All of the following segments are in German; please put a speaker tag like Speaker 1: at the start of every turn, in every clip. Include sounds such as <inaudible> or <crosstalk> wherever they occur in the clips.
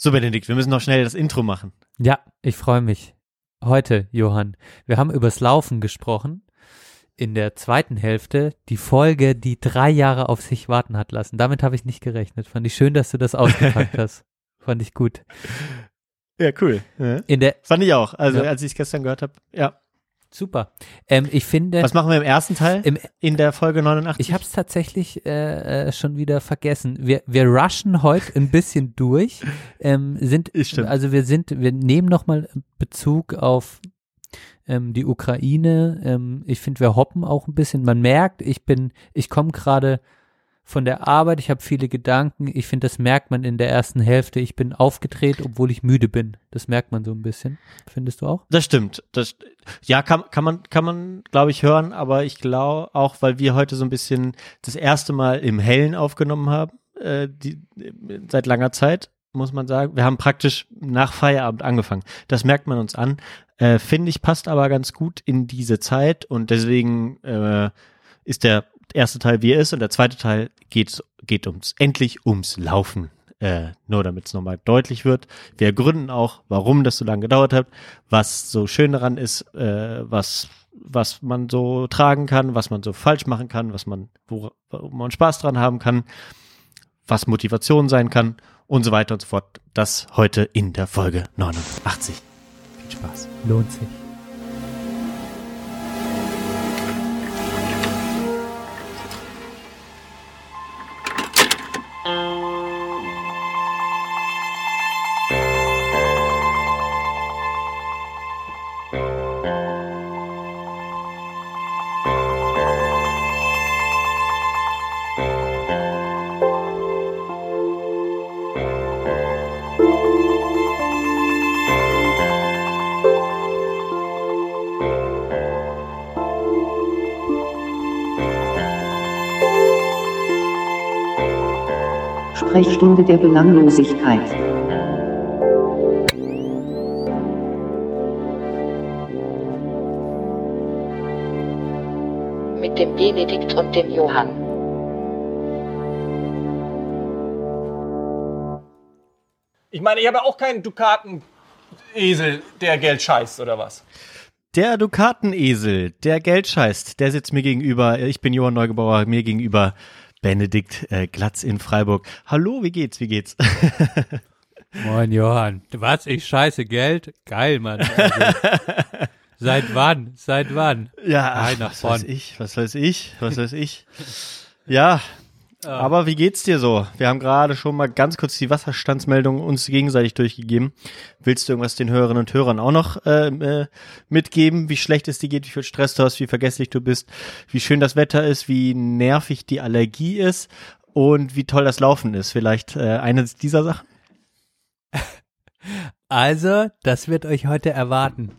Speaker 1: So, Benedikt, wir müssen noch schnell das Intro machen.
Speaker 2: Ja, ich freue mich. Heute, Johann, wir haben übers Laufen gesprochen. In der zweiten Hälfte die Folge, die drei Jahre auf sich warten hat lassen. Damit habe ich nicht gerechnet. Fand ich schön, dass du das ausgepackt <laughs> hast. Fand ich gut.
Speaker 1: Ja, cool. Ja.
Speaker 2: In der,
Speaker 1: Fand ich auch. Also,
Speaker 2: Ja.
Speaker 1: als ich es gestern gehört habe. Ja.
Speaker 2: Super. Ähm, ich finde,
Speaker 1: Was machen wir im ersten Teil?
Speaker 2: im,
Speaker 1: in der Folge 89?
Speaker 2: ich habe es tatsächlich äh, äh, schon wieder vergessen. Wir, wir rushen heute ein bisschen durch. Ähm, sind, <laughs> also wir sind, wir nehmen nochmal Bezug auf ähm, die Ukraine. Ähm, ich finde, wir hoppen auch ein bisschen. Man merkt, ich bin, ich komme gerade von der Arbeit, ich habe viele Gedanken. Ich finde, das merkt man in der ersten Hälfte. Ich bin aufgedreht, obwohl ich müde bin. Das merkt man so ein bisschen. Findest du auch?
Speaker 1: Das stimmt. Das, ja, kann, kann man, kann man, glaube ich, hören, aber ich glaube auch, weil wir heute so ein bisschen das erste Mal im Hellen aufgenommen haben, äh, die, seit langer Zeit, muss man sagen. Wir haben praktisch nach Feierabend angefangen. Das merkt man uns an. Äh, Finde ich, passt aber ganz gut in diese Zeit und deswegen äh, ist der erste Teil, wie er ist, und der zweite Teil geht, geht ums, endlich ums Laufen. Äh, nur damit es nochmal deutlich wird. Wir ergründen auch, warum das so lange gedauert hat, was so schön daran ist, äh, was, was man so tragen kann, was man so falsch machen kann, was man, wo, wo man Spaß dran haben kann, was Motivation sein kann und so weiter und so fort. Das heute in der Folge 89. Viel Spaß.
Speaker 2: Lohnt sich.
Speaker 3: Sprechstunde der Belanglosigkeit.
Speaker 4: mit dem Benedikt und dem Johann.
Speaker 5: Ich meine, ich habe ja auch keinen Dukaten-Esel, der Geld scheißt oder was.
Speaker 1: Der Dukatenesel, der Geld scheißt, der sitzt mir gegenüber. Ich bin Johann Neugebauer, mir gegenüber Benedikt äh, Glatz in Freiburg. Hallo, wie geht's, wie geht's? <laughs>
Speaker 2: Moin Johann. Was? Ich scheiße Geld? Geil, Mann. Also, seit wann? Seit wann?
Speaker 1: Ja, ach, was weiß ich, was weiß ich, was weiß ich. Ja, aber wie geht's dir so? Wir haben gerade schon mal ganz kurz die Wasserstandsmeldung uns gegenseitig durchgegeben. Willst du irgendwas den Hörerinnen und Hörern auch noch äh, äh, mitgeben, wie schlecht es dir geht, wie viel Stress du hast, wie vergesslich du bist, wie schön das Wetter ist, wie nervig die Allergie ist und wie toll das Laufen ist? Vielleicht äh, eine dieser Sachen? <laughs>
Speaker 2: Also, das wird euch heute erwarten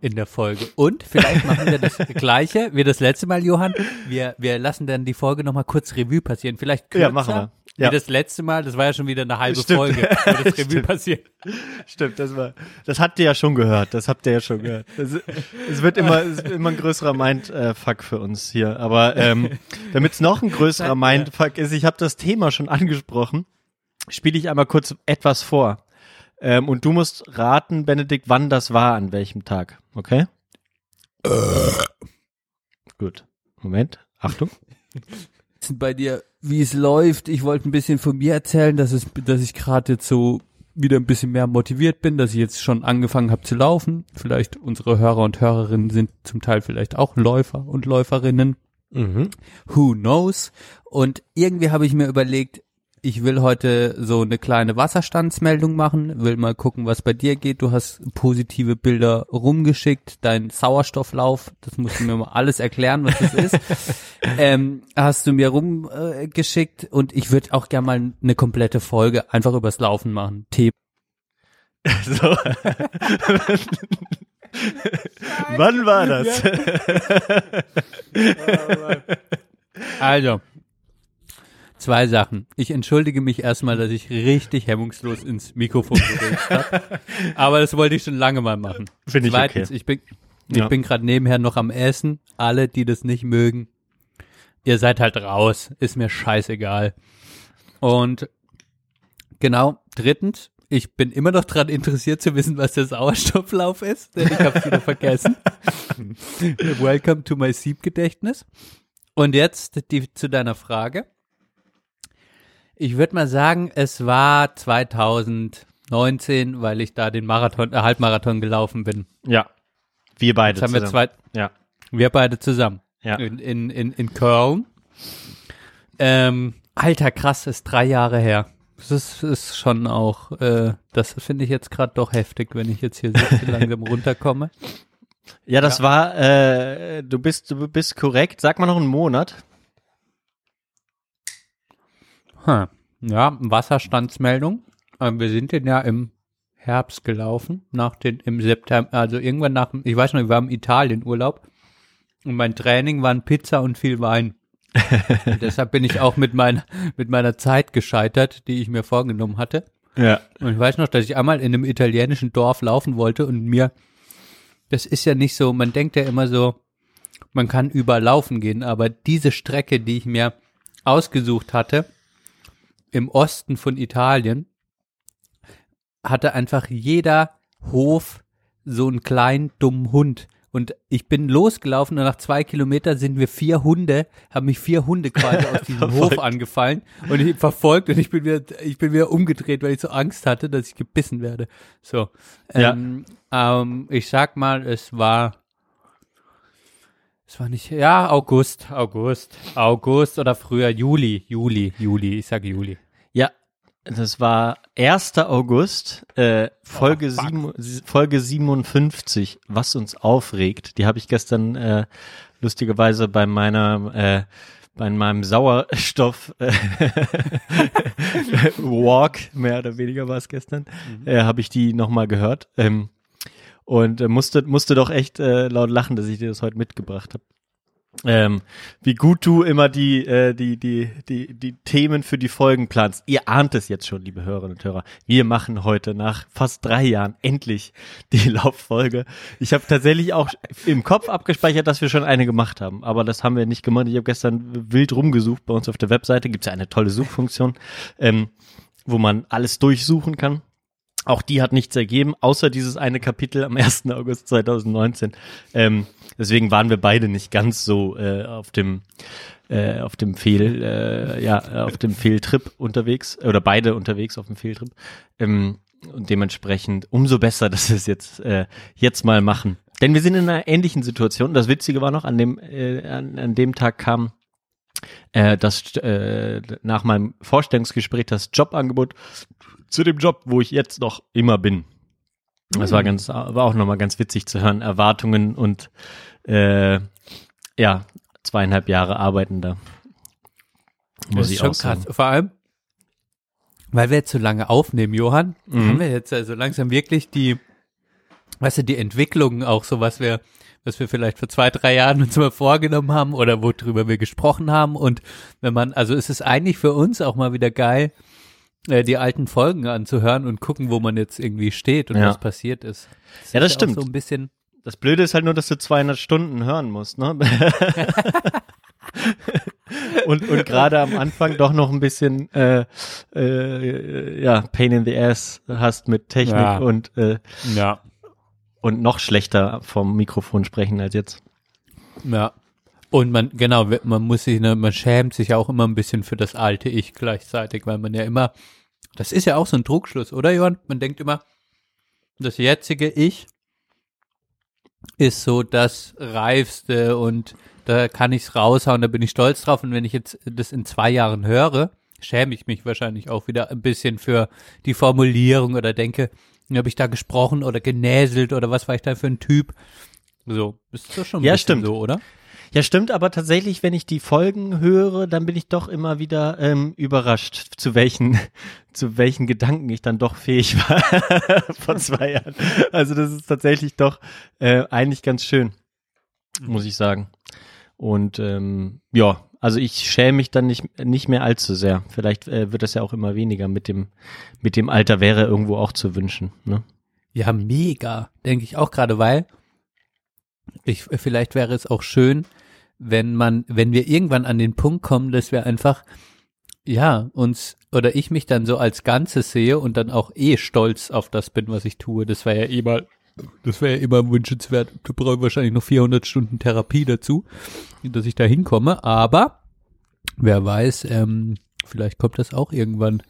Speaker 2: in der Folge. Und vielleicht machen wir das <laughs> gleiche wie das letzte Mal, Johann. Wir, wir lassen dann die Folge nochmal kurz Revue passieren. Vielleicht kürzer,
Speaker 1: Ja, machen wir. Ja.
Speaker 2: Wie das letzte Mal, das war ja schon wieder eine halbe
Speaker 1: Stimmt.
Speaker 2: Folge, wo <laughs> das Revue passiert.
Speaker 1: Stimmt, das war, das habt ihr ja schon gehört, das habt ihr ja schon gehört. Das, es wird immer, es wird immer ein größerer Mindfuck für uns hier. Aber ähm, damit es noch ein größerer Mindfuck ist, ich habe das Thema schon angesprochen, spiele ich einmal kurz etwas vor. Ähm, und du musst raten, Benedikt, wann das war, an welchem Tag. Okay? Gut. Moment. Achtung. <laughs>
Speaker 2: bei dir, wie es läuft. Ich wollte ein bisschen von mir erzählen, dass es, dass ich gerade jetzt so wieder ein bisschen mehr motiviert bin, dass ich jetzt schon angefangen habe zu laufen. Vielleicht unsere Hörer und Hörerinnen sind zum Teil vielleicht auch Läufer und Läuferinnen.
Speaker 1: Mhm.
Speaker 2: Who knows? Und irgendwie habe ich mir überlegt, ich will heute so eine kleine Wasserstandsmeldung machen, will mal gucken, was bei dir geht. Du hast positive Bilder rumgeschickt, dein Sauerstofflauf, das musst du mir mal alles erklären, was das ist. <laughs> ähm, hast du mir rumgeschickt äh, und ich würde auch gerne mal eine komplette Folge einfach übers Laufen machen. Thema. <laughs>
Speaker 1: So. <laughs> wann war das?
Speaker 2: Also, zwei Sachen. Ich entschuldige mich erstmal, dass ich richtig hemmungslos ins Mikrofon geredet habe. <laughs> Aber das wollte ich schon lange mal machen.
Speaker 1: Finde ich
Speaker 2: Zweitens,
Speaker 1: okay.
Speaker 2: ich bin, ich
Speaker 1: Ja.
Speaker 2: bin gerade nebenher noch am Essen. Alle, die das nicht mögen, ihr seid halt raus. Ist mir scheißegal. Und genau, drittens, Ich bin immer noch dran interessiert zu wissen, was der Sauerstofflauf ist, denn ich habe es wieder vergessen. <laughs> Welcome to my Siebgedächtnis. Und jetzt die, zu deiner Frage. Ich würde mal sagen, es war 2019, weil ich da den Marathon, äh, Halbmarathon gelaufen bin.
Speaker 1: Ja. Wir beide
Speaker 2: haben wir
Speaker 1: zusammen.
Speaker 2: zwei,
Speaker 1: Ja.
Speaker 2: wir beide zusammen.
Speaker 1: Ja.
Speaker 2: In, in, in, in Köln. Ähm, alter, krass, ist drei Jahre her. Das ist, ist schon auch, äh, das finde ich jetzt gerade doch heftig, wenn ich jetzt hier sitze, <laughs> langsam runterkomme.
Speaker 1: Ja, das war, äh, du bist, du bist korrekt. Sag mal noch einen Monat.
Speaker 2: Hm. Ja, Wasserstandsmeldung. Ähm, wir sind den ja im Herbst gelaufen, nach den, im September, also irgendwann nach, ich weiß noch, wir waren im Italien-Urlaub und mein Training waren Pizza und viel Wein. und deshalb bin ich auch mit, mein, mit meiner Zeit gescheitert, die ich mir vorgenommen hatte.
Speaker 1: Ja.
Speaker 2: Und ich weiß noch, dass ich einmal in einem italienischen Dorf laufen wollte und mir, das ist ja nicht so, man denkt ja immer so, man kann überall laufen gehen, aber diese Strecke, die ich mir ausgesucht hatte, im Osten von Italien, hatte einfach jeder Hof so einen kleinen dummen Hund. Und ich bin losgelaufen und nach zwei Kilometern sind wir vier Hunde, haben mich vier Hunde quasi <laughs> aus diesem Hof angefallen und ich verfolgt und ich bin wieder, ich bin wieder umgedreht, weil ich so Angst hatte, dass ich gebissen werde. So.
Speaker 1: Ja.
Speaker 2: Ähm, ähm, ich sag mal, es war, es war nicht, ja, August, August, August oder früher Juli, Juli, Juli, ich sage Juli.
Speaker 1: Ja, das war 1. August, äh, Folge,
Speaker 2: Oh,
Speaker 1: sieben, Folge 57, was uns aufregt. Die habe ich gestern äh, lustigerweise bei meiner äh, bei meinem Sauerstoff äh, <laughs> Walk, mehr oder weniger war es gestern, äh, habe ich die nochmal gehört ähm, und äh, musste musste doch echt äh, laut lachen, dass ich dir das heute mitgebracht habe. Ähm, wie gut du immer die, äh, die, die, die, die Themen für die Folgen planst. Ihr ahnt es jetzt schon, liebe Hörerinnen und Hörer. Wir machen heute nach fast drei Jahren endlich die <laughs> Lauffolge. Ich habe tatsächlich auch im Kopf abgespeichert, dass wir schon eine gemacht haben, aber das haben wir nicht gemacht. Ich habe gestern wild rumgesucht. Bei uns auf der Webseite gibt es ja eine tolle Suchfunktion, ähm, wo man alles durchsuchen kann. Auch die hat nichts ergeben, außer dieses eine Kapitel am 1. August 2019. Ähm, deswegen waren wir beide nicht ganz so äh, auf dem äh, auf dem Fehl, äh, ja, auf dem Fehltrip unterwegs oder beide unterwegs auf dem Fehltrip. Ähm, und dementsprechend umso besser, <laughs> dass wir es jetzt äh, jetzt mal machen. Denn wir sind in einer ähnlichen Situation. Das Witzige war noch, an dem äh, an, an dem Tag kam äh, das äh, nach meinem Vorstellungsgespräch das Jobangebot zu dem Job, wo ich jetzt noch immer bin. Das war ganz, war auch nochmal ganz witzig zu hören. Erwartungen und äh, ja, zweieinhalb Jahre arbeiten da. Muss
Speaker 2: Das
Speaker 1: ich
Speaker 2: ist schon krass. Vor allem, weil wir jetzt so lange aufnehmen, Johann,
Speaker 1: Mhm.
Speaker 2: haben wir jetzt also langsam wirklich die, weißt du, die Entwicklungen auch so, was wir, was wir vielleicht vor zwei, drei Jahren uns mal vorgenommen haben oder worüber wir gesprochen haben. Und wenn man, also es ist eigentlich für uns auch mal wieder geil, äh, die alten Folgen anzuhören und gucken, wo man jetzt irgendwie steht und
Speaker 1: Ja.
Speaker 2: was passiert ist.
Speaker 1: Ja, das
Speaker 2: ist
Speaker 1: stimmt.
Speaker 2: So ein bisschen,
Speaker 1: Das Blöde ist halt nur, dass du 200 Stunden hören musst, ne? <laughs> und und gerade am Anfang doch noch ein bisschen äh, äh, ja Pain in the Ass hast mit Technik
Speaker 2: Ja.
Speaker 1: und äh,
Speaker 2: ja,
Speaker 1: und noch schlechter vom Mikrofon sprechen als jetzt.
Speaker 2: Ja. Und man, genau, man muss sich, ne, man schämt sich auch immer ein bisschen für das alte Ich gleichzeitig, weil man ja immer, das ist ja auch so ein Druckschluss, oder Johann? Man denkt immer, das jetzige Ich ist so das Reifste und da kann ich's raushauen, da bin ich stolz drauf. Und wenn ich jetzt das in zwei Jahren höre, schäme ich mich wahrscheinlich auch wieder ein bisschen für die Formulierung oder denke, habe ich da gesprochen oder genäselt oder was war ich da für ein Typ? So, ist das schon ein
Speaker 1: Ja,
Speaker 2: bisschen
Speaker 1: stimmt.
Speaker 2: so, oder?
Speaker 1: Ja, stimmt, aber tatsächlich, wenn ich die Folgen höre, dann bin ich doch immer wieder ähm, überrascht, zu welchen, <laughs> zu welchen Gedanken ich dann doch fähig <laughs> war vor zwei Jahren. Also das ist tatsächlich doch äh, eigentlich ganz schön, muss ich sagen. Und ähm, ja, also ich schäme mich dann nicht, nicht mehr allzu sehr. Vielleicht äh, wird das ja auch immer weniger mit dem, mit dem Alter wäre irgendwo auch zu wünschen. Ne?
Speaker 2: Ja, mega, denke ich auch gerade, weil ich vielleicht wäre es auch schön, wenn man, wenn wir irgendwann an den Punkt kommen, dass wir einfach ja, uns oder ich mich dann so als Ganzes sehe und dann auch eh stolz auf das bin, was ich tue. Das wäre ja eh mal, das wäre ja immer wünschenswert. Du brauchst wahrscheinlich noch 400 Stunden Therapie dazu, dass ich da hinkomme. Aber wer weiß, ähm, vielleicht kommt das auch irgendwann.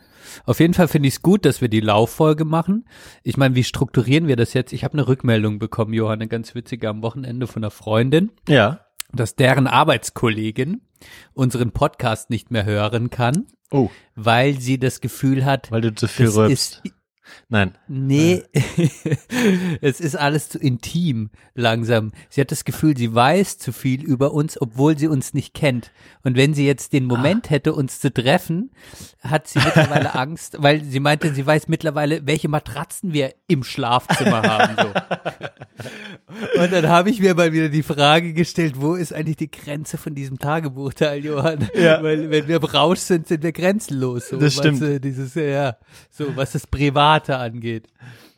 Speaker 2: Auf jeden Fall finde ich es gut, dass wir die Lauffolge machen. Ich meine, wie strukturieren wir das jetzt? Ich habe eine Rückmeldung bekommen, Johann, eine ganz witzige am Wochenende von einer Freundin
Speaker 1: Ja.
Speaker 2: dass deren Arbeitskollegin unseren Podcast nicht mehr hören kann,
Speaker 1: Oh,
Speaker 2: weil sie das Gefühl hat,
Speaker 1: weil du zu viel rülpst.
Speaker 2: ist
Speaker 1: Nein.
Speaker 2: nee, <laughs> es ist alles zu intim langsam. Sie hat das Gefühl, sie weiß zu viel über uns, obwohl sie uns nicht kennt. Und wenn sie jetzt den Moment hätte, uns zu treffen, hat sie mittlerweile <laughs> Angst, weil sie meinte, sie weiß mittlerweile, welche Matratzen wir im Schlafzimmer haben. So. <laughs> Und dann habe ich mir mal wieder die Frage gestellt, wo ist eigentlich die Grenze von diesem Tagebuchteil, Johann?
Speaker 1: Ja.
Speaker 2: Weil wenn wir Brausch sind, sind wir grenzenlos. So,
Speaker 1: Das stimmt.
Speaker 2: weißt du, dieses, ja, so was das Private angeht.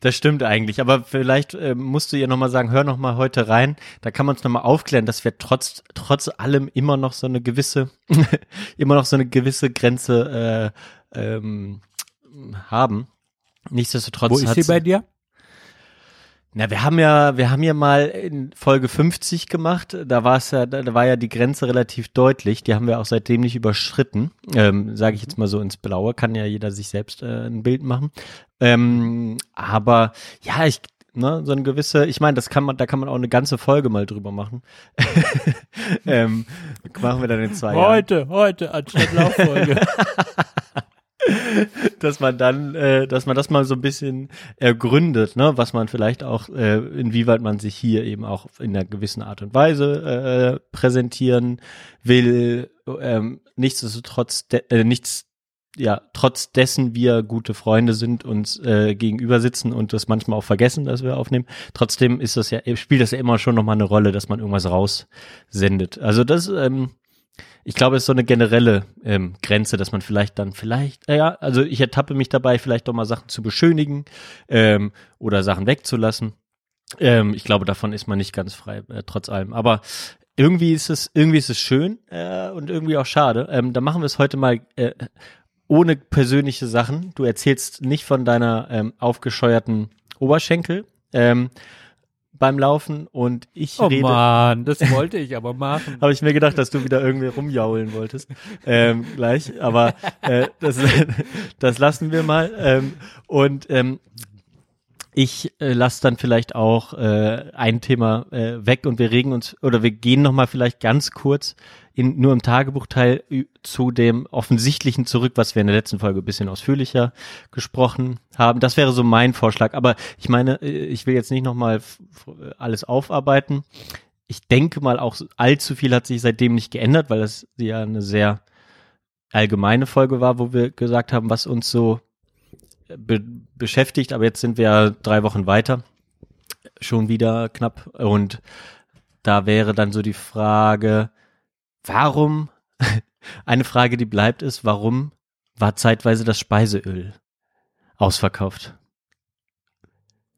Speaker 1: Das stimmt eigentlich, aber vielleicht äh, musst du ihr nochmal sagen, hör nochmal heute rein, da kann man uns nochmal aufklären, dass wir trotz, trotz allem immer noch so eine gewisse, <laughs> immer noch so eine gewisse Grenze äh, ähm, haben. Nichtsdestotrotz
Speaker 2: Wo ist sie bei dir?
Speaker 1: Na, wir haben ja, wir haben ja mal in Folge 50 gemacht. Da war es ja, da, war ja die Grenze relativ deutlich. Die haben wir auch seitdem nicht überschritten. Ähm, Sage ich jetzt mal so ins Blaue. Kann ja jeder sich selbst äh, ein Bild machen. Ähm, aber ja, ich, ne, so eine gewisse, ich meine, das kann man, da kann man auch eine ganze Folge mal drüber machen. <laughs> ähm, machen wir dann in zwei Jahren.
Speaker 2: Heute, heute, anstatt Lauffolge. <laughs>
Speaker 1: dass man dann, äh, dass man das mal so ein bisschen ergründet, ne, was man vielleicht auch, äh, inwieweit man sich hier eben auch in einer gewissen Art und Weise äh, präsentieren will. Ähm, nichtsdestotrotz, de äh, nichts, ja, trotz dessen wir gute Freunde sind, uns äh, gegenüber sitzen und das manchmal auch vergessen, dass wir aufnehmen. Trotzdem ist das ja, spielt das ja immer schon nochmal eine Rolle, dass man irgendwas raussendet. Also das, ähm, ich glaube, es ist so eine generelle ähm, Grenze, dass man vielleicht dann vielleicht, äh, ja, also ich ertappe mich dabei, vielleicht doch mal Sachen zu beschönigen ähm, oder Sachen wegzulassen. Ähm, ich glaube, davon ist man nicht ganz frei, äh, trotz allem. Aber irgendwie ist es, irgendwie ist es schön äh, und irgendwie auch schade. Ähm, da machen wir es heute mal äh, ohne persönliche Sachen. Du erzählst nicht von deiner ähm, aufgescheuerten Oberschenkel ähm, beim Laufen und ich
Speaker 2: Oh
Speaker 1: rede.
Speaker 2: Mann, das <laughs> wollte ich aber machen.
Speaker 1: Habe ich mir gedacht, dass du wieder irgendwie rumjaulen wolltest. Ähm, gleich, aber äh, das, <laughs> das lassen wir mal. Ähm, und ähm, ich äh, lasse dann vielleicht auch äh, ein Thema äh, weg und wir regen uns oder wir gehen noch mal vielleicht ganz kurz in, nur im Tagebuchteil zu dem Offensichtlichen zurück, was wir in der letzten Folge ein bisschen ausführlicher gesprochen haben. Das wäre so mein Vorschlag. Aber ich meine, äh, ich will jetzt nicht noch mal f- f- alles aufarbeiten. Ich denke mal auch allzu viel hat sich seitdem nicht geändert, weil das ja eine sehr allgemeine Folge war, wo wir gesagt haben, was uns so be beschäftigt, aber jetzt sind wir ja drei Wochen weiter, schon wieder knapp. Und da wäre dann so die Frage, warum, <laughs> eine Frage, die bleibt, ist, warum war zeitweise das Speiseöl ausverkauft?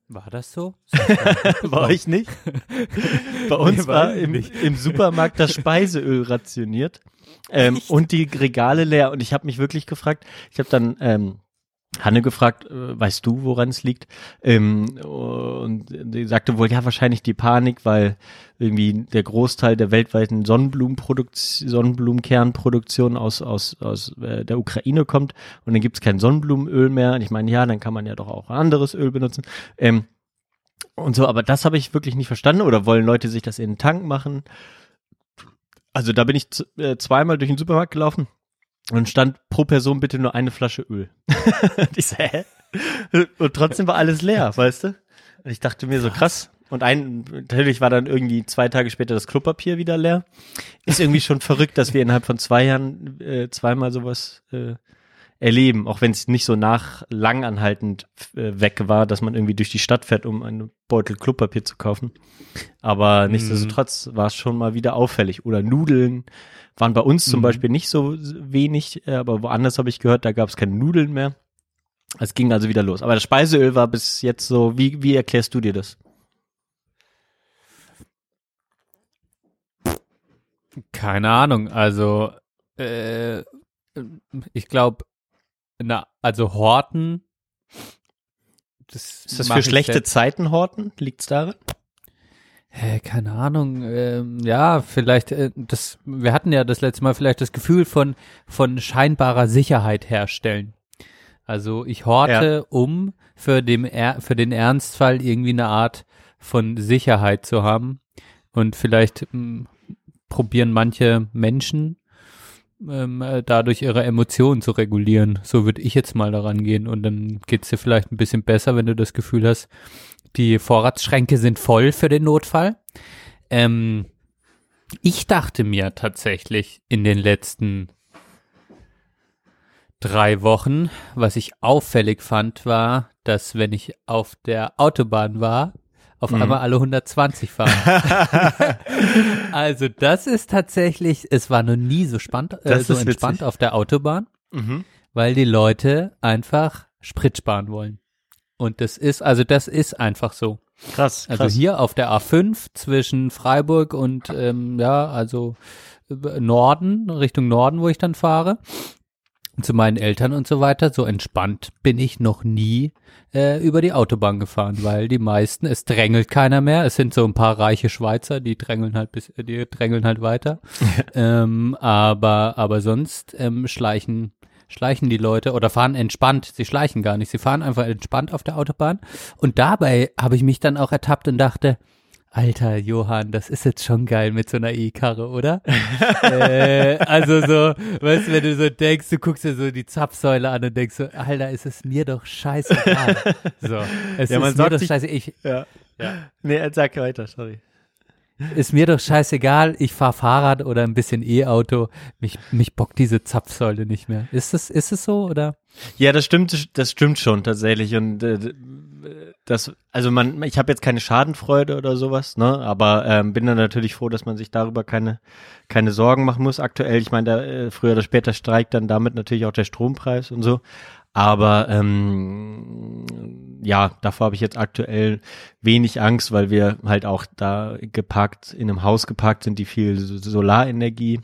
Speaker 2: War das so? <laughs>
Speaker 1: Bei euch nicht? <laughs> Bei uns
Speaker 2: Nee,
Speaker 1: war
Speaker 2: ich
Speaker 1: im, im Supermarkt das Speiseöl rationiert ähm, und die Regale leer. Und ich habe mich wirklich gefragt, ich habe dann ähm, Hanne gefragt, äh, weißt du, woran es liegt? Ähm, und die sagte wohl, ja, wahrscheinlich die Panik, weil irgendwie der Großteil der weltweiten Sonnenblumenproduktion, Sonnenblumenkernproduktion aus, aus, aus äh, der Ukraine kommt und dann gibt's kein Sonnenblumenöl mehr. Und ich meine, ja, dann kann man ja doch auch anderes Öl benutzen. Ähm, und so, aber das habe ich wirklich nicht verstanden. Oder wollen Leute sich das in den Tank machen? Also da bin ich äh, zweimal durch den Supermarkt gelaufen und stand pro Person bitte nur eine Flasche Öl. und <laughs> ich so, hä? Und trotzdem war alles leer, <laughs> weißt du? Und ich dachte mir so, krass. Und ein, natürlich war dann irgendwie zwei Tage später das Klopapier wieder leer. Ist irgendwie schon verrückt, dass wir innerhalb von zwei Jahren äh, zweimal sowas äh, erleben, auch wenn es nicht so nach langanhaltend äh, weg war, dass man irgendwie durch die Stadt fährt, um einen Beutel Klopapier zu kaufen. Aber nichtsdestotrotz war es schon mal wieder auffällig. Oder Nudeln waren bei uns zum
Speaker 2: Mhm.
Speaker 1: Beispiel nicht so wenig, äh, aber woanders habe ich gehört, da gab es keine Nudeln mehr. Es ging also wieder los. Aber das Speiseöl war bis jetzt so, wie, wie erklärst du dir das?
Speaker 2: Keine Ahnung, also äh, ich glaube, na, also Horten. Das
Speaker 1: Ist das für schlechte
Speaker 2: selbst-
Speaker 1: Zeiten horten? Liegt's daran?
Speaker 2: Hä, keine Ahnung. Ähm, ja, vielleicht, äh, das, wir hatten ja das letzte Mal vielleicht das Gefühl von, von scheinbarer Sicherheit herstellen. Also ich horte, um für, dem, Er- für den Ernstfall irgendwie eine Art von Sicherheit zu haben. Und vielleicht ähm, probieren manche Menschen ähm, äh, dadurch ihre Emotionen zu regulieren. So würde ich jetzt mal daran gehen. Und dann geht's dir vielleicht ein bisschen besser, wenn du das Gefühl hast, die Vorratsschränke sind voll für den Notfall. Ähm, ich dachte mir tatsächlich in den letzten drei Wochen, was ich auffällig fand, war, dass wenn ich auf der Autobahn war, auf
Speaker 1: Mhm.
Speaker 2: einmal alle 120 fahren. <laughs> also das ist tatsächlich, es war noch nie so spannend, äh, so entspannt
Speaker 1: witzig.
Speaker 2: auf der Autobahn
Speaker 1: Mhm.
Speaker 2: weil die Leute einfach Sprit sparen wollen. Und das ist, also das ist einfach so.
Speaker 1: Krass, krass.
Speaker 2: Also hier auf der A5 zwischen Freiburg und ähm, ja, also äh, Norden, Richtung Norden, wo ich dann fahre, zu meinen Eltern und so weiter, so entspannt bin ich noch nie äh, über die Autobahn gefahren, weil die meisten, es drängelt keiner mehr, es sind so ein paar reiche Schweizer, die drängeln halt bis, die drängeln halt weiter. <laughs> ähm, aber, aber sonst ähm, schleichen schleichen die Leute oder fahren entspannt. Sie schleichen gar nicht. Sie fahren einfach entspannt auf der Autobahn. Und dabei habe ich mich dann auch ertappt und dachte, Alter, Johann, das ist jetzt schon geil mit so einer E-Karre, oder? <laughs> äh, also so, weißt du, wenn du so denkst, du guckst dir so die Zapfsäule an und denkst so, Alter, ist es mir doch scheißegal. <laughs> So, es
Speaker 1: Ja, man
Speaker 2: ist mir
Speaker 1: sorgt
Speaker 2: doch scheiße, ich,
Speaker 1: ja.
Speaker 2: Ja.
Speaker 1: Nee, sag weiter, sorry.
Speaker 2: ist mir doch scheißegal, ich fahr Fahrrad oder ein bisschen E-Auto, mich, mich bockt diese Zapfsäule nicht mehr. Ist es, ist es so, oder?
Speaker 1: Ja, das stimmt, das stimmt schon tatsächlich und äh, das, also man, ich habe jetzt keine Schadenfreude oder sowas, ne, aber ähm, bin dann natürlich froh, dass man sich darüber keine keine Sorgen machen muss. Aktuell, ich meine, äh, früher oder später steigt dann damit natürlich auch der Strompreis und so, aber ähm, ja, davor habe ich jetzt aktuell wenig Angst, weil wir halt auch da geparkt in einem Haus geparkt sind, die viel So- Solarenergie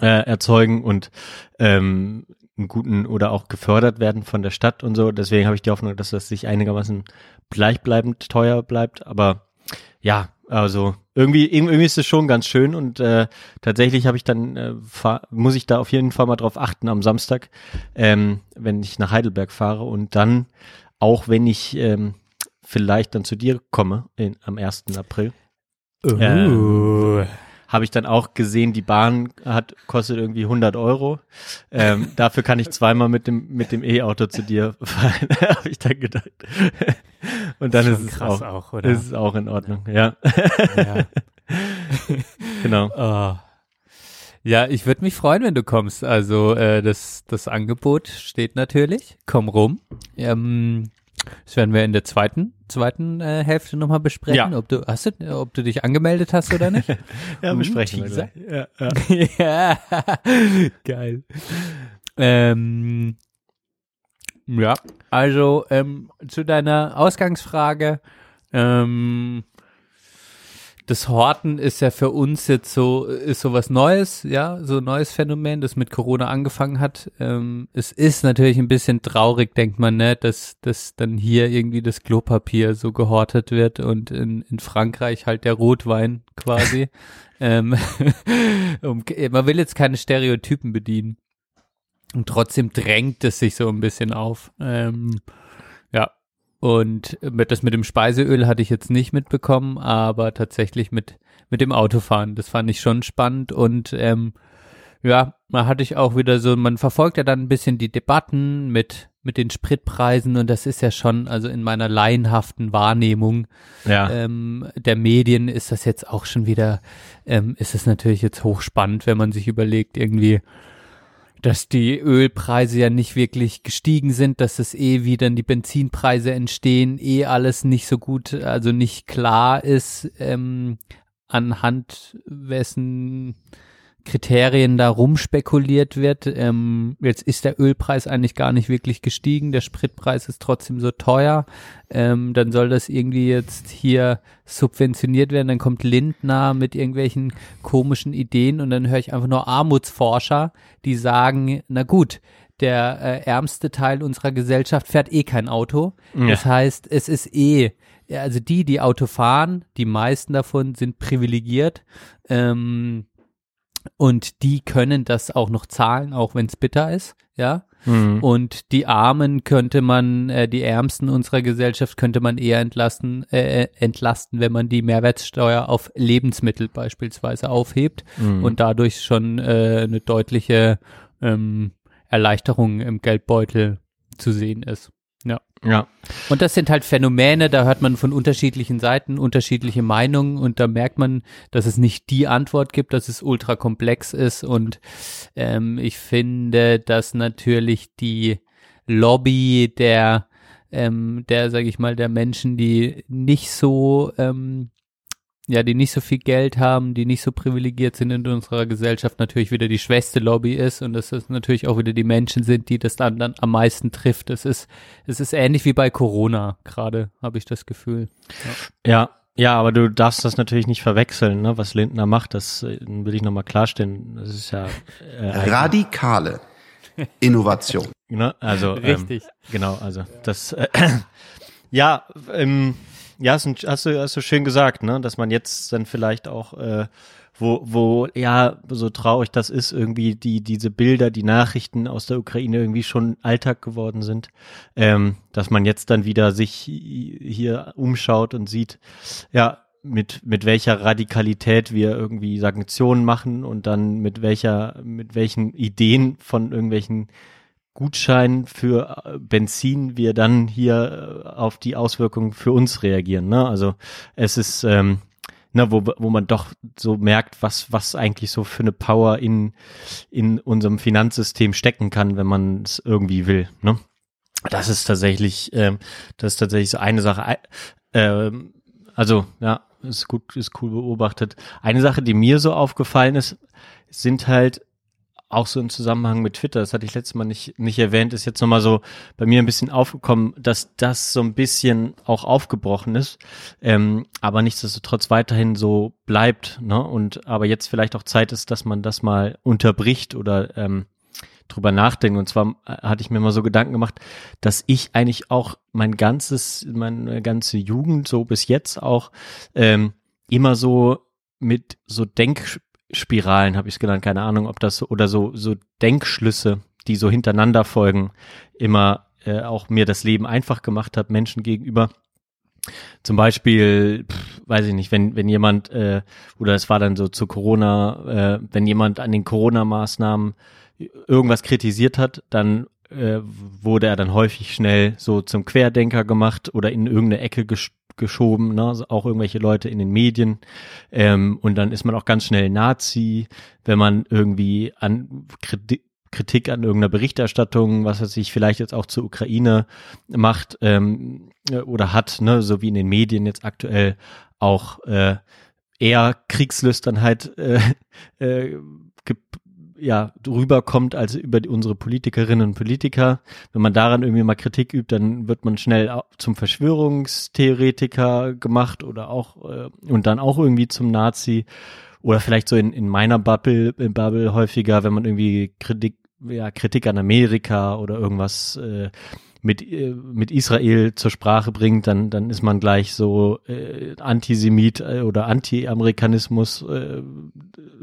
Speaker 1: äh, erzeugen. Und ähm, einen guten oder auch gefördert werden von der Stadt und so. Deswegen habe ich die Hoffnung, dass das sich einigermaßen gleichbleibend teuer bleibt. Aber ja, also irgendwie irgendwie ist es schon ganz schön und äh, tatsächlich habe ich dann äh, fahr, muss ich da auf jeden Fall mal drauf achten am Samstag, ähm, wenn ich nach Heidelberg fahre und dann auch wenn ich ähm, vielleicht dann zu dir komme in, am 1. April Ähm, habe ich dann auch gesehen, die Bahn hat kostet irgendwie 100 Euro. Ähm, <laughs> dafür kann ich zweimal mit dem mit dem E-Auto zu dir fahren, <laughs> habe ich dann gedacht. Und dann
Speaker 2: Schon
Speaker 1: ist es auch,
Speaker 2: auch, oder?
Speaker 1: ist es auch in Ordnung, ja,
Speaker 2: ja. <laughs>
Speaker 1: genau.
Speaker 2: Oh. Ja, ich würde mich freuen, wenn du kommst. Also äh, das, das Angebot steht natürlich. Komm rum. Ähm, das werden wir in der zweiten, zweiten äh, Hälfte nochmal besprechen,
Speaker 1: Ja.
Speaker 2: ob du hast du, ob du dich angemeldet hast oder nicht. <laughs>
Speaker 1: Ja,
Speaker 2: Uh,
Speaker 1: besprechen wir gleich. Ja, ja. <laughs>
Speaker 2: ja, geil. Ähm, ja, also ähm, zu deiner Ausgangsfrage. Ähm, das Horten ist ja für uns jetzt so, ist so was Neues, ja, so ein neues Phänomen, das mit Corona angefangen hat. Ähm, es ist natürlich ein bisschen traurig, denkt man, ne, dass, dass dann hier irgendwie das Klopapier so gehortet wird und in, in Frankreich halt der Rotwein quasi. <laughs> ähm, <laughs> man will jetzt keine Stereotypen bedienen. Und trotzdem drängt es sich so ein bisschen auf. Ähm, und mit, das mit dem Speiseöl hatte ich jetzt nicht mitbekommen, aber tatsächlich mit, mit dem Autofahren. Das fand ich schon spannend und ähm, ja, da hatte ich auch wieder so, man verfolgt ja dann ein bisschen die Debatten mit, mit den Spritpreisen und das ist ja schon, also in meiner laienhaften Wahrnehmung
Speaker 1: ja.
Speaker 2: ähm, der Medien ist das jetzt auch schon wieder, ähm, ist es natürlich jetzt hochspannend, wenn man sich überlegt, irgendwie, dass die Ölpreise ja nicht wirklich gestiegen sind, dass es eh wieder die Benzinpreise entstehen, eh alles nicht so gut, also nicht klar ist, ähm, anhand wessen Kriterien da rumspekuliert wird. Ähm, jetzt ist der Ölpreis eigentlich gar nicht wirklich gestiegen, der Spritpreis ist trotzdem so teuer. Ähm, dann soll das irgendwie jetzt hier subventioniert werden. Dann kommt Lindner mit irgendwelchen komischen Ideen und dann höre ich einfach nur Armutsforscher, die sagen, na gut, der äh, ärmste Teil unserer Gesellschaft fährt eh kein Auto.
Speaker 1: Ja.
Speaker 2: Das heißt, es ist eh, also die, die Auto fahren, die meisten davon sind privilegiert. Ähm, und die können das auch noch zahlen, auch wenn es bitter ist, ja.
Speaker 1: Mhm.
Speaker 2: Und die Armen könnte man, äh, die Ärmsten unserer Gesellschaft könnte man eher entlasten, äh, entlasten, wenn man die Mehrwertsteuer auf Lebensmittel beispielsweise aufhebt
Speaker 1: Mhm.
Speaker 2: und dadurch schon äh, eine deutliche ähm, Erleichterung im Geldbeutel zu sehen ist. Ja. Und das sind halt Phänomene, da hört man von unterschiedlichen Seiten unterschiedliche Meinungen und da merkt man, dass es nicht die Antwort gibt, dass es ultra komplex ist und ähm, ich finde, dass natürlich die Lobby der ähm, der, sage ich mal, der Menschen, die nicht so ähm, ja, die nicht so viel Geld haben, die nicht so privilegiert sind in unserer Gesellschaft, natürlich wieder die schwächste Lobby ist und dass es natürlich auch wieder die Menschen sind, die das dann, dann am meisten trifft. Es ist, es ist ähnlich wie bei Corona gerade, habe ich das Gefühl.
Speaker 1: Ja, ja, aber du darfst das natürlich nicht verwechseln, ne, was Lindner macht. Das äh, will ich nochmal klarstellen. Das ist ja äh,
Speaker 6: Radikale Innovation.
Speaker 1: Ne? Also ähm,
Speaker 2: Richtig.
Speaker 1: genau, also das äh, <clears throat> ja, ähm, ja, hast, du- hast du hast du schön gesagt, ne, dass man jetzt dann vielleicht auch äh, wo wo ja so traurig das ist irgendwie die diese Bilder, die Nachrichten aus der Ukraine irgendwie schon Alltag geworden sind, ähm, dass man jetzt dann wieder sich hier umschaut und sieht, ja mit mit welcher Radikalität wir irgendwie Sanktionen machen und dann mit welcher mit welchen Ideen von irgendwelchen Gutschein für äh, Benzin wir dann hier äh, auf die Auswirkungen für uns reagieren. Ne? Also es ist, ähm, ne, wo, wo man doch so merkt, was, was eigentlich so für eine Power in, in unserem Finanzsystem stecken kann, wenn man es irgendwie will. Ne? Das ist tatsächlich, ähm, das ist tatsächlich so eine Sache. Ähm, also, ja, ist gut, ist cool beobachtet. Eine Sache, die mir so aufgefallen ist, sind halt auch so im Zusammenhang mit Twitter, das hatte ich letztes Mal nicht, nicht erwähnt, ist jetzt nochmal so bei mir ein bisschen aufgekommen, dass das so ein bisschen auch aufgebrochen ist, ähm, aber nichtsdestotrotz weiterhin so bleibt, ne? Und aber jetzt vielleicht auch Zeit ist, dass man das mal unterbricht oder ähm, drüber nachdenkt. Und zwar äh, hatte ich mir mal so Gedanken gemacht, dass ich eigentlich auch mein ganzes, meine ganze Jugend so bis jetzt auch ähm, immer so mit so Denkspiralen, habe ich es genannt, keine Ahnung, ob das so, oder so, so Denkschlüsse, die so hintereinander folgen, immer äh, auch mir das Leben einfach gemacht hat, Menschen gegenüber. Zum Beispiel, pff, weiß ich nicht, wenn, wenn jemand, äh, oder es war dann so zu Corona, äh, wenn jemand an den Corona-Maßnahmen irgendwas kritisiert hat, dann äh, wurde er dann häufig schnell so zum Querdenker gemacht oder in irgendeine Ecke gesch geschoben, ne? Also auch irgendwelche Leute in den Medien. Ähm, und dann ist man auch ganz schnell Nazi, wenn man irgendwie an Kritik Kritik an irgendeiner Berichterstattung, was er sich vielleicht jetzt auch zur Ukraine macht ähm, äh, oder hat, ne, so wie in den Medien jetzt aktuell auch äh, eher Kriegslüsternheit äh, <laughs> äh, ge- ja, rüberkommt als über unsere Politikerinnen und Politiker. Wenn man daran irgendwie mal Kritik übt, dann wird man schnell zum Verschwörungstheoretiker gemacht oder auch äh, und dann auch irgendwie zum Nazi oder vielleicht so in, in meiner Bubble, in Bubble häufiger, wenn man irgendwie Kritik, ja, Kritik an Amerika oder irgendwas äh, mit, äh, mit Israel zur Sprache bringt, dann, dann ist man gleich so äh, Antisemit äh, oder Anti-Amerikanismus äh,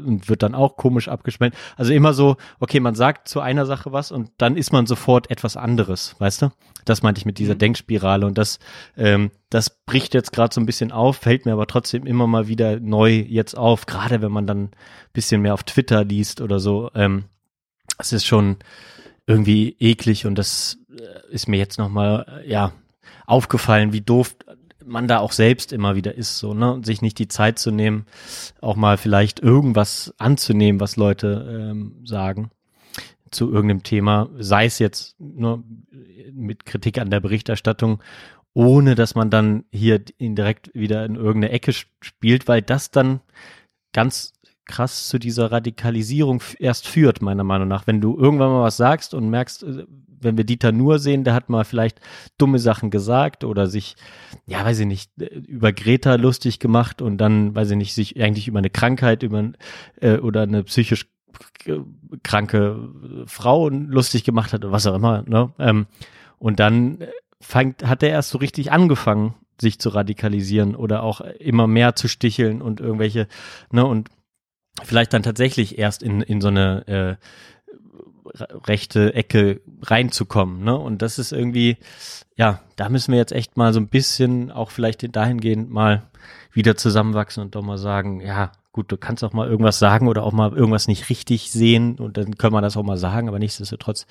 Speaker 1: und wird dann auch komisch abgeschmelzt. Also immer so, okay, man sagt zu einer Sache was und dann ist man sofort etwas anderes, weißt du? Das meinte ich mit dieser Denkspirale und das, ähm, das bricht jetzt gerade so ein bisschen auf, fällt mir aber trotzdem immer mal wieder neu jetzt auf, gerade wenn man dann ein bisschen mehr auf Twitter liest oder so. Ähm, es ist schon irgendwie eklig und das ist mir jetzt nochmal, ja, aufgefallen, wie doof man da auch selbst immer wieder ist, so, ne, und sich nicht die Zeit zu nehmen, auch mal vielleicht irgendwas anzunehmen, was Leute ähm, sagen zu irgendeinem Thema, sei es jetzt nur mit Kritik an der Berichterstattung, ohne dass man dann hier ihn direkt wieder in irgendeine Ecke spielt, weil das dann ganz krass zu dieser Radikalisierung erst führt, meiner Meinung nach. Wenn du irgendwann mal was sagst und merkst, äh, wenn wir Dieter Nur sehen, der hat mal vielleicht dumme Sachen gesagt oder sich, ja, weiß ich nicht, über Greta lustig gemacht und dann, weiß ich nicht, sich eigentlich über eine Krankheit, über äh, oder eine psychisch kranke Frau lustig gemacht hat oder was auch immer, ne? Ähm, und dann fängt, hat er erst so richtig angefangen, sich zu radikalisieren oder auch immer mehr zu sticheln und irgendwelche, ne, und vielleicht dann tatsächlich erst in, in so eine äh, rechte Ecke reinzukommen, ne? Und das ist irgendwie, ja, da müssen wir jetzt echt mal so ein bisschen auch vielleicht dahingehend mal wieder zusammenwachsen und doch mal sagen, ja, gut, du kannst auch mal irgendwas sagen oder auch mal irgendwas nicht richtig sehen und dann können wir das auch mal sagen, aber nichtsdestotrotz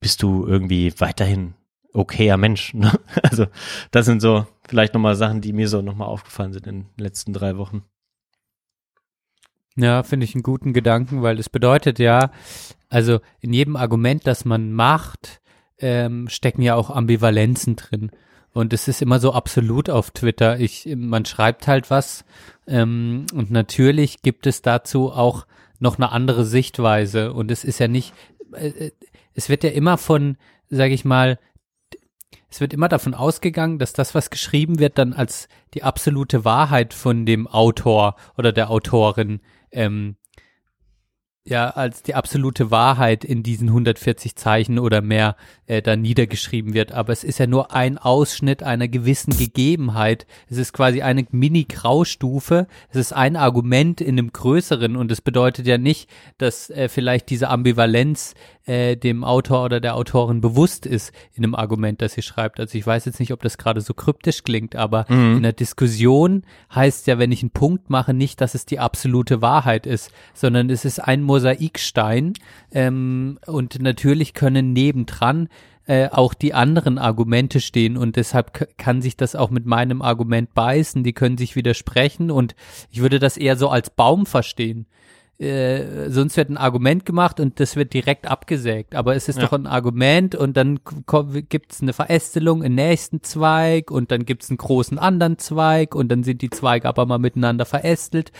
Speaker 1: bist du irgendwie weiterhin okayer Mensch. <laughs> Ne? Also das sind so vielleicht nochmal Sachen, die mir so nochmal aufgefallen sind in den letzten drei Wochen.
Speaker 2: Ja, finde ich einen guten Gedanken, weil das bedeutet ja, also in jedem Argument, das man macht, ähm, stecken ja auch Ambivalenzen drin. Und es ist immer so absolut auf Twitter. Ich, man schreibt halt was ähm, und natürlich gibt es dazu auch noch eine andere Sichtweise. Und es ist ja nicht, äh, äh, es wird ja immer von, sage ich mal, es wird immer davon ausgegangen, dass das, was geschrieben wird, dann als die absolute Wahrheit von dem Autor oder der Autorin ähm, ja als die absolute Wahrheit in diesen 140 Zeichen oder mehr äh, da niedergeschrieben wird. Aber es ist ja nur ein Ausschnitt einer gewissen Gegebenheit. Es ist quasi eine Mini-Graustufe. Es ist ein Argument in einem größeren und es bedeutet ja nicht, dass äh, vielleicht diese Ambivalenz äh, dem Autor oder der Autorin bewusst ist in einem Argument, das sie schreibt. Also ich weiß jetzt nicht, ob das gerade so kryptisch klingt, aber in der Diskussion heißt ja, wenn ich einen Punkt mache, nicht, dass es die absolute Wahrheit ist, sondern es ist ein Mosaikstein ähm, und natürlich können nebendran äh, auch die anderen Argumente stehen und deshalb kann sich das auch mit meinem Argument beißen, die können sich widersprechen und ich würde das eher so als Baum verstehen. Äh, sonst wird ein Argument gemacht und das wird direkt abgesägt. Aber es ist
Speaker 1: Ja.
Speaker 2: doch ein Argument und dann gibt es eine Verästelung im nächsten Zweig und dann gibt es einen großen anderen Zweig und dann sind die Zweige aber mal miteinander verästelt.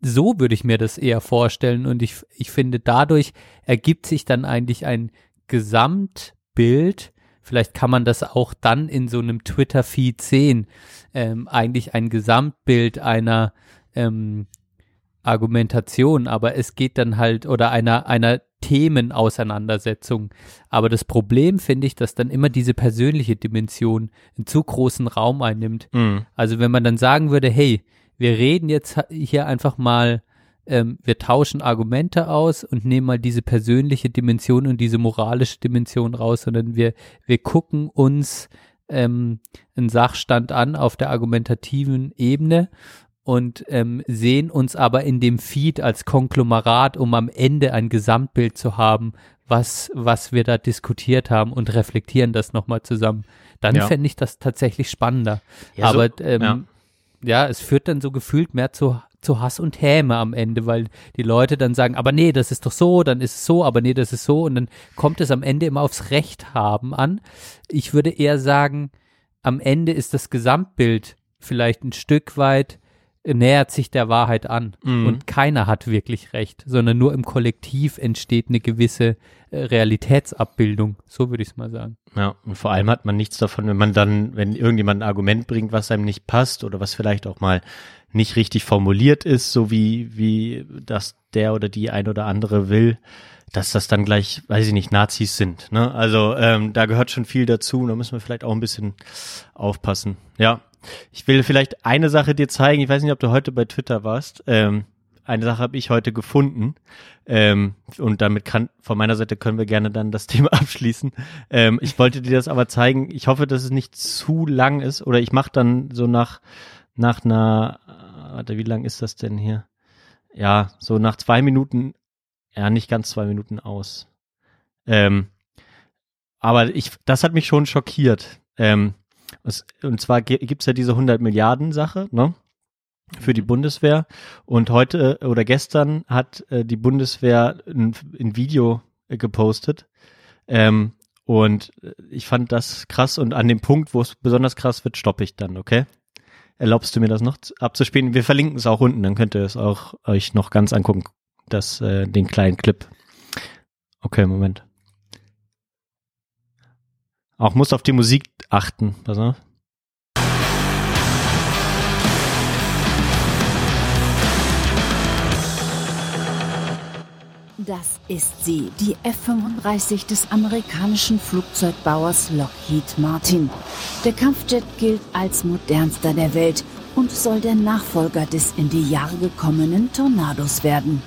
Speaker 2: So würde ich mir das eher vorstellen und ich, ich finde, dadurch ergibt sich dann eigentlich ein Gesamtbild. Vielleicht kann man das auch dann in so einem Twitter-Feed sehen. Ähm, eigentlich ein Gesamtbild einer ähm, Argumentation, aber es geht dann halt oder einer einer Themenauseinandersetzung. Aber das Problem finde ich, dass dann immer diese persönliche Dimension einen zu großen Raum einnimmt.
Speaker 1: Mhm.
Speaker 2: Also wenn man dann sagen würde, hey, wir reden jetzt hier einfach mal, ähm, wir tauschen Argumente aus und nehmen mal diese persönliche Dimension und diese moralische Dimension raus, sondern wir, wir gucken uns ähm, einen Sachstand an auf der argumentativen Ebene und ähm, sehen uns aber in dem Feed als Konglomerat, um am Ende ein Gesamtbild zu haben, was, was wir da diskutiert haben und reflektieren das nochmal zusammen. Dann
Speaker 1: Ja.
Speaker 2: fände ich das tatsächlich spannender.
Speaker 1: Ja, so-
Speaker 2: aber ähm,
Speaker 1: ja.
Speaker 2: Ja. es führt dann so gefühlt mehr zu, zu Hass und Häme am Ende, weil die Leute dann sagen, aber nee, das ist doch so, dann ist es so, aber nee, das ist so und dann kommt es am Ende immer aufs Recht haben an. Ich würde eher sagen, am Ende ist das Gesamtbild vielleicht ein Stück weit nähert sich der Wahrheit an
Speaker 1: Mhm.
Speaker 2: und keiner hat wirklich recht, sondern nur im Kollektiv entsteht eine gewisse äh, Realitätsabbildung. So würde ich es mal sagen.
Speaker 1: Ja, und vor allem hat man nichts davon, wenn man dann, wenn irgendjemand ein Argument bringt, was einem nicht passt oder was vielleicht auch mal nicht richtig formuliert ist, so wie, wie das der oder die ein oder andere will, dass das dann gleich, weiß ich nicht, Nazis sind. Ne? Also ähm, da gehört schon viel dazu und da müssen wir vielleicht auch ein bisschen aufpassen. Ja, ich will vielleicht eine Sache dir zeigen. Ich weiß nicht, ob du heute bei Twitter warst. Ähm, eine Sache habe ich heute gefunden. Ähm, und damit kann, von meiner Seite können wir gerne dann das <laughs> Thema abschließen. Ähm, ich wollte dir das aber zeigen. Ich hoffe, dass es nicht zu lang ist. Oder ich mache dann so nach, nach einer, äh, warte, wie lang ist das denn hier? Ja, so nach zwei Minuten, ja, nicht ganz zwei Minuten aus. Ähm, aber ich, das hat mich schon schockiert. Ähm, es, und zwar gibt's ja diese 100 Milliarden Sache, ne? Für die Bundeswehr. Und heute äh, oder gestern hat äh, die Bundeswehr ein, ein Video äh, gepostet. Ähm, und äh, ich fand das krass und an dem Punkt, wo es besonders krass wird, stoppe ich dann, okay? erlaubst du mir das noch zu- abzuspielen? Wir verlinken es auch unten, dann könnt ihr es auch euch noch ganz angucken, das, äh, den kleinen Clip. Okay, Moment. Auch muss auf die Musik achten, pass auf.
Speaker 7: Das ist sie, die F-35 des amerikanischen Flugzeugbauers Lockheed Martin. Der Kampfjet gilt als modernster der Welt und soll der Nachfolger des in die Jahre gekommenen Tornados werden.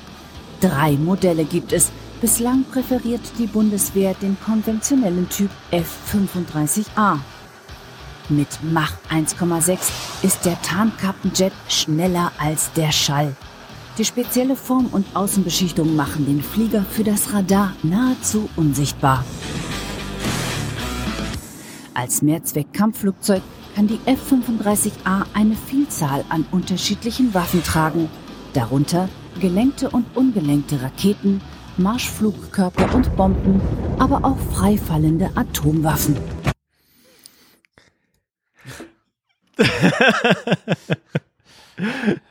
Speaker 7: Drei Modelle gibt es. Bislang präferiert die Bundeswehr den konventionellen Typ F-35A. Mit Mach 1,6 ist der Tarnkappenjet schneller als der Schall. Die spezielle Form und Außenbeschichtung machen den Flieger für das Radar nahezu unsichtbar. Als Mehrzweck-Kampfflugzeug kann die F-35A eine Vielzahl an unterschiedlichen Waffen tragen, darunter gelenkte und ungelenkte Raketen, Marschflugkörper und Bomben, aber auch freifallende Atomwaffen.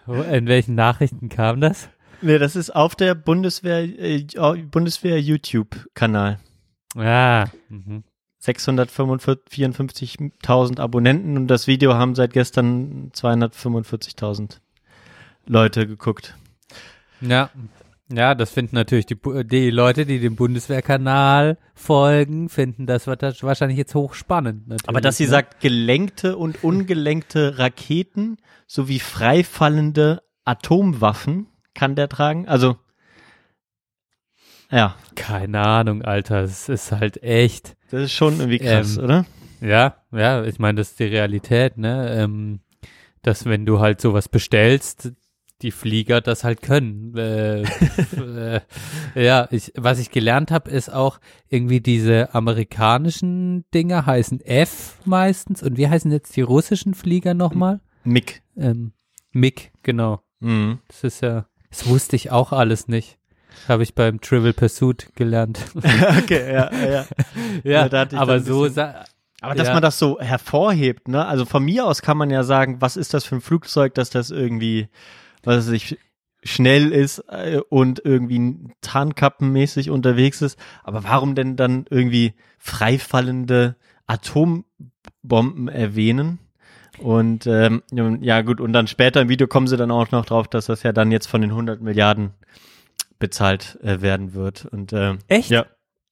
Speaker 2: In welchen Nachrichten kam das?
Speaker 1: Nee, das ist auf der Bundeswehr, äh, Bundeswehr YouTube-Kanal.
Speaker 2: Ja. Mhm.
Speaker 1: 654.000 Abonnenten und das Video haben seit gestern 245.000 Leute geguckt.
Speaker 2: Ja. Ja, das finden natürlich die, Bu- die Leute, die dem Bundeswehrkanal folgen, finden das wa- das wahrscheinlich jetzt hochspannend. Natürlich,
Speaker 1: Aber dass sie
Speaker 2: ne?
Speaker 1: sagt, gelenkte und ungelenkte Raketen sowie freifallende Atomwaffen kann der tragen. Also, ja,
Speaker 2: Keine Ahnung, Alter. Es ist halt echt.
Speaker 1: das ist schon irgendwie krass,
Speaker 2: Ähm,
Speaker 1: oder?
Speaker 2: Ja, ja, ich meine, das ist die Realität, ne? Ähm, dass wenn du halt sowas bestellst, die Flieger das halt können. Äh, äh, ja, ich, was ich gelernt habe, ist auch irgendwie diese amerikanischen Dinger heißen F meistens. Und wie heißen jetzt die russischen Flieger nochmal?
Speaker 1: Mick.
Speaker 2: Ähm, MiG, genau.
Speaker 1: Mhm.
Speaker 2: Das ist ja, das wusste ich auch alles nicht. Habe ich beim Trivial Pursuit gelernt. <laughs> <laughs>
Speaker 1: okay, ja, ja.
Speaker 2: ja,
Speaker 1: Ja,
Speaker 2: aber so,
Speaker 1: Aber dass
Speaker 2: Ja.
Speaker 1: man das so hervorhebt, ne? Also von mir aus kann man ja sagen, was ist das für ein Flugzeug, dass das irgendwie, was weiß ich, schnell ist äh, und irgendwie tarnkappenmäßig unterwegs ist. Aber warum denn dann irgendwie freifallende Atombomben erwähnen? Und ähm, ja gut, und dann später im Video kommen sie dann auch noch drauf, dass das ja dann jetzt von den 100 Milliarden bezahlt äh, werden wird. Und ähm,
Speaker 2: Echt?
Speaker 1: Ja.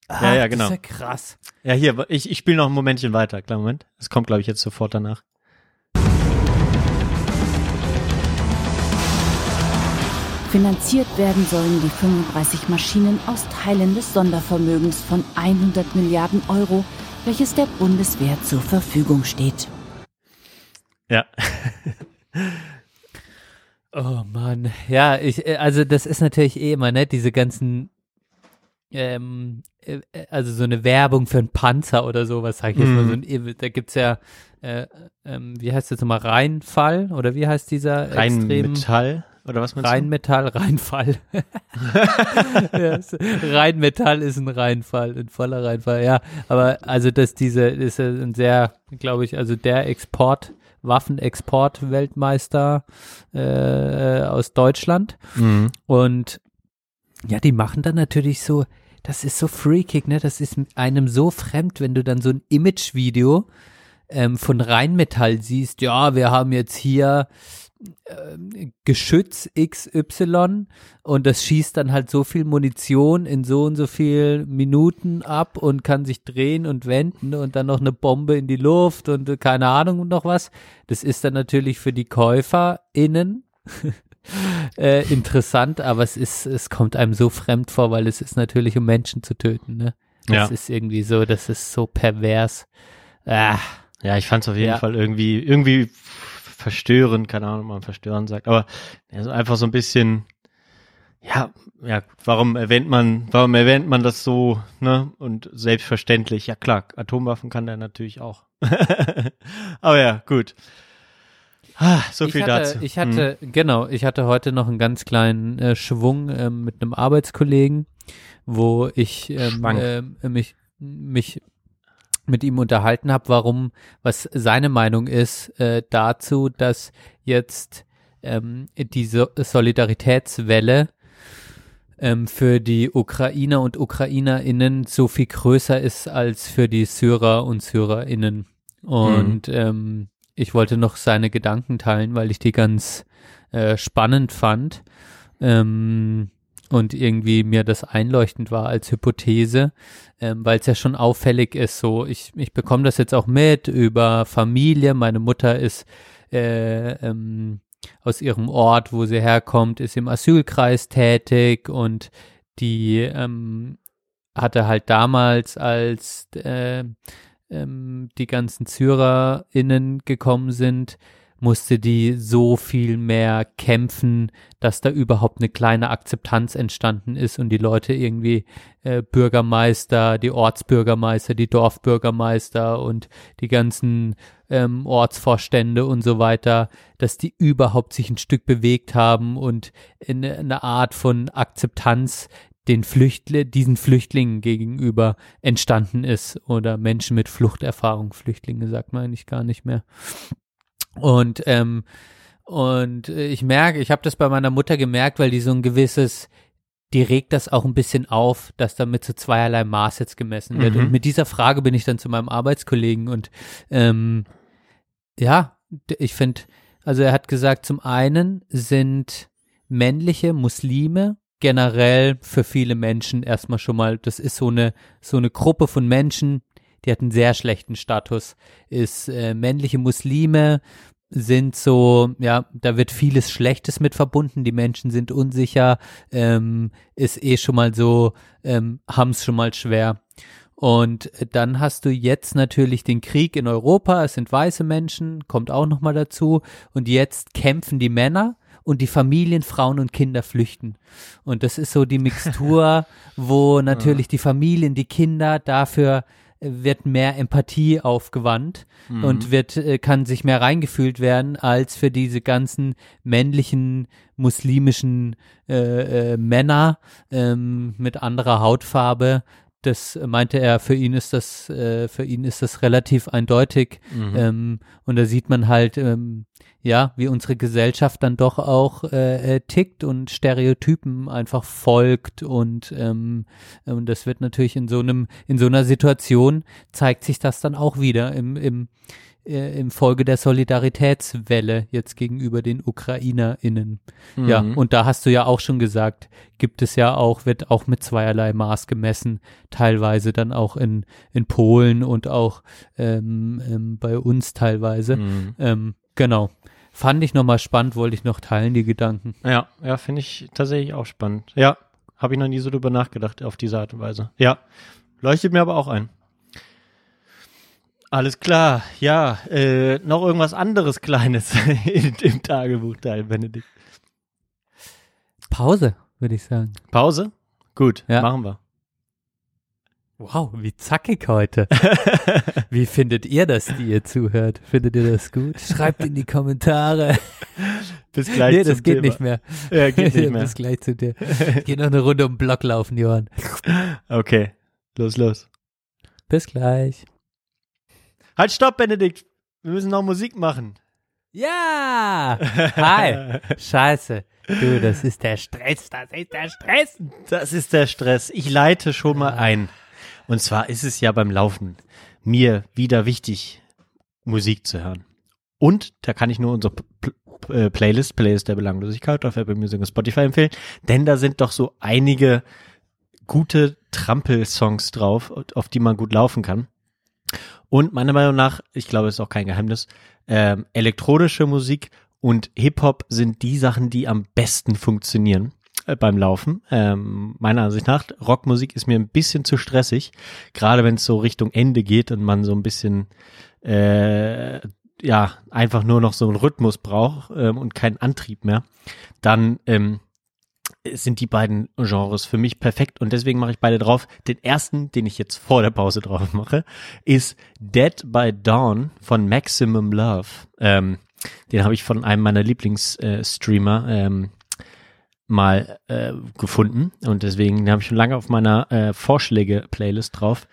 Speaker 1: Ja, ja,
Speaker 2: das
Speaker 1: genau.
Speaker 2: ist ja krass.
Speaker 1: Ja, hier, ich, ich spiele noch ein Momentchen weiter. Klar, Moment. Es kommt, glaube ich, jetzt sofort danach.
Speaker 7: Finanziert werden sollen die 35 Maschinen aus Teilen des Sondervermögens von 100 Milliarden Euro, welches der Bundeswehr zur Verfügung steht.
Speaker 1: Ja. <laughs>
Speaker 2: Oh Mann, ja, ich, äh, also das ist natürlich eh immer, ne, diese ganzen, ähm, äh, äh, also so eine Werbung für einen Panzer oder sowas, sag ich jetzt mal, so ein, E, da gibt's ja, äh, ähm, wie heißt das nochmal, Rheinfall, oder wie heißt dieser
Speaker 1: Rein
Speaker 2: extrem,
Speaker 1: Metall, oder was meinst
Speaker 2: Rheinmetall, Rheinfall. ja, <laughs> es- Rheinmetall ist ein Rheinfall, ein voller Rheinfall, ja. Aber also, dass diese, ist ein sehr, glaube ich, also der Export, Waffenexport-Weltmeister äh, aus Deutschland.
Speaker 1: du? Mhm.
Speaker 2: Und ja, die machen dann natürlich so, das ist so freakig, ne? Das ist einem so fremd, wenn du dann so ein Imagevideo ähm, von Rheinmetall siehst. Ja, wir haben jetzt hier Geschütz XY und das schießt dann halt so viel Munition in so und so viel Minuten ab und kann sich drehen und wenden und dann noch eine Bombe in die Luft und äh, keine Ahnung und noch was. Das ist dann natürlich für die KäuferInnen <laughs> äh, interessant, aber es ist, es kommt einem so fremd vor, weil es ist natürlich, um Menschen zu töten, ne? Das
Speaker 1: Ja.
Speaker 2: ist irgendwie so, das ist so pervers. Ah,
Speaker 1: Ja, ich fand es auf jeden
Speaker 2: Ja.
Speaker 1: Fall irgendwie, irgendwie verstörend, keine Ahnung, ob man verstörend sagt, aber ja, so einfach so ein bisschen, ja, ja, warum erwähnt man, warum erwähnt man das so, ne? Und selbstverständlich, ja klar, Atomwaffen kann der natürlich auch. <laughs> aber ja, gut. Ah, so
Speaker 2: ich
Speaker 1: viel
Speaker 2: hatte,
Speaker 1: dazu.
Speaker 2: Ich hatte, genau, ich hatte heute noch einen ganz kleinen äh, Schwung ähm, mit einem Arbeitskollegen, wo ich ähm, ähm, mich, mich mit ihm unterhalten habe, warum, was seine Meinung ist äh, dazu, dass jetzt ähm, diese Solidaritätswelle ähm, für die Ukrainer und Ukrainerinnen so viel größer ist als für die Syrer und Syrerinnen. Und ähm, ich wollte noch seine Gedanken teilen, weil ich die ganz äh, spannend fand ähm, und irgendwie mir das einleuchtend war als Hypothese, ähm, weil es ja schon auffällig ist. So, ich, ich bekomme das jetzt auch mit über Familie. Meine Mutter ist äh, ähm, aus ihrem Ort, wo sie herkommt, ist im Asylkreis tätig und die ähm, hatte halt damals, als äh, ähm, die ganzen SyrerInnen gekommen sind, musste die so viel mehr kämpfen, dass da überhaupt eine kleine Akzeptanz entstanden ist und die Leute irgendwie äh, Bürgermeister, die Ortsbürgermeister, die Dorfbürgermeister und die ganzen ähm, Ortsvorstände und so weiter, dass die überhaupt sich ein Stück bewegt haben und in eine Art von Akzeptanz den Flüchtl diesen Flüchtlingen gegenüber entstanden ist oder Menschen mit Fluchterfahrung. Flüchtlinge sagt man eigentlich gar nicht mehr. Und ähm, und ich merke, ich habe das bei meiner Mutter gemerkt, weil die so ein gewisses, die regt das auch ein bisschen auf, dass damit zu zweierlei Maß jetzt gemessen wird.
Speaker 1: Mhm.
Speaker 2: Und mit dieser Frage bin ich dann zu meinem Arbeitskollegen und ähm, ja, ich finde, also er hat gesagt, zum einen sind männliche Muslime generell für viele Menschen erstmal schon mal, das ist so eine, so eine Gruppe von Menschen, die hat einen sehr schlechten Status, ist äh, männliche Muslime, sind so, ja, da wird vieles Schlechtes mit verbunden, die Menschen sind unsicher, ähm, ist eh schon mal so, ähm, haben es schon mal schwer. Und dann hast du jetzt natürlich den Krieg in Europa, es sind weiße Menschen, kommt auch nochmal dazu. Und jetzt kämpfen die Männer und die Familien, Frauen und Kinder flüchten. Und das ist so die Mixtur, <laughs> wo natürlich die Familien, die Kinder dafür wird mehr Empathie aufgewandt und wird äh, kann sich mehr reingefühlt werden als für diese ganzen männlichen muslimischen äh, äh, Männer ähm, mit anderer Hautfarbe. Das meinte er, für ihn ist das, äh, für ihn ist das relativ eindeutig. Ähm, und da sieht man halt, ähm, ja, wie unsere Gesellschaft dann doch auch äh, äh, tickt und Stereotypen einfach folgt und ähm, und das wird natürlich in so einem in so einer Situation zeigt sich das dann auch wieder im im äh, im Folge der Solidaritätswelle jetzt gegenüber den UkrainerInnen. Ja, und da hast du ja auch schon gesagt, gibt es ja auch, wird auch mit zweierlei Maß gemessen, teilweise dann auch in, in Polen und auch ähm, ähm, bei uns teilweise.
Speaker 1: Mhm.
Speaker 2: Ähm, genau. Fand ich nochmal spannend, wollte ich noch teilen, die Gedanken.
Speaker 1: Ja, ja, finde ich tatsächlich auch spannend. Ja, habe ich noch nie so drüber nachgedacht auf diese Art und Weise. Ja, leuchtet mir aber auch ein. Alles klar, ja, äh, noch irgendwas anderes <laughs> Kleines in, im Tagebuchteil, Benedikt.
Speaker 2: Pause, würde ich sagen.
Speaker 1: Pause? Gut,
Speaker 2: Ja.
Speaker 1: machen wir.
Speaker 2: Wow, wie zackig heute. <laughs> wie findet ihr das, die ihr zuhört? Findet ihr das gut? Schreibt in die Kommentare.
Speaker 1: Bis gleich
Speaker 2: nee, das geht
Speaker 1: Thema.
Speaker 2: nicht mehr.
Speaker 1: Ja, geht nicht mehr. <laughs>
Speaker 2: Bis gleich zu dir. <laughs> Geh noch eine Runde um den Block laufen, Johann.
Speaker 1: Okay, los, los.
Speaker 2: Bis gleich.
Speaker 1: Halt, stopp, Benedikt. Wir müssen noch Musik machen.
Speaker 2: Ja! Hi! Scheiße. Du, das ist der Stress, das ist der Stress.
Speaker 1: Das ist der Stress. Ich leite schon mal ein. Und zwar ist es ja beim Laufen mir wieder wichtig, Musik zu hören. Und da kann ich nur unsere P äh, Playlist, Playlist der Belanglosigkeit auf Apple Music und Spotify empfehlen, denn da sind doch so einige gute Trampelsongs drauf, auf die man gut laufen kann. Und meiner Meinung nach, ich glaube, es ist auch kein Geheimnis, ähm, elektronische Musik und Hip-Hop sind die Sachen, die am besten funktionieren beim Laufen. Ähm, meiner Ansicht nach, Rockmusik ist mir ein bisschen zu stressig, gerade wenn es so Richtung Ende geht und man so ein bisschen äh, ja einfach nur noch so einen Rhythmus braucht ähm, und keinen Antrieb mehr, dann ähm, sind die beiden Genres für mich perfekt und deswegen mache ich beide drauf. Den ersten, den ich jetzt vor der Pause drauf mache, ist Dead by Dawn von Maximum Love. Ähm, den habe ich von einem meiner Lieblingsstreamer ähm, mal äh, gefunden und deswegen habe ich schon lange auf meiner äh, Vorschläge-Playlist drauf.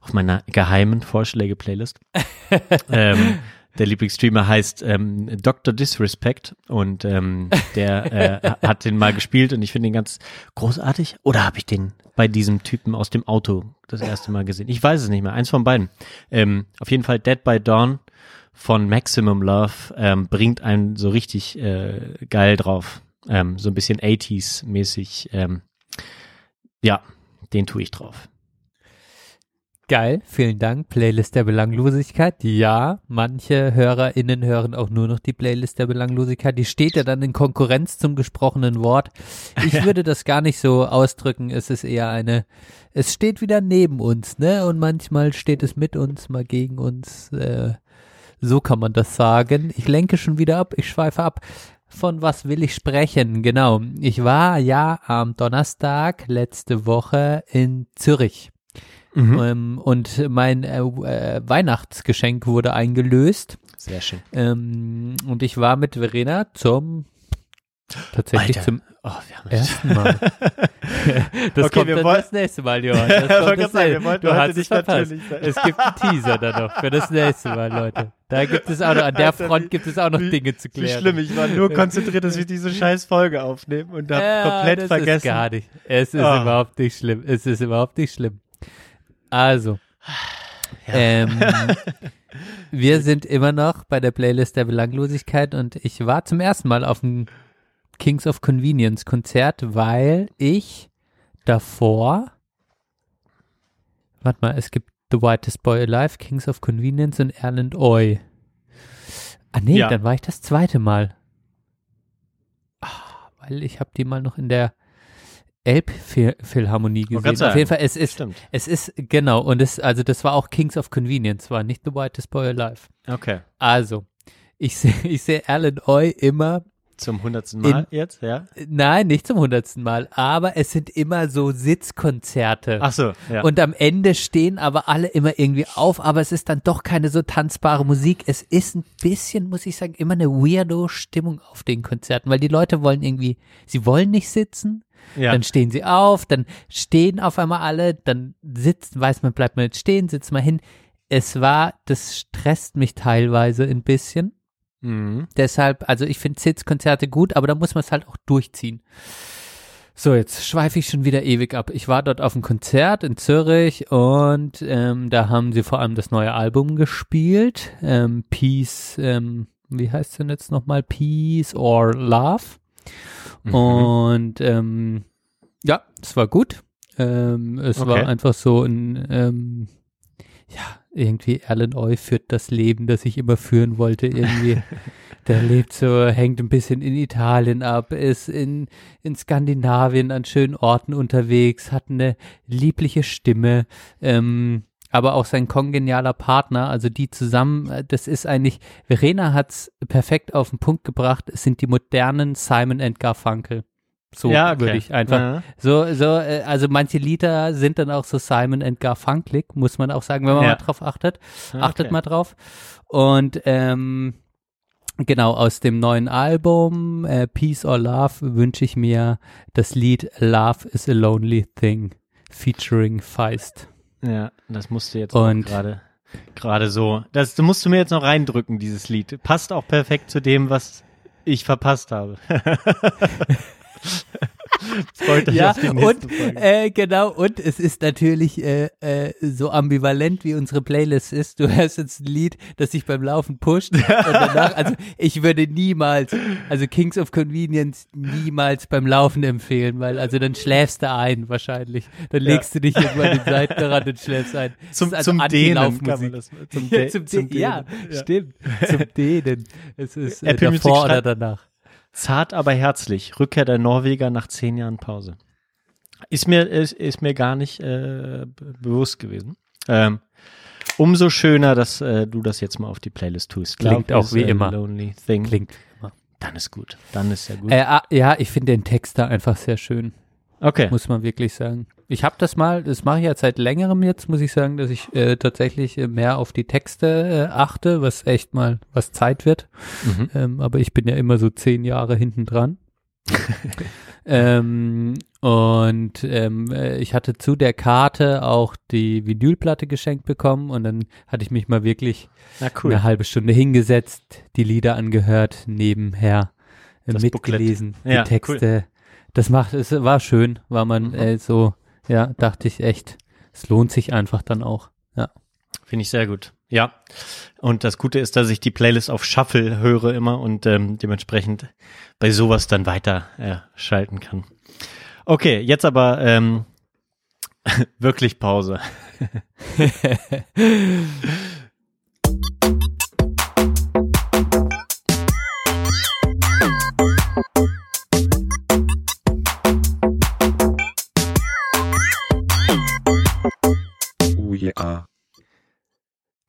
Speaker 1: auf meiner geheimen Vorschläge-Playlist. <laughs> ähm, der Lieblingsstreamer heißt ähm, Dr. Disrespect und ähm, der äh, hat den mal gespielt und ich finde ihn ganz großartig. Oder habe ich den bei diesem Typen aus dem Auto das erste Mal gesehen? Ich weiß es nicht mehr. Eins von beiden. Ähm, auf jeden Fall Dead by Dawn von Maximum Love ähm, bringt einen so richtig äh, geil drauf. Ähm, so ein bisschen 80s-mäßig. Ähm, ja, den tue ich drauf.
Speaker 2: Geil, vielen Dank. Playlist der Belanglosigkeit. Ja, manche HörerInnen hören auch nur noch die Playlist der Belanglosigkeit. Die steht ja dann in Konkurrenz zum gesprochenen Wort. Ich <laughs> würde das gar nicht so ausdrücken. Es ist eher eine, es steht wieder neben uns, ne? Und manchmal steht es mit uns, mal gegen uns. Äh, so kann man das sagen. Ich lenke schon wieder ab, ich schweife ab. Von was will ich sprechen? Genau. Ich war ja am Donnerstag letzte Woche in Zürich.
Speaker 1: Mhm.
Speaker 2: Ähm, und mein äh, äh, Weihnachtsgeschenk wurde eingelöst.
Speaker 1: Sehr schön.
Speaker 2: Ähm, und ich war mit Verena zum tatsächlich
Speaker 1: Alter.
Speaker 2: zum
Speaker 1: Oh, wir haben
Speaker 2: ersten Mal. <laughs> das
Speaker 1: Okay,
Speaker 2: kommt
Speaker 1: wir
Speaker 2: dann
Speaker 1: wollen-
Speaker 2: das nächste Mal, Johann. <laughs> Das kommt das nächste-
Speaker 1: wir
Speaker 2: du hast es verpasst.
Speaker 1: sein.
Speaker 2: Es gibt einen Teaser dann noch für das nächste Mal, Leute. Da gibt es auch noch, an der
Speaker 1: Alter,
Speaker 2: Front
Speaker 1: wie-
Speaker 2: gibt es auch noch
Speaker 1: wie-
Speaker 2: Dinge zu
Speaker 1: Wie
Speaker 2: klären.
Speaker 1: schlimm, ich war nur konzentriert, dass wir diese scheiß Folge aufnehmen und habe
Speaker 2: Ja,
Speaker 1: komplett
Speaker 2: das
Speaker 1: vergessen.
Speaker 2: Ist gar nicht. Es ist
Speaker 1: Ah.
Speaker 2: überhaupt nicht schlimm. Es ist überhaupt nicht schlimm. Also. Ähm, <laughs> wir sind immer noch bei der Playlist der Belanglosigkeit und ich war zum ersten Mal auf dem Kings of Convenience Konzert, weil ich davor, warte mal, es gibt The Whitest Boy Alive, Kings of Convenience und Erland Oi. Ah nee,
Speaker 1: Ja.
Speaker 2: dann war ich das zweite Mal. Ah, weil ich habe die mal noch in der Elbphilharmonie gesehen. Auf jeden Fall, es ist,
Speaker 1: Stimmt.
Speaker 2: es ist, genau, und es, also das war auch Kings of Convenience, war nicht The Whitest Boy Alive.
Speaker 1: Okay.
Speaker 2: Also, ich sehe, <laughs> ich sehe Alan Oy immer,
Speaker 1: Zum hundertsten Mal jetzt, ja?
Speaker 2: nein, nicht zum hundertsten Mal, aber es sind immer so Sitzkonzerte.
Speaker 1: Ach so, ja.
Speaker 2: Und am Ende stehen aber alle immer irgendwie auf, aber es ist dann doch keine so tanzbare Musik. Es ist ein bisschen, muss ich sagen, immer eine weirdo Stimmung auf den Konzerten, weil die Leute wollen irgendwie, sie wollen nicht sitzen,
Speaker 1: ja.
Speaker 2: dann stehen sie auf, dann stehen auf einmal alle, dann sitzt, weiß man, bleibt man jetzt stehen, sitzt mal hin. Es war, das stresst mich teilweise ein bisschen.
Speaker 1: Mhm.
Speaker 2: Deshalb, also ich finde Sitzkonzerte gut, aber da muss man es halt auch durchziehen. So, jetzt schweife ich schon wieder ewig ab. Ich war dort auf einem Konzert in Zürich und ähm, da haben sie vor allem das neue Album gespielt. Ähm, Peace, ähm, wie heißt es denn jetzt nochmal? Peace or Love.
Speaker 1: Mhm.
Speaker 2: Und ähm, ja, es war gut. Ähm, es
Speaker 1: Okay.
Speaker 2: war einfach so ein, ähm, ja, irgendwie Alan Oy führt das Leben, das ich immer führen wollte. Irgendwie, <laughs> der lebt so, hängt ein bisschen in Italien ab, ist in, in Skandinavien an schönen Orten unterwegs, hat eine liebliche Stimme. Ähm, aber auch sein kongenialer Partner, also die zusammen, äh, das ist eigentlich, Verena hat's perfekt auf den Punkt gebracht, es sind die modernen Simon and Garfunkel. So
Speaker 1: ja, okay.
Speaker 2: würde ich einfach
Speaker 1: Ja.
Speaker 2: so, so, äh, also manche Lieder sind dann auch so Simon and Garfunkel, muss man auch sagen, wenn man
Speaker 1: Ja.
Speaker 2: mal drauf achtet.
Speaker 1: Okay.
Speaker 2: Achtet mal drauf. Und ähm, genau, aus dem neuen Album äh, Peace or Love wünsche ich mir das Lied Love is a Lonely Thing featuring Feist.
Speaker 1: Ja, das musst du jetzt gerade gerade so. Das musst du mir jetzt noch reindrücken, dieses Lied. Passt auch perfekt zu dem, was ich verpasst habe. <laughs> <laughs> Freut euch
Speaker 2: Ja,
Speaker 1: auf die nächste
Speaker 2: und
Speaker 1: Folge.
Speaker 2: äh, genau, und es ist natürlich äh, äh, so ambivalent, wie unsere Playlist ist. Du hörst jetzt ein Lied, das sich beim Laufen pusht und danach, also ich würde niemals, also Kings of Convenience niemals beim Laufen empfehlen, weil also dann schläfst du ein wahrscheinlich. Dann
Speaker 1: Ja.
Speaker 2: legst du dich irgendwann den Seitenrand und schläfst ein.
Speaker 1: Zum,
Speaker 2: also
Speaker 1: zum Dehnen kann man das. Zum,
Speaker 2: Ja, <laughs>
Speaker 1: De
Speaker 2: zum,
Speaker 1: zum
Speaker 2: De ja,
Speaker 1: Dehnen.
Speaker 2: stimmt. Zum Dehnen. Es ist äh, davor oder danach.
Speaker 1: Zart, aber herzlich. Rückkehr der Norweger nach zehn Jahren Pause. Ist mir, ist, ist mir gar nicht äh, be- bewusst gewesen. Ähm, umso schöner, dass äh, du das jetzt mal auf die Playlist tust.
Speaker 2: Klingt
Speaker 1: Love
Speaker 2: auch wie
Speaker 1: a
Speaker 2: immer.
Speaker 1: Lonely thing.
Speaker 2: Klingt immer.
Speaker 1: Dann ist gut. Dann ist ja gut.
Speaker 2: Äh, ah, ja, ich finde den Text da einfach sehr schön.
Speaker 1: okay.
Speaker 2: muss man wirklich sagen. Ich habe das mal, das mache ich ja seit längerem jetzt, muss ich sagen, dass ich äh, tatsächlich äh, mehr auf die Texte äh, achte, was echt mal was Zeit wird.
Speaker 1: Mhm.
Speaker 2: Ähm, aber ich bin ja immer so zehn Jahre hinten dran. <laughs> ähm, Und ähm, äh, ich hatte zu der Karte auch die Vinylplatte geschenkt bekommen und dann hatte ich mich mal wirklich
Speaker 1: cool.
Speaker 2: eine halbe Stunde hingesetzt, die Lieder angehört, nebenher äh, mitgelesen.
Speaker 1: Ja,
Speaker 2: die Texte. Das macht, es war schön, war man
Speaker 1: Mhm.
Speaker 2: äh, so, ja, dachte ich echt, es lohnt sich einfach dann auch. Ja.
Speaker 1: Finde ich sehr gut. Ja. Und das Gute ist, dass ich die Playlist auf Shuffle höre immer und ähm, dementsprechend bei sowas dann weiter äh, schalten kann. Okay, jetzt aber ähm, <laughs> wirklich Pause. <laughs>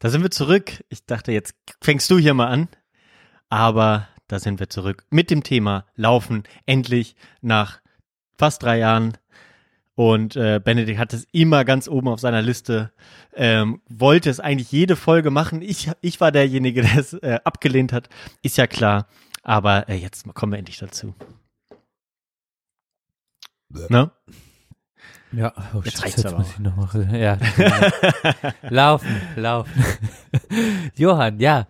Speaker 1: Da sind wir zurück. Ich dachte, jetzt fängst du hier mal an. Aber da sind wir zurück mit dem Thema Laufen. Endlich nach fast drei Jahren. Und äh, Benedikt hat es immer ganz oben auf seiner Liste. Ähm, wollte es eigentlich jede Folge machen. Ich, ich war derjenige, der es äh, abgelehnt hat. Ist ja klar. Aber äh, jetzt kommen wir endlich dazu. Ne?
Speaker 2: Ja, oh,
Speaker 1: Jetzt reicht's
Speaker 2: jetzt
Speaker 1: aber
Speaker 2: muss ich noch mal, ja. <laughs> laufen, laufen. <laughs> Johann, ja,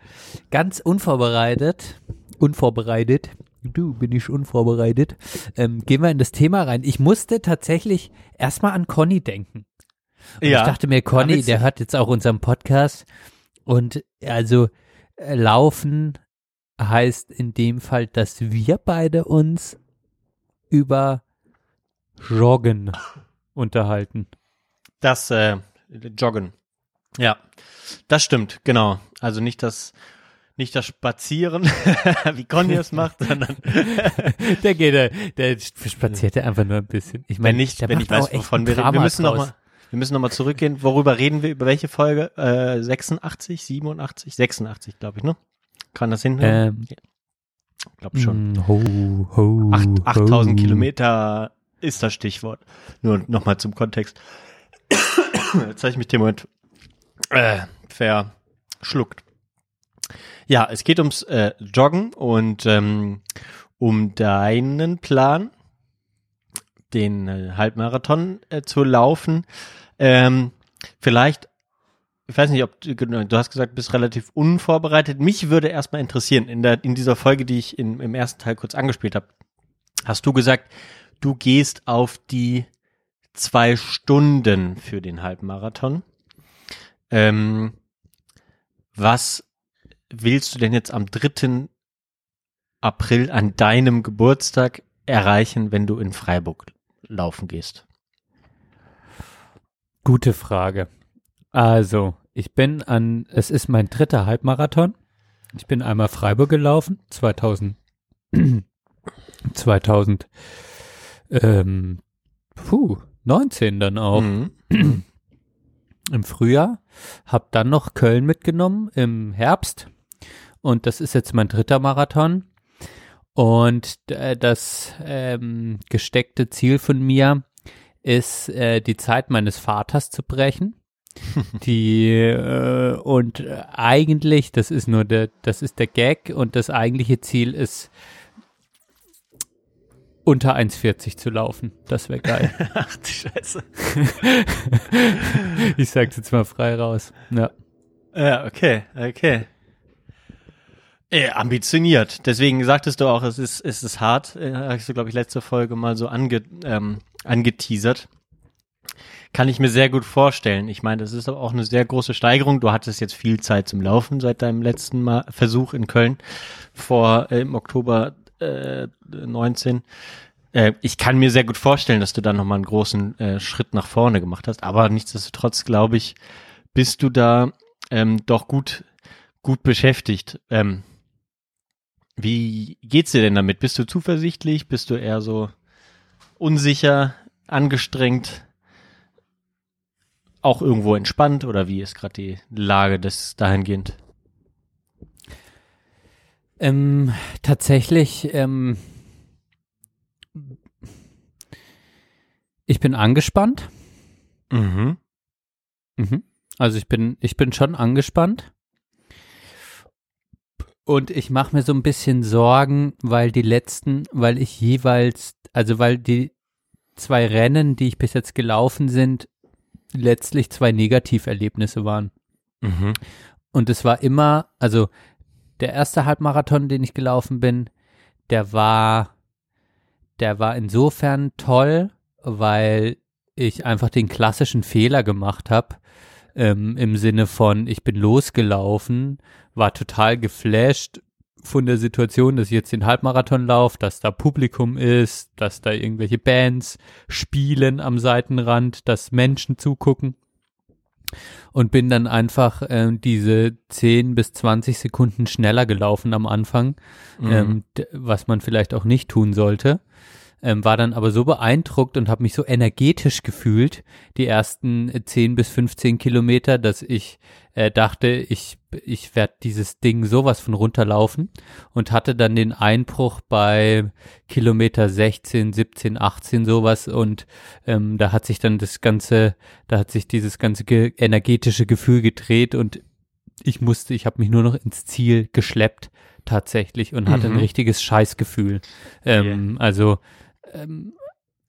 Speaker 2: ganz unvorbereitet, unvorbereitet, du bin ich unvorbereitet, ähm, gehen wir in das Thema rein. Ich musste tatsächlich erstmal an Conny denken. Und
Speaker 1: Ja.
Speaker 2: Ich dachte mir, Conny, der hört jetzt auch unseren Podcast und also äh, laufen heißt in dem Fall, dass wir beide uns über Joggen unterhalten.
Speaker 1: Das äh, Joggen. Ja, das stimmt, genau. Also nicht das, nicht das Spazieren, <laughs> wie Conny es macht, sondern <laughs>
Speaker 2: der geht, der, der spaziert ja einfach nur ein bisschen. Ich meine,
Speaker 1: wenn nicht, wenn ich weiß, wovon wir reden. Wir müssen noch
Speaker 2: draus.
Speaker 1: mal, wir müssen noch mal zurückgehen. Worüber reden wir? Über welche Folge? Äh, 86, 87, 86, glaube ich, ne? Kann das hin?
Speaker 2: Ähm,
Speaker 1: Ich glaube schon.
Speaker 2: mm, ho, ho,
Speaker 1: Acht- 8000
Speaker 2: ho.
Speaker 1: Kilometer ist das Stichwort. Nur noch mal zum Kontext. <coughs> Jetzt habe ich mich dem Moment äh, verschluckt. Ja, es geht ums äh, Joggen und ähm, um deinen Plan, den äh, Halbmarathon äh, zu laufen. Ähm, vielleicht, ich weiß nicht, ob du, genau, du hast gesagt, bist relativ unvorbereitet. Mich würde erstmal interessieren, in, der, in dieser Folge, die ich in, im ersten Teil kurz angespielt habe, hast du gesagt, du gehst auf die zwei Stunden für den Halbmarathon. Ähm, was willst du denn jetzt am 3. April an deinem Geburtstag erreichen, wenn du in Freiburg laufen gehst?
Speaker 2: Gute Frage. Also, ich bin an, es ist mein dritter Halbmarathon. Ich bin einmal Freiburg gelaufen, 2000, 2000, <clears throat> ähm, puh, 19 dann auch.
Speaker 1: Mhm. <clears throat>
Speaker 2: im Frühjahr, habe dann noch Köln mitgenommen im Herbst und das ist jetzt mein dritter Marathon und äh, das ähm, gesteckte Ziel von mir ist äh, die Zeit meines Vaters zu brechen. <laughs> die äh, und eigentlich, das ist nur der, das ist der Gag und das eigentliche Ziel ist unter 1,40 zu laufen. Das wäre geil. <laughs>
Speaker 1: Ach du Scheiße. <laughs>
Speaker 2: ich sag's jetzt mal frei raus. Ja.
Speaker 1: Ja, okay, okay. Äh, ambitioniert. Deswegen sagtest du auch, es ist, es ist hart. Äh, hast du, glaube ich, letzte Folge mal so ange, ähm, angeteasert. Kann ich mir sehr gut vorstellen. Ich meine, das ist aber auch eine sehr große Steigerung. Du hattest jetzt viel Zeit zum Laufen seit deinem letzten Mal Versuch in Köln vor äh, im Oktober äh, 19. Äh, ich kann mir sehr gut vorstellen, dass du da nochmal einen großen äh, Schritt nach vorne gemacht hast. Aber nichtsdestotrotz, glaube ich, bist du da ähm, doch gut, gut beschäftigt. Ähm, wie geht's dir denn damit? Bist du zuversichtlich? Bist du eher so unsicher, angestrengt? Auch irgendwo entspannt oder wie ist gerade die Lage des dahingehend?
Speaker 2: Ähm, tatsächlich, ähm, ich bin angespannt.
Speaker 1: Mhm.
Speaker 2: Mhm. Also ich bin, ich bin schon angespannt. Und ich mache mir so ein bisschen Sorgen, weil die letzten, weil ich jeweils, also weil die zwei Rennen, die ich bis jetzt gelaufen sind, letztlich zwei Negativerlebnisse waren.
Speaker 1: Mhm.
Speaker 2: Und es war immer, also der erste Halbmarathon, den ich gelaufen bin, der war, der war insofern toll, weil ich einfach den klassischen Fehler gemacht habe. Ähm, Im Sinne von, ich bin losgelaufen, war total geflasht von der Situation, dass ich jetzt den Halbmarathon laufe, dass da Publikum ist, dass da irgendwelche Bands spielen am Seitenrand, dass Menschen zugucken und bin dann einfach äh, diese 10 bis 20 Sekunden schneller gelaufen am Anfang,
Speaker 1: Mhm.
Speaker 2: ähm, was man vielleicht auch nicht tun sollte. Ähm, war dann aber so beeindruckt und habe mich so energetisch gefühlt, die ersten äh, 10 bis 15 Kilometer, dass ich äh, dachte, ich, ich werde dieses Ding sowas von runterlaufen und hatte dann den Einbruch bei Kilometer 16, 17, 18 sowas und ähm, da hat sich dann das ganze, da hat sich dieses ganze ge energetische Gefühl gedreht und ich musste, ich habe mich nur noch ins Ziel geschleppt tatsächlich und hatte ein
Speaker 1: Mhm.
Speaker 2: richtiges Scheißgefühl. Ähm, Also ähm,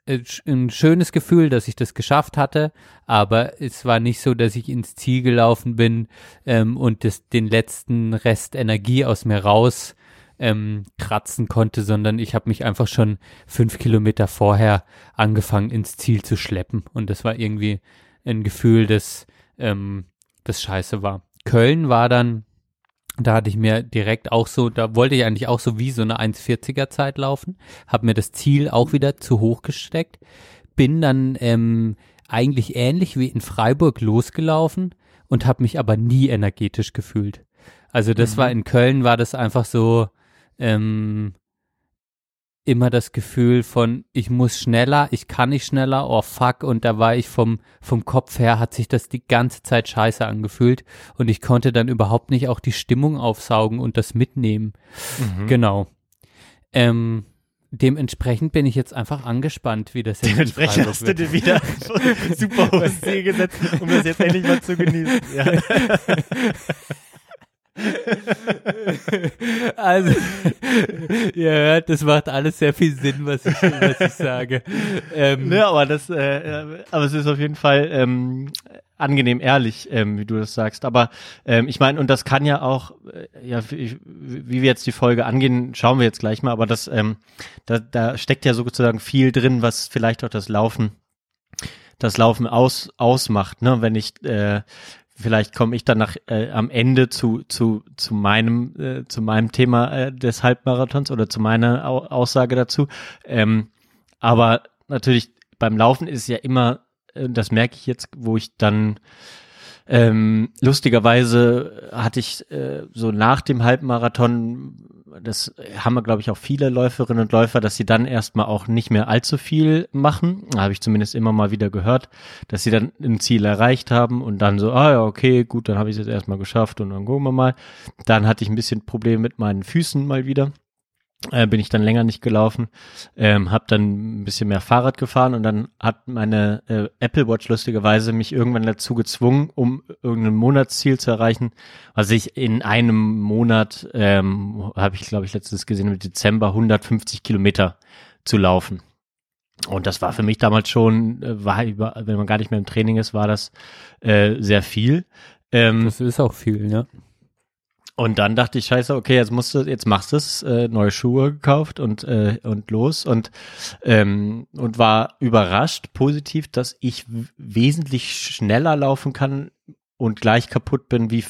Speaker 2: äh, ein schönes Gefühl, dass ich das geschafft hatte, aber es war nicht so, dass ich ins Ziel gelaufen bin ähm, und das, den letzten Rest Energie aus mir raus ähm, kratzen konnte, sondern ich habe mich einfach schon fünf Kilometer vorher angefangen ins Ziel zu schleppen und das war irgendwie ein Gefühl, das, ähm, das scheiße war. Köln war dann, da hatte ich mir direkt auch so, da wollte ich eigentlich auch so wie so eine 1,40er Zeit laufen, habe mir das Ziel auch wieder zu hoch gesteckt, bin dann ähm, eigentlich ähnlich wie in Freiburg losgelaufen und habe mich aber nie energetisch gefühlt. Also das war in Köln, war das einfach so ähm, immer das Gefühl von, ich muss schneller, ich kann nicht schneller, oh fuck, und da war ich vom, vom Kopf her, hat sich das die ganze Zeit scheiße angefühlt und ich konnte dann überhaupt nicht auch die Stimmung aufsaugen und das mitnehmen.
Speaker 1: Mhm.
Speaker 2: Genau. Ähm, dementsprechend bin ich jetzt einfach angespannt, wie das jetzt
Speaker 1: Dementsprechend hast du dir wieder super hohes Ziel gesetzt, um das jetzt endlich mal zu genießen. Ja. <laughs> <laughs>
Speaker 2: Also, ihr hört, das macht alles sehr viel Sinn, was ich, was ich sage. Ähm,
Speaker 1: Ne, aber das, äh, äh, aber es ist auf jeden Fall ähm, angenehm ehrlich, ähm, wie du das sagst. Aber ähm, ich meine, und das kann ja auch, äh, ja, wie, wie wir jetzt die Folge angehen, schauen wir jetzt gleich mal. Aber das, ähm, da, da steckt ja sozusagen viel drin, was vielleicht auch das Laufen, das Laufen aus ausmacht. Ne, wenn ich äh, Vielleicht komme ich dann nach äh, am Ende zu zu zu meinem äh, zu meinem Thema äh, des Halbmarathons oder zu meiner Au Aussage dazu. Ähm, aber natürlich beim Laufen ist es ja immer, äh, das merke ich jetzt, wo ich dann ähm, lustigerweise hatte ich äh, so nach dem Halbmarathon, das haben wir glaube ich auch viele Läuferinnen und Läufer, dass sie dann erstmal auch nicht mehr allzu viel machen. Habe ich zumindest immer mal wieder gehört, dass sie dann ein Ziel erreicht haben und dann so, ah ja, okay, gut, dann habe ich es jetzt erstmal geschafft und dann gucken wir mal. Dann hatte ich ein bisschen Probleme mit meinen Füßen mal wieder äh, bin ich dann länger nicht gelaufen, ähm, habe dann ein bisschen mehr Fahrrad gefahren und dann hat meine äh, Apple Watch lustigerweise mich irgendwann dazu gezwungen, um irgendein Monatsziel zu erreichen, was ich in einem Monat, ähm, habe ich glaube ich letztens gesehen, im Dezember 150 Kilometer zu laufen. Und das war für mich damals schon, äh, war wenn man gar nicht mehr im Training ist, war das äh, sehr viel. Ähm,
Speaker 2: das ist auch viel, ne?
Speaker 1: Und dann dachte ich, scheiße, okay, jetzt musst du, jetzt machst du es, äh, neue Schuhe gekauft und, äh, und los und, ähm, und war überrascht, positiv, dass ich wesentlich schneller laufen kann und gleich kaputt bin wie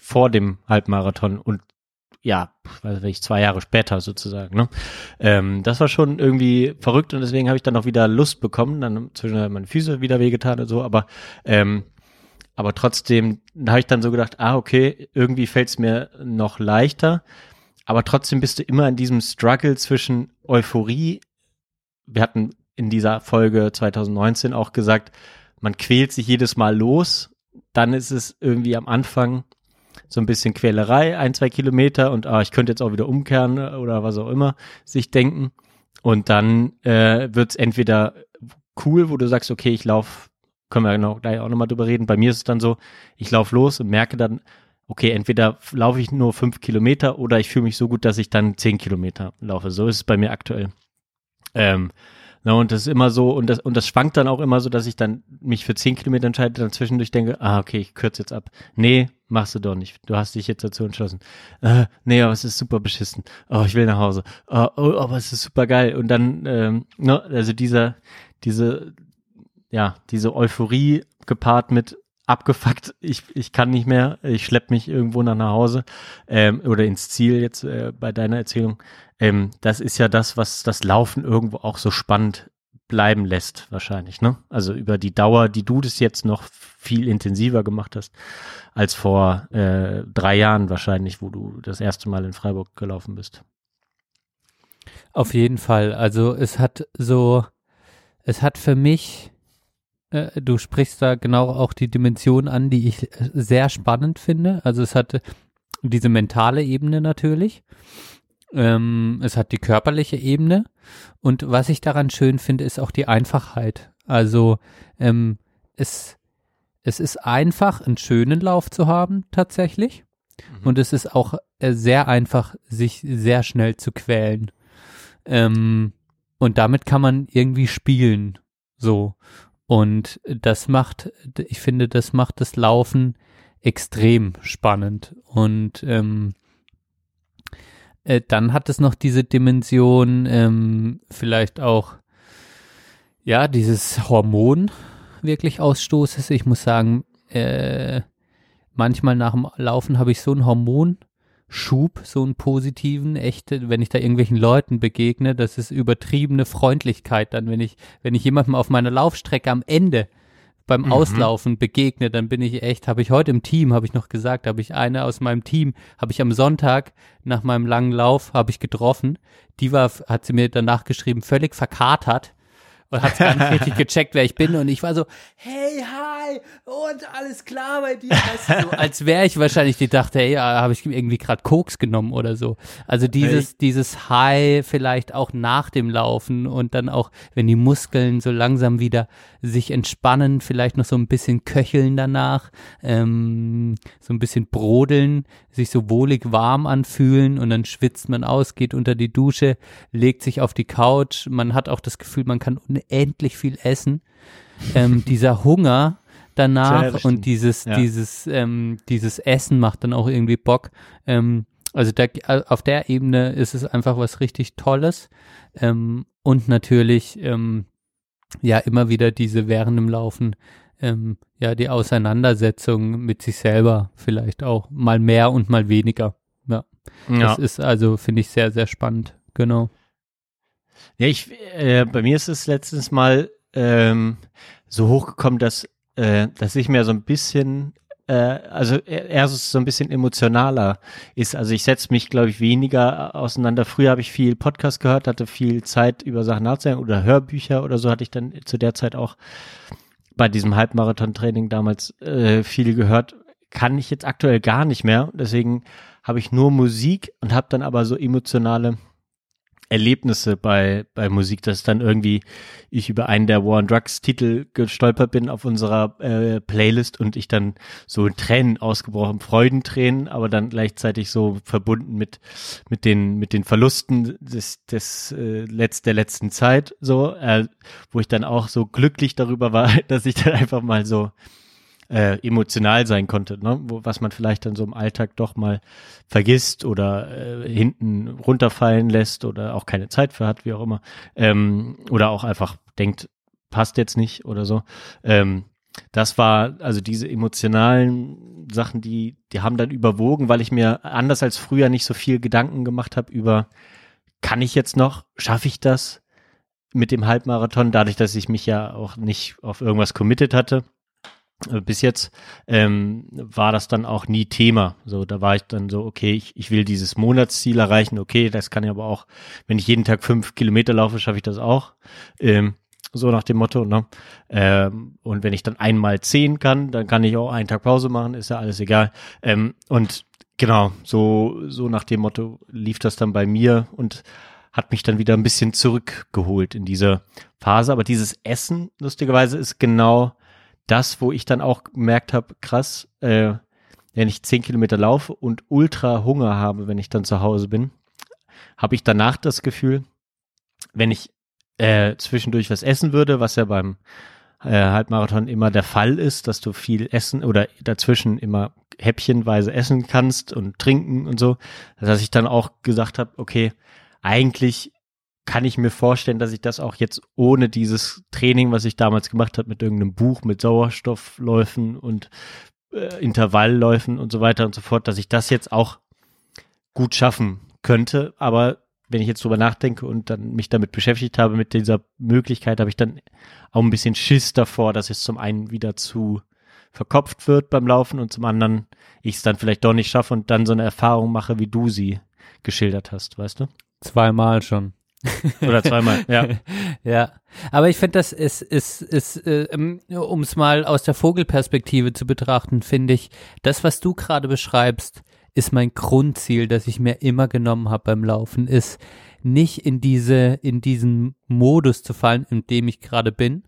Speaker 1: vor dem Halbmarathon und ja, weiß ich, zwei Jahre später sozusagen. Ne? Ähm, das war schon irgendwie verrückt und deswegen habe ich dann auch wieder Lust bekommen. Dann zwischen meine Füße wieder wehgetan und so, aber ähm, aber trotzdem habe ich dann so gedacht, ah, okay, irgendwie fällt es mir noch leichter. Aber trotzdem bist du immer in diesem Struggle zwischen Euphorie. Wir hatten in dieser Folge 2019 auch gesagt, man quält sich jedes Mal los. Dann ist es irgendwie am Anfang so ein bisschen Quälerei, ein, zwei Kilometer und ah, ich könnte jetzt auch wieder umkehren oder was auch immer sich denken. Und dann äh, wird es entweder cool, wo du sagst, okay, ich laufe können wir noch, gleich auch nochmal drüber reden. Bei mir ist es dann so, ich laufe los und merke dann, okay, entweder laufe ich nur fünf Kilometer oder ich fühle mich so gut, dass ich dann zehn Kilometer laufe. So ist es bei mir aktuell. Ähm, Na, und das ist immer so, und das, und das schwankt dann auch immer so, dass ich dann mich für zehn Kilometer entscheide, dann zwischendurch denke, ah, okay, ich kürze jetzt ab. Nee, machst du doch nicht. Du hast dich jetzt dazu entschlossen. Äh, nee, aber es ist super beschissen. Oh, ich will nach Hause. Oh, oh aber es ist super geil. Und dann, ähm, ne, also dieser, diese, ja, diese Euphorie gepaart mit abgefuckt, ich, ich kann nicht mehr, ich schlepp mich irgendwo nach nach Hause ähm, oder ins Ziel jetzt äh, bei deiner Erzählung. Ähm, das ist ja das, was das Laufen irgendwo auch so spannend bleiben lässt, wahrscheinlich, ne? Also über die Dauer, die du das jetzt noch viel intensiver gemacht hast, als vor äh, drei Jahren wahrscheinlich, wo du das erste Mal in Freiburg gelaufen bist.
Speaker 2: Auf jeden Fall. Also es hat so, es hat für mich, äh, du sprichst da genau auch die Dimension an, die ich äh, sehr spannend finde. Also es hat diese mentale Ebene natürlich. Ähm, es hat die körperliche Ebene. Und was ich daran schön finde, ist auch die Einfachheit. Also ähm, es, es ist einfach, einen schönen Lauf zu haben, tatsächlich.
Speaker 1: Mhm.
Speaker 2: Und es ist auch äh, sehr einfach, sich sehr schnell zu quälen. Ähm, und damit kann man irgendwie spielen. So. Und das macht, ich finde, das macht das Laufen extrem spannend. Und ähm, äh, dann hat es noch diese Dimension, ähm, vielleicht auch, ja, dieses Hormon wirklich Ausstoßes. Ich muss sagen, äh, manchmal nach dem Laufen habe ich so einen Hormonschub, so einen positiven, echte, wenn ich da irgendwelchen Leuten begegne, das ist übertriebene Freundlichkeit dann, wenn ich, wenn ich jemandem auf meiner Laufstrecke am Ende beim
Speaker 1: Mhm.
Speaker 2: Auslaufen begegne, dann bin ich echt, habe ich heute im Team, habe ich noch gesagt, habe ich eine aus meinem Team, habe ich am Sonntag nach meinem langen Lauf, habe ich getroffen, die war, hat sie mir danach geschrieben, völlig verkatert und hat gar nicht richtig <laughs> gecheckt, wer ich bin. Und ich war so, hey, hi, und alles klar bei dir, weißt du, so, als wäre ich wahrscheinlich, die dachte, hey, ja, habe ich irgendwie gerade Koks genommen oder so. Also dieses, dieses High vielleicht auch nach dem Laufen und dann auch, wenn die Muskeln so langsam wieder sich entspannen, vielleicht noch so ein bisschen köcheln danach, ähm, so ein bisschen brodeln, sich so wohlig warm anfühlen und dann schwitzt man aus, geht unter die Dusche, legt sich auf die Couch, man hat auch das Gefühl, man kann unendlich viel essen. Ähm, <laughs> dieser Hunger danach
Speaker 1: das
Speaker 2: und dieses,
Speaker 1: Ja.
Speaker 2: dieses, ähm, dieses Essen macht dann auch irgendwie Bock. Ähm, also da, auf der Ebene ist es einfach was richtig Tolles. Ähm, und natürlich, ähm, ja, immer wieder diese während dem Laufen, ähm, ja, die Auseinandersetzung mit sich selber vielleicht auch mal mehr und mal weniger. Ja,
Speaker 1: Ja.
Speaker 2: das ist also, finde ich sehr, sehr spannend. Genau.
Speaker 1: Ja, ich, äh, bei mir ist es letztens mal ähm, so hochgekommen, dass, äh, dass ich mir so ein bisschen, äh, also eher so ein bisschen emotionaler ist. Also ich setze mich, glaube ich, weniger auseinander. Früher habe ich viel Podcast gehört, hatte viel Zeit über Sachen nachzudenken oder Hörbücher oder so hatte ich dann zu der Zeit auch bei diesem Halbmarathon-Training damals äh, viel gehört. Kann ich jetzt aktuell gar nicht mehr. Deswegen habe ich nur Musik und habe dann aber so emotionale Erlebnisse bei, bei Musik, dass dann irgendwie ich über einen der War on Drugs Titel gestolpert bin auf unserer äh, Playlist und ich dann so in Tränen ausgebrochen, Freudentränen, aber dann gleichzeitig so verbunden mit, mit den, mit den Verlusten des, des, äh, Letz, der letzten Zeit, so, äh, wo ich dann auch so glücklich darüber war, <laughs> dass ich dann einfach mal so, äh, emotional sein konnte, ne? Wo, was man vielleicht dann so im Alltag doch mal vergisst oder äh, hinten runterfallen lässt oder auch keine Zeit für hat, wie auch immer. Ähm, oder auch einfach denkt, passt jetzt nicht oder so. Ähm, das war, also diese emotionalen Sachen, die, die haben dann überwogen, weil ich mir anders als früher nicht so viel Gedanken gemacht habe über, kann ich jetzt noch, schaffe ich das mit dem Halbmarathon, dadurch, dass ich mich ja auch nicht auf irgendwas committed hatte bis jetzt ähm, war das dann auch nie Thema. So, da war ich dann so, okay, ich, ich will dieses Monatsziel erreichen, okay, das kann ich aber auch, wenn ich jeden Tag fünf Kilometer laufe, schaffe ich das auch. Ähm, so nach dem Motto, ne? Ähm, und wenn ich dann einmal zehn kann, dann kann ich auch einen Tag Pause machen, ist ja alles egal. Ähm, und genau, so, so nach dem Motto lief das dann bei mir und hat mich dann wieder ein bisschen zurückgeholt in diese Phase. Aber dieses Essen, lustigerweise, ist genau das, wo ich dann auch gemerkt habe, krass, äh, wenn ich zehn Kilometer laufe und ultra Hunger habe, wenn ich dann zu Hause bin, habe ich danach das Gefühl, wenn ich äh, zwischendurch was essen würde, was ja beim äh, Halbmarathon immer der Fall ist, dass du viel essen oder dazwischen immer häppchenweise essen kannst und trinken und so, dass ich dann auch gesagt habe, okay, eigentlich kann ich mir vorstellen, dass ich das auch jetzt ohne dieses Training, was ich damals gemacht habe, mit irgendeinem Buch, mit Sauerstoffläufen und äh, Intervallläufen und so weiter und so fort, dass ich das jetzt auch gut schaffen könnte. Aber wenn ich jetzt drüber nachdenke und dann mich damit beschäftigt habe, mit dieser Möglichkeit, habe ich dann auch ein bisschen Schiss davor, dass es zum einen wieder zu verkopft wird beim Laufen und zum anderen ich es dann vielleicht doch nicht schaffe und dann so eine Erfahrung mache, wie du sie geschildert hast, weißt du?
Speaker 2: Zweimal schon. <laughs>
Speaker 1: Oder zweimal, ja. <laughs>
Speaker 2: ja, aber ich finde, das ist, ist, ist äh, um es mal aus der Vogelperspektive zu betrachten, finde ich, das, was du gerade beschreibst, ist mein Grundziel, das ich mir immer genommen habe beim Laufen, ist nicht in diese, in diesen Modus zu fallen, in dem ich gerade bin,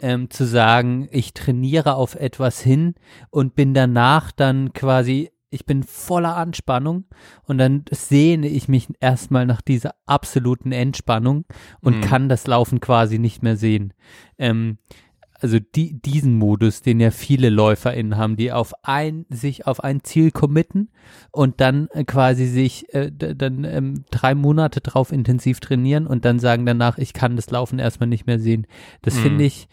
Speaker 2: ähm, zu sagen, ich trainiere auf etwas hin und bin danach dann quasi ich bin voller Anspannung und dann sehne ich mich erstmal nach dieser absoluten Entspannung und mhm. kann das Laufen quasi nicht mehr sehen. Ähm, also die, diesen Modus, den ja viele LäuferInnen haben, die auf ein, sich auf ein Ziel committen und dann äh, quasi sich äh, dann ähm, drei Monate drauf intensiv trainieren und dann sagen danach, ich kann das Laufen erstmal nicht mehr sehen. Das mhm. finde ich,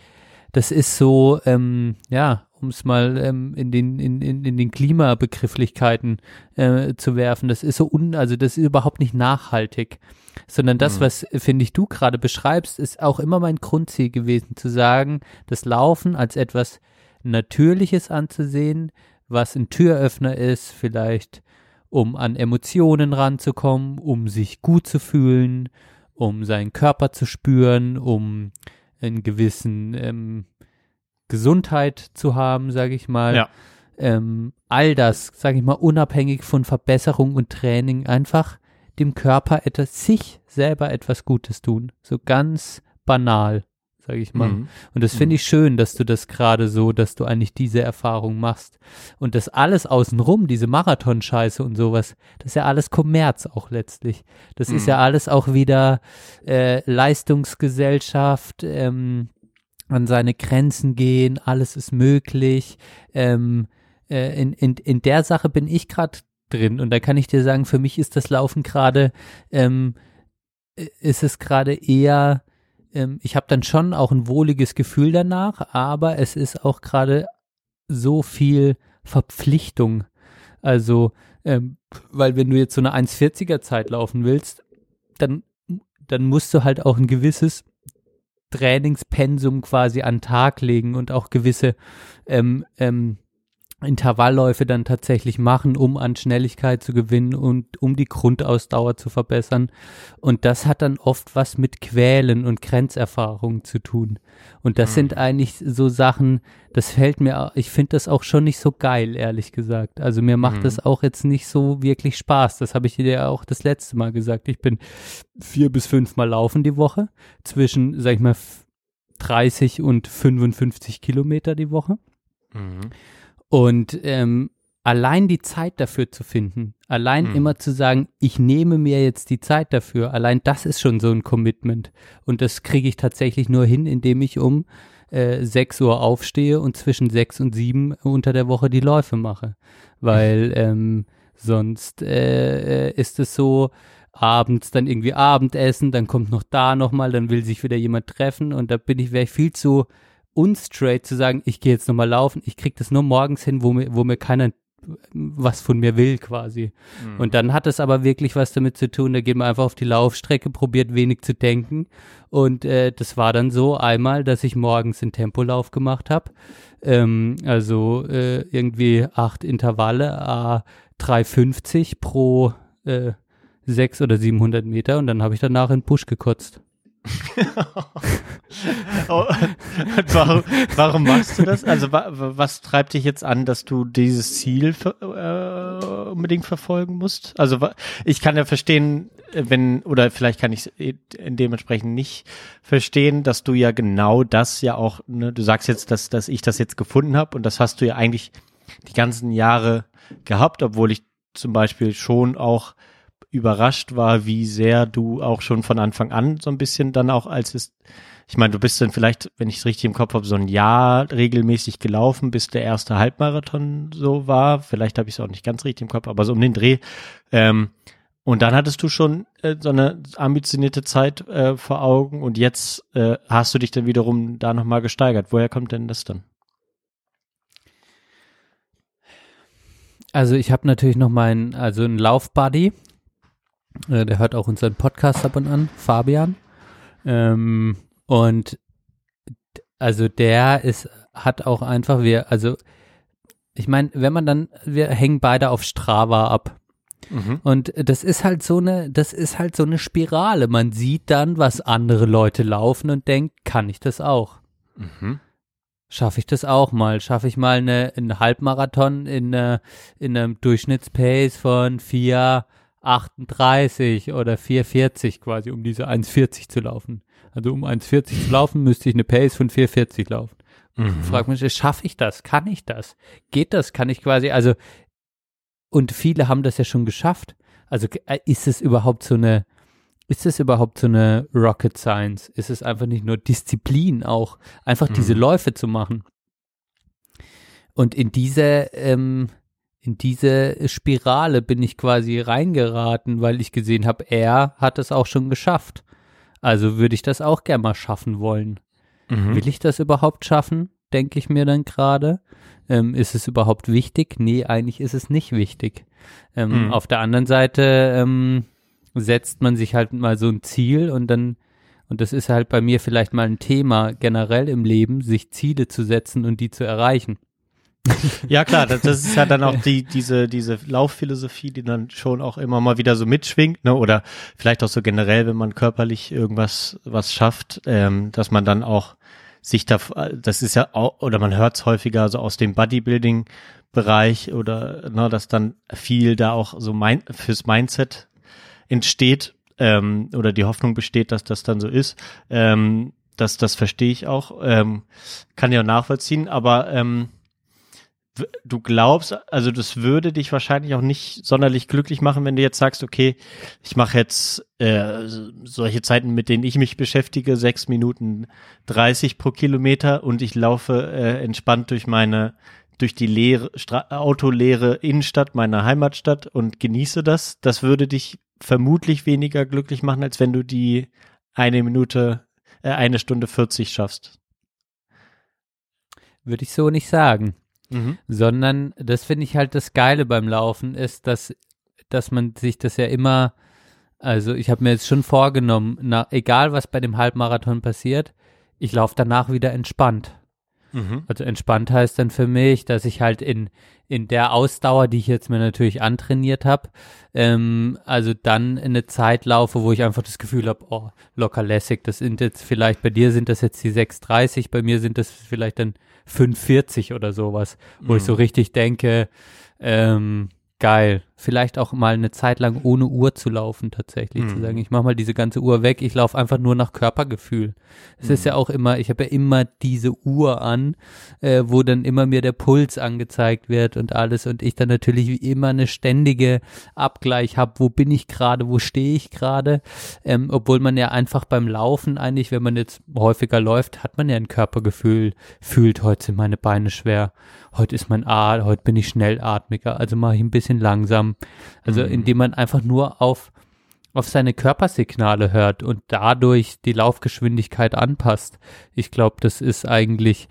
Speaker 2: das ist so, ähm, ja, um es mal ähm, in den in, in, in den Klimabegrifflichkeiten äh, zu werfen. Das ist so un, also das ist überhaupt nicht nachhaltig, sondern das, mhm. was finde ich du gerade beschreibst, ist auch immer mein Grundziel gewesen, zu sagen, das Laufen als etwas Natürliches anzusehen, was ein Türöffner ist, vielleicht um an Emotionen ranzukommen, um sich gut zu fühlen, um seinen Körper zu spüren, um einen gewissen ähm, Gesundheit zu haben, sage ich mal.
Speaker 1: Ja.
Speaker 2: Ähm, all das, sage ich mal, unabhängig von Verbesserung und Training, einfach dem Körper etwas, sich selber etwas Gutes tun. So ganz banal, sage ich mal. Mhm. Und das finde ich schön, dass du das gerade so, dass du eigentlich diese Erfahrung machst. Und das alles außenrum, diese Marathonscheiße und sowas, das ist ja alles Kommerz auch letztlich. Das mhm. ist ja alles auch wieder äh, Leistungsgesellschaft, ähm, an seine Grenzen gehen, alles ist möglich. Ähm, äh, in, in, in der Sache bin ich gerade drin und da kann ich dir sagen, für mich ist das Laufen gerade, ähm, ist es gerade eher, ähm, ich habe dann schon auch ein wohliges Gefühl danach, aber es ist auch gerade so viel Verpflichtung. Also, ähm, weil wenn du jetzt so eine 1,40er Zeit laufen willst, dann, dann musst du halt auch ein gewisses Trainingspensum quasi an Tag legen und auch gewisse ähm, ähm, Intervallläufe dann tatsächlich machen, um an Schnelligkeit zu gewinnen und um die Grundausdauer zu verbessern. Und das hat dann oft was mit Quälen und Grenzerfahrungen zu tun. Und das mhm. sind eigentlich so Sachen, das fällt mir, ich finde das auch schon nicht so geil, ehrlich gesagt. Also mir macht mhm. das auch jetzt nicht so wirklich Spaß. Das habe ich dir ja auch das letzte Mal gesagt. Ich bin vier bis fünf Mal laufen die Woche zwischen, sag ich mal, 30 und 55 Kilometer die Woche. Mhm. Und ähm, allein die Zeit dafür zu finden, allein mhm. immer zu sagen, ich nehme mir jetzt die Zeit dafür, allein das ist schon so ein Commitment. Und das kriege ich tatsächlich nur hin, indem ich um äh, 6 Uhr aufstehe und zwischen 6 und 7 unter der Woche die Läufe mache. Weil <laughs> ähm, sonst äh, äh, ist es so, abends dann irgendwie Abendessen, dann kommt noch da nochmal, dann will sich wieder jemand treffen und da bin ich, wäre ich viel zu unstraight zu sagen, ich gehe jetzt nochmal laufen, ich krieg das nur morgens hin, wo mir, wo mir keiner was von mir will quasi. Mhm. Und dann hat es aber wirklich was damit zu tun, da geht man einfach auf die Laufstrecke, probiert wenig zu denken und äh, das war dann so einmal, dass ich morgens einen Tempolauf gemacht habe, ähm, also äh, irgendwie acht Intervalle, a 350 pro äh, sechs oder 700 Meter und dann habe ich danach in Busch gekotzt. <laughs>
Speaker 1: warum, warum, machst du das? Also wa, was treibt dich jetzt an, dass du dieses Ziel äh, unbedingt verfolgen musst? Also ich kann ja verstehen, wenn, oder vielleicht kann ich es dementsprechend nicht verstehen, dass du ja genau das ja auch, ne, du sagst jetzt, dass, dass ich das jetzt gefunden habe und das hast du ja eigentlich die ganzen Jahre gehabt, obwohl ich zum Beispiel schon auch überrascht war, wie sehr du auch schon von Anfang an so ein bisschen dann auch als es, ich meine, du bist dann vielleicht, wenn ich es richtig im Kopf habe, so ein Jahr regelmäßig gelaufen, bis der erste Halbmarathon so war. Vielleicht habe ich es auch nicht ganz richtig im Kopf, aber so um den Dreh. Ähm, und dann hattest du schon äh, so eine ambitionierte Zeit äh, vor Augen und jetzt äh, hast du dich dann wiederum da nochmal gesteigert. Woher kommt denn das dann?
Speaker 2: Also ich habe natürlich noch meinen, also einen Laufbuddy, äh, der hört auch unseren Podcast ab und an, Fabian. Ähm, und also der ist, hat auch einfach, wir, also ich meine, wenn man dann, wir hängen beide auf Strava ab. Und das ist halt so eine, das ist halt so eine Spirale. Man sieht dann, was andere Leute laufen und denkt, kann ich das auch? Schaffe ich das auch mal? Schaffe ich mal eine, einen Halbmarathon in, äh, in einem Durchschnittspace von 4,38 oder 4,40 quasi, um diese 1,40 zu laufen? Also um 1,40 zu laufen, müsste ich eine Pace von 4,40 laufen. Frag mich, schaffe ich das? Kann ich das? Geht das? Kann ich quasi, also, und viele haben das ja schon geschafft. Also äh, ist es überhaupt so eine, ist es überhaupt so eine Rocket Science? Ist es einfach nicht nur Disziplin auch, einfach diese Läufe zu machen? Und in diese, ähm, in diese Spirale bin ich quasi reingeraten, weil ich gesehen habe, er hat es auch schon geschafft. Also würde ich das auch gerne mal schaffen wollen. Will ich das überhaupt schaffen? Denke ich mir dann gerade. Ähm, ist es überhaupt wichtig? Nee, eigentlich ist es nicht wichtig. Ähm,
Speaker 1: Mhm.
Speaker 2: Auf der anderen Seite ähm, setzt man sich halt mal so ein Ziel und dann, und das ist halt bei mir vielleicht mal ein Thema generell im Leben, sich Ziele zu setzen und die zu erreichen.
Speaker 1: Ja klar, das, das ist ja dann auch die, diese, diese Laufphilosophie, die dann schon auch immer mal wieder so mitschwingt, ne? Oder vielleicht auch so generell, wenn man körperlich irgendwas was schafft, ähm, dass man dann auch sich da, das ist ja auch, oder man hört es häufiger so aus dem Bodybuilding-Bereich oder ne, dass dann viel da auch so mein, fürs Mindset entsteht ähm, oder die Hoffnung besteht, dass das dann so ist. Ähm, das, das verstehe ich auch, ähm, kann ja nachvollziehen, aber ähm, du glaubst, also das würde dich wahrscheinlich auch nicht sonderlich glücklich machen, wenn du jetzt sagst, okay, ich mache jetzt äh, solche Zeiten, mit denen ich mich beschäftige, sechs Minuten 30 pro Kilometer und ich laufe äh, entspannt durch meine durch die leere Stra autoleere Innenstadt meiner Heimatstadt und genieße das. Das würde dich vermutlich weniger glücklich machen, als wenn du die eine Minute, äh, eine Stunde 40 schaffst.
Speaker 2: Würde ich so nicht sagen.
Speaker 1: Mhm.
Speaker 2: sondern das finde ich halt das Geile beim Laufen ist, dass, dass man sich das ja immer, also ich habe mir jetzt schon vorgenommen, na, egal was bei dem Halbmarathon passiert, ich laufe danach wieder entspannt.
Speaker 1: Mhm.
Speaker 2: Also entspannt heißt dann für mich, dass ich halt in, in der Ausdauer, die ich jetzt mir natürlich antrainiert habe, ähm, also dann in eine Zeit laufe, wo ich einfach das Gefühl habe, oh, locker lässig. Das sind jetzt vielleicht, bei dir sind das jetzt die 6,30, bei mir sind das vielleicht dann 5,40 oder sowas, wo ich so richtig denke, ähm, geil. Vielleicht auch mal eine Zeit lang ohne Uhr zu laufen tatsächlich, zu
Speaker 1: Mhm.
Speaker 2: sagen, ich mache mal diese ganze Uhr weg, ich laufe einfach nur nach Körpergefühl. Es ist ja auch immer, ich habe ja immer diese Uhr an, äh, wo dann immer mir der Puls angezeigt wird und alles und ich dann natürlich wie immer eine ständige Abgleich habe, wo bin ich gerade, wo stehe ich gerade, ähm, obwohl man ja einfach beim Laufen eigentlich, wenn man jetzt häufiger läuft, hat man ja ein Körpergefühl, fühlt, heute sind meine Beine schwer, heute ist mein A, heute bin ich schnellatmiger, also mache ich ein bisschen langsam, also indem man einfach nur auf auf seine Körpersignale hört und dadurch die Laufgeschwindigkeit anpasst. Ich glaube, das ist eigentlich,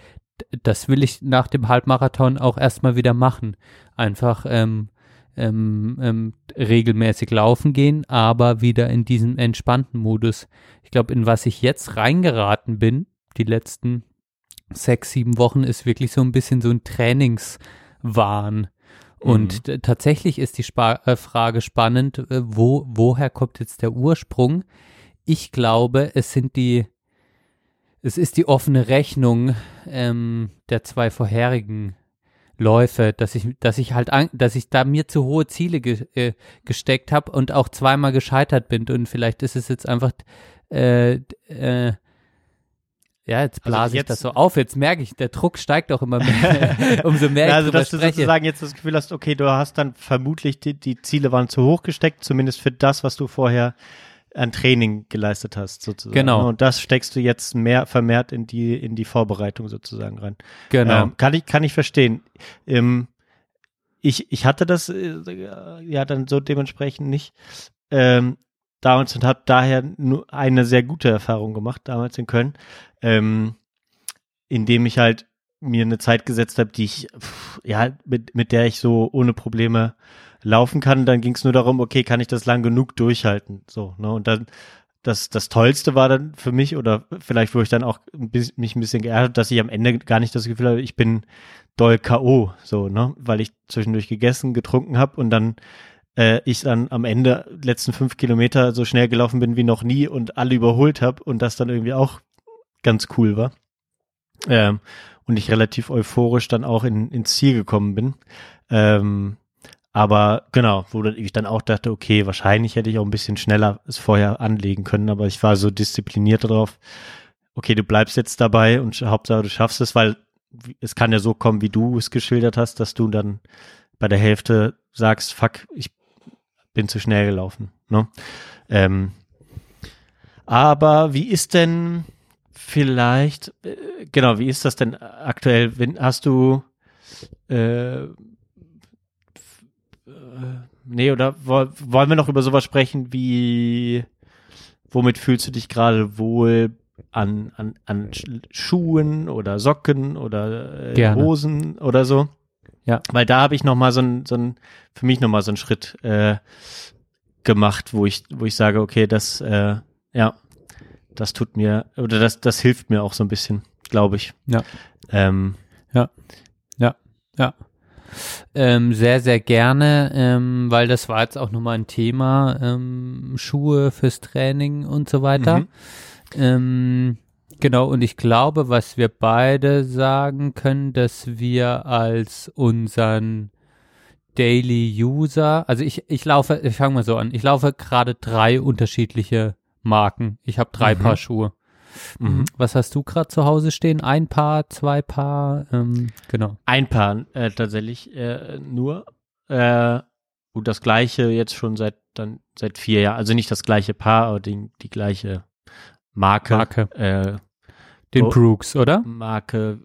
Speaker 2: das will ich nach dem Halbmarathon auch erstmal wieder machen. Einfach ähm, ähm, ähm, regelmäßig laufen gehen, aber wieder in diesem entspannten Modus. Ich glaube, in was ich jetzt reingeraten bin, die letzten sechs, sieben Wochen, ist wirklich so ein bisschen so ein Trainingswahn. Und t- tatsächlich ist die Spa äh, Frage spannend, äh, wo, woher kommt jetzt der Ursprung? Ich glaube, es sind die, es ist die offene Rechnung ähm, der zwei vorherigen Läufe, dass ich, dass ich halt, an, dass ich da mir zu hohe Ziele ge, äh, gesteckt habe und auch zweimal gescheitert bin. Und vielleicht ist es jetzt einfach äh, äh, Ja, jetzt
Speaker 1: Also
Speaker 2: blase ich
Speaker 1: jetzt-
Speaker 2: das so auf. Jetzt merke ich, der Druck steigt auch immer mehr, <laughs> umso mehr ich
Speaker 1: also,
Speaker 2: drüber
Speaker 1: dass du
Speaker 2: spreche.
Speaker 1: sozusagen jetzt das Gefühl hast, okay, du hast dann vermutlich die, die Ziele waren zu hoch gesteckt, zumindest für das, was du vorher an Training geleistet hast, sozusagen.
Speaker 2: Genau.
Speaker 1: Und das steckst du jetzt mehr vermehrt in die in die Vorbereitung sozusagen rein.
Speaker 2: Genau.
Speaker 1: Ähm, kann ich kann ich verstehen. Ähm, ich ich hatte das äh, ja dann so dementsprechend nicht ähm, damals und habe daher nur eine sehr gute Erfahrung gemacht damals in Köln, ähm, indem ich halt mir eine Zeit gesetzt habe, die ich pff, ja mit mit der ich so ohne Probleme laufen kann. Dann ging es nur darum, okay, kann ich das lang genug durchhalten? So ne und dann das, das Tollste war dann für mich, oder vielleicht, wo ich dann auch ein bisschen, mich ein bisschen geärgert, dass ich am Ende gar nicht das Gefühl habe, ich bin doll K.O., so, ne, weil ich zwischendurch gegessen, getrunken habe und dann äh, ich dann am Ende letzten fünf Kilometer so schnell gelaufen bin wie noch nie und alle überholt habe und das dann irgendwie auch ganz cool war. Ähm, und ich relativ euphorisch dann auch in, ins Ziel gekommen bin. Ähm, aber genau, wo ich dann auch dachte, okay, wahrscheinlich hätte ich auch ein bisschen schneller es vorher anlegen können, aber ich war so diszipliniert darauf, okay, du bleibst jetzt dabei und Hauptsache du schaffst es, weil es kann ja so kommen, wie du es geschildert hast, dass du dann bei der Hälfte sagst, fuck, ich bin zu schnell gelaufen. Ne? Ähm, aber wie ist denn vielleicht, äh, genau, wie ist das denn aktuell? Wenn, hast du äh, äh, nee, oder woll, wollen wir noch über sowas sprechen wie, womit fühlst du dich gerade wohl an, an, an Sch- Schuhen oder Socken oder äh. Hosen oder so?
Speaker 2: Ja.
Speaker 1: Weil da habe ich noch mal so ein, so ein, für mich noch mal so einen Schritt äh, gemacht, wo ich, wo ich sage, okay, das, äh, ja, das tut mir, oder das, das hilft mir auch so ein bisschen, glaube ich.
Speaker 2: Ja.
Speaker 1: Ähm,
Speaker 2: Ja. Ähm, sehr, sehr gerne, ähm, weil das war jetzt auch nochmal ein Thema, ähm, Schuhe fürs Training und so weiter.
Speaker 1: Mhm.
Speaker 2: Genau, und ich glaube, was wir beide sagen können, dass wir als unseren Daily User, also ich, ich laufe, ich fange mal so an, ich laufe gerade drei unterschiedliche Marken. Ich habe drei
Speaker 1: Mhm.
Speaker 2: Paar Schuhe.
Speaker 1: mhm.
Speaker 2: Was hast du gerade zu Hause stehen? Ein Paar, zwei Paar? Ähm, genau.
Speaker 1: Ein Paar äh, tatsächlich äh, nur. Äh, und das gleiche jetzt schon seit dann seit vier Jahren. Also nicht das gleiche Paar, aber die, die gleiche Marke.
Speaker 2: Marke. Den
Speaker 1: Oh.
Speaker 2: Brooks, oder?
Speaker 1: Marke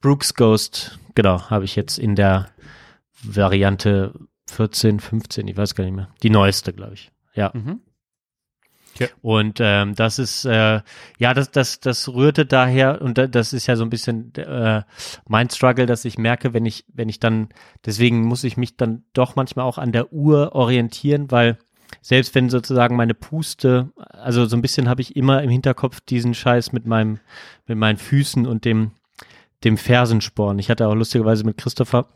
Speaker 1: Brooks Ghost, genau, habe ich jetzt in der Variante 14, 15, ich weiß gar nicht mehr. Die neueste, glaube ich. Ja.
Speaker 2: Mhm.
Speaker 1: Und ähm, das ist, äh, ja, das, das, das rührte daher, und da, das ist ja so ein bisschen äh, mein Struggle, dass ich merke, wenn ich, wenn ich dann, deswegen muss ich mich dann doch manchmal auch an der Uhr orientieren, weil selbst wenn sozusagen meine Puste, also so ein bisschen habe ich immer im Hinterkopf diesen Scheiß mit meinem, mit meinen Füßen und dem, dem Fersensporn. Ich hatte auch lustigerweise mit Christopher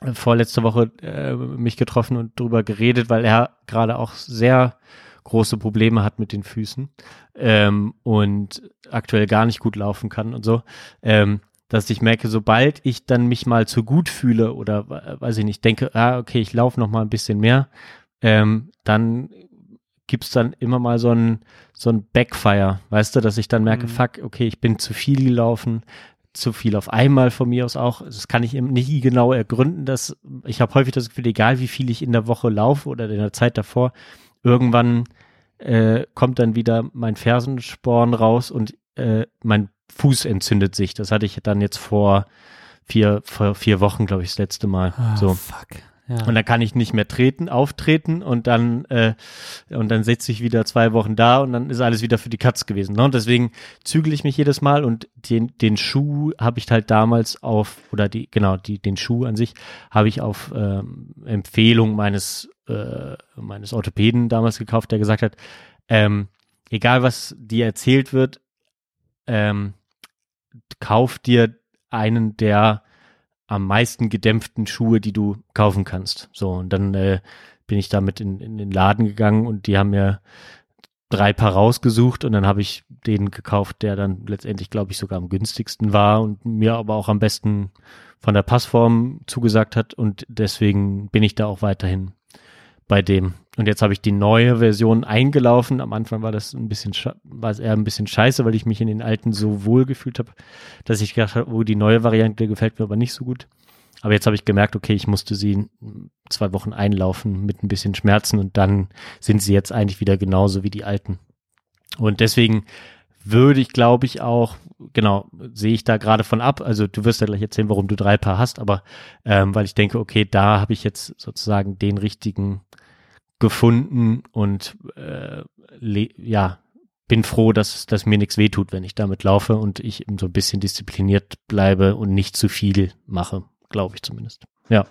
Speaker 1: äh, vorletzte Woche äh, mich getroffen und drüber geredet, weil er gerade auch sehr große Probleme hat mit den Füßen ähm, und aktuell gar nicht gut laufen kann und so, ähm, dass ich merke, sobald ich dann mich mal zu gut fühle oder weiß ich nicht, denke, ah, okay, ich laufe noch mal ein bisschen mehr, ähm, dann gibt's dann immer mal so ein so ein Backfire, weißt du, dass ich dann merke,
Speaker 2: Mhm.
Speaker 1: fuck, okay, ich bin zu viel gelaufen, zu viel auf einmal von mir aus auch. Das kann ich eben nicht genau ergründen, dass ich habe häufig das Gefühl, egal wie viel ich in der Woche laufe oder in der Zeit davor, irgendwann äh, kommt dann wieder mein Fersensporn raus und äh, mein Fuß entzündet sich. Das hatte ich dann jetzt vor vier, vor vier Wochen, glaube ich, das letzte Mal.
Speaker 2: Ah,
Speaker 1: so.
Speaker 2: fuck. Ja.
Speaker 1: Und dann kann ich nicht mehr treten, auftreten und dann äh, und dann sitze ich wieder zwei Wochen da und dann ist alles wieder für die Katz gewesen. Ne? Und deswegen zügel ich mich jedes Mal und den, den Schuh habe ich halt damals auf, oder die, genau, die, den Schuh an sich habe ich auf ähm, Empfehlung meines, äh, meines Orthopäden damals gekauft, der gesagt hat, ähm, egal was dir erzählt wird, ähm, kauf dir einen der am meisten gedämpften Schuhe, die du kaufen kannst. So, und dann äh, bin ich damit in, in den Laden gegangen und die haben mir drei Paar rausgesucht und dann habe ich den gekauft, der dann letztendlich, glaube ich, sogar am günstigsten war und mir aber auch am besten von der Passform zugesagt hat und deswegen bin ich da auch weiterhin bei dem. Und jetzt habe ich die neue Version eingelaufen. Am Anfang war das ein bisschen, sche- war es eher ein bisschen scheiße, weil ich mich in den alten so wohl gefühlt habe, dass ich gedacht habe, oh, die neue Variante gefällt mir aber nicht so gut. Aber jetzt habe ich gemerkt, okay, ich musste sie zwei Wochen einlaufen mit ein bisschen Schmerzen und dann sind sie jetzt eigentlich wieder genauso wie die alten. Und deswegen würde ich, glaube ich, auch, genau, sehe ich da gerade von ab. Also du wirst ja gleich erzählen, warum du drei Paar hast, aber ähm, weil ich denke, okay, da habe ich jetzt sozusagen den richtigen gefunden und äh, ja, bin froh, dass, dass mir nichts wehtut, wenn ich damit laufe und ich eben so ein bisschen diszipliniert bleibe und nicht zu viel mache, glaube ich zumindest. Ja.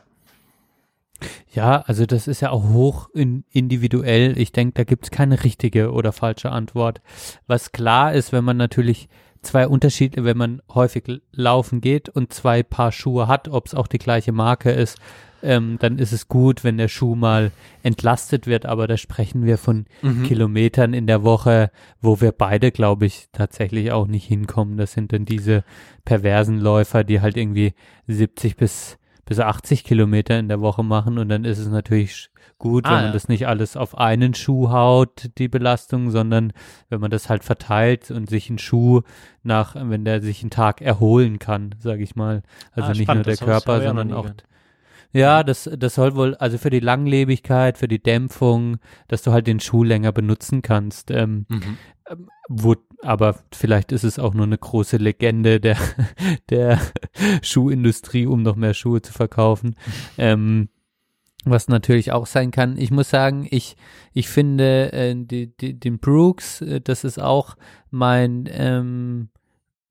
Speaker 2: Ja, also das ist ja auch hoch in, individuell. Ich denke, da gibt's keine richtige oder falsche Antwort. Was klar ist, wenn man natürlich zwei Unterschiede, wenn man häufig laufen geht und zwei Paar Schuhe hat, ob es auch die gleiche Marke ist, ähm, dann ist es gut, wenn der Schuh mal entlastet wird. Aber da sprechen wir von Kilometern in der Woche, wo wir beide, glaube ich, tatsächlich auch nicht hinkommen. Das sind dann diese perversen Läufer, die halt irgendwie 70 bis bis 80 Kilometer in der Woche machen und dann ist es natürlich gut,
Speaker 1: Ah,
Speaker 2: wenn
Speaker 1: ja.
Speaker 2: man das nicht alles auf einen Schuh haut, die Belastung, sondern wenn man das halt verteilt und sich einen Schuh nach, wenn der sich einen Tag erholen kann, sage ich mal. Also
Speaker 1: Ah,
Speaker 2: nicht
Speaker 1: spannend,
Speaker 2: nur der Körper, sondern auch
Speaker 1: gehört.
Speaker 2: Ja, das, das soll wohl, also für die Langlebigkeit, für die Dämpfung, dass du halt den Schuh länger benutzen kannst. Ähm,
Speaker 1: Mhm.
Speaker 2: ähm, wo, aber vielleicht ist es auch nur eine große Legende der, <laughs> der Schuhindustrie, um noch mehr Schuhe zu verkaufen. <laughs> Ähm, was natürlich auch sein kann. Ich muss sagen, ich, ich finde äh, die, die, den Brooks, äh, das ist auch mein, ähm,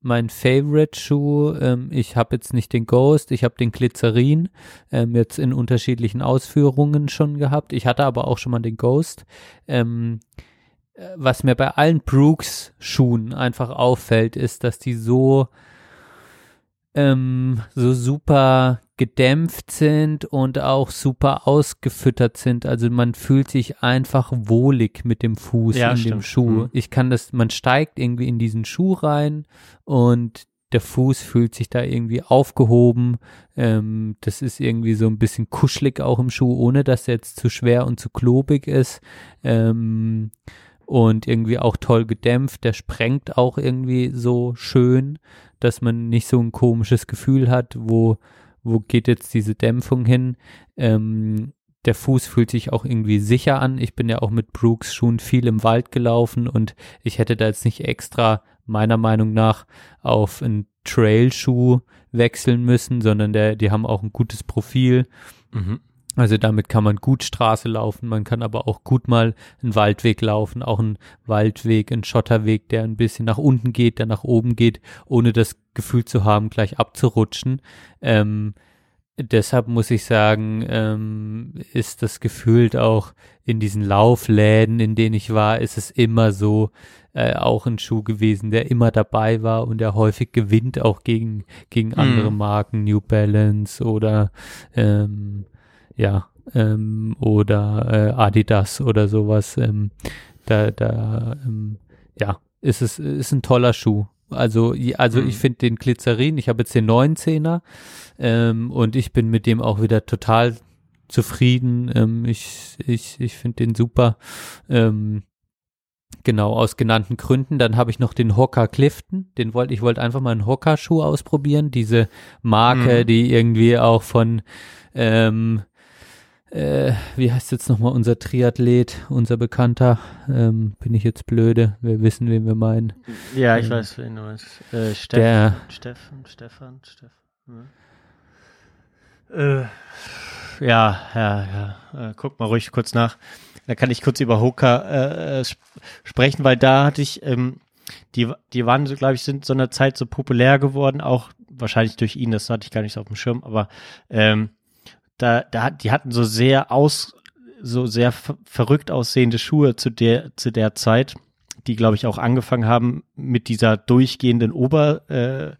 Speaker 2: mein Favorite-Schuh. Ähm, ich habe jetzt nicht den Ghost, ich habe den Glycerin, ähm, jetzt in unterschiedlichen Ausführungen schon gehabt. Ich hatte aber auch schon mal den Ghost. Ähm, äh, was mir bei allen Brooks-Schuhen einfach auffällt, ist, dass die so ähm, so super gedämpft sind und auch super ausgefüttert sind. Also man fühlt sich einfach wohlig mit dem Fuß
Speaker 1: Ja,
Speaker 2: in dem
Speaker 1: stimmt.
Speaker 2: Schuh.
Speaker 1: Mhm.
Speaker 2: Ich kann das, man steigt irgendwie in diesen Schuh rein und der Fuß fühlt sich da irgendwie aufgehoben. Ähm, das ist irgendwie so ein bisschen kuschelig auch im Schuh, ohne dass er jetzt zu schwer und zu klobig ist. Ähm, und irgendwie auch toll gedämpft. Der sprengt auch irgendwie so schön, dass man nicht so ein komisches Gefühl hat, wo, wo geht jetzt diese Dämpfung hin. Ähm, der Fuß fühlt sich auch irgendwie sicher an. Ich bin ja auch mit Brooks Schuhen viel im Wald gelaufen und ich hätte da jetzt nicht extra meiner Meinung nach auf einen Trailschuh wechseln müssen, sondern der, die haben auch ein gutes Profil.
Speaker 1: Mhm.
Speaker 2: Also damit kann man gut Straße laufen, man kann aber auch gut mal einen Waldweg laufen, auch einen Waldweg, einen Schotterweg, der ein bisschen nach unten geht, der nach oben geht, ohne das Gefühl zu haben, gleich abzurutschen. Ähm, deshalb muss ich sagen, ähm, ist das gefühlt auch in diesen Laufläden, in denen ich war, ist es immer so, äh, auch ein Schuh gewesen, der immer dabei war und der häufig gewinnt auch gegen, gegen andere Marken, New Balance oder ähm, ja, ähm, oder äh, Adidas oder sowas. Ähm, da, da, ähm, ja, ist es ist ein toller Schuh. Also, also ich finde den Glycerin, ich habe jetzt den 19er ähm, und ich bin mit dem auch wieder total zufrieden. Ähm, ich ich, ich finde den super. Ähm, Genau, aus genannten Gründen. Dann habe ich noch den Hocker Clifton. Den wollte ich wollte einfach mal einen Hocker-Schuh ausprobieren. Diese Marke,
Speaker 1: Mhm.
Speaker 2: die irgendwie auch von ähm, äh, wie heißt jetzt nochmal unser Triathlet, unser Bekannter? Ähm, bin ich jetzt blöde? Wir wissen, wen wir meinen.
Speaker 1: Ja, ich
Speaker 2: Ähm,
Speaker 1: weiß, wen du meinst. Äh, Steff,
Speaker 2: Der-
Speaker 1: Steffen, Stefan, Stefan. Äh, ja, ja, ja. Äh, guck mal ruhig kurz nach. Da kann ich kurz über Hoka äh, sp sprechen, weil da hatte ich, ähm, die, die waren, so, glaube ich, sind so einer Zeit so populär geworden, auch wahrscheinlich durch ihn, das hatte ich gar nicht so auf dem Schirm, aber ähm, da, da, die hatten so sehr aus, so sehr ver verrückt aussehende Schuhe zu der, zu der Zeit, die, glaube ich, auch angefangen haben mit dieser durchgehenden Ober, äh,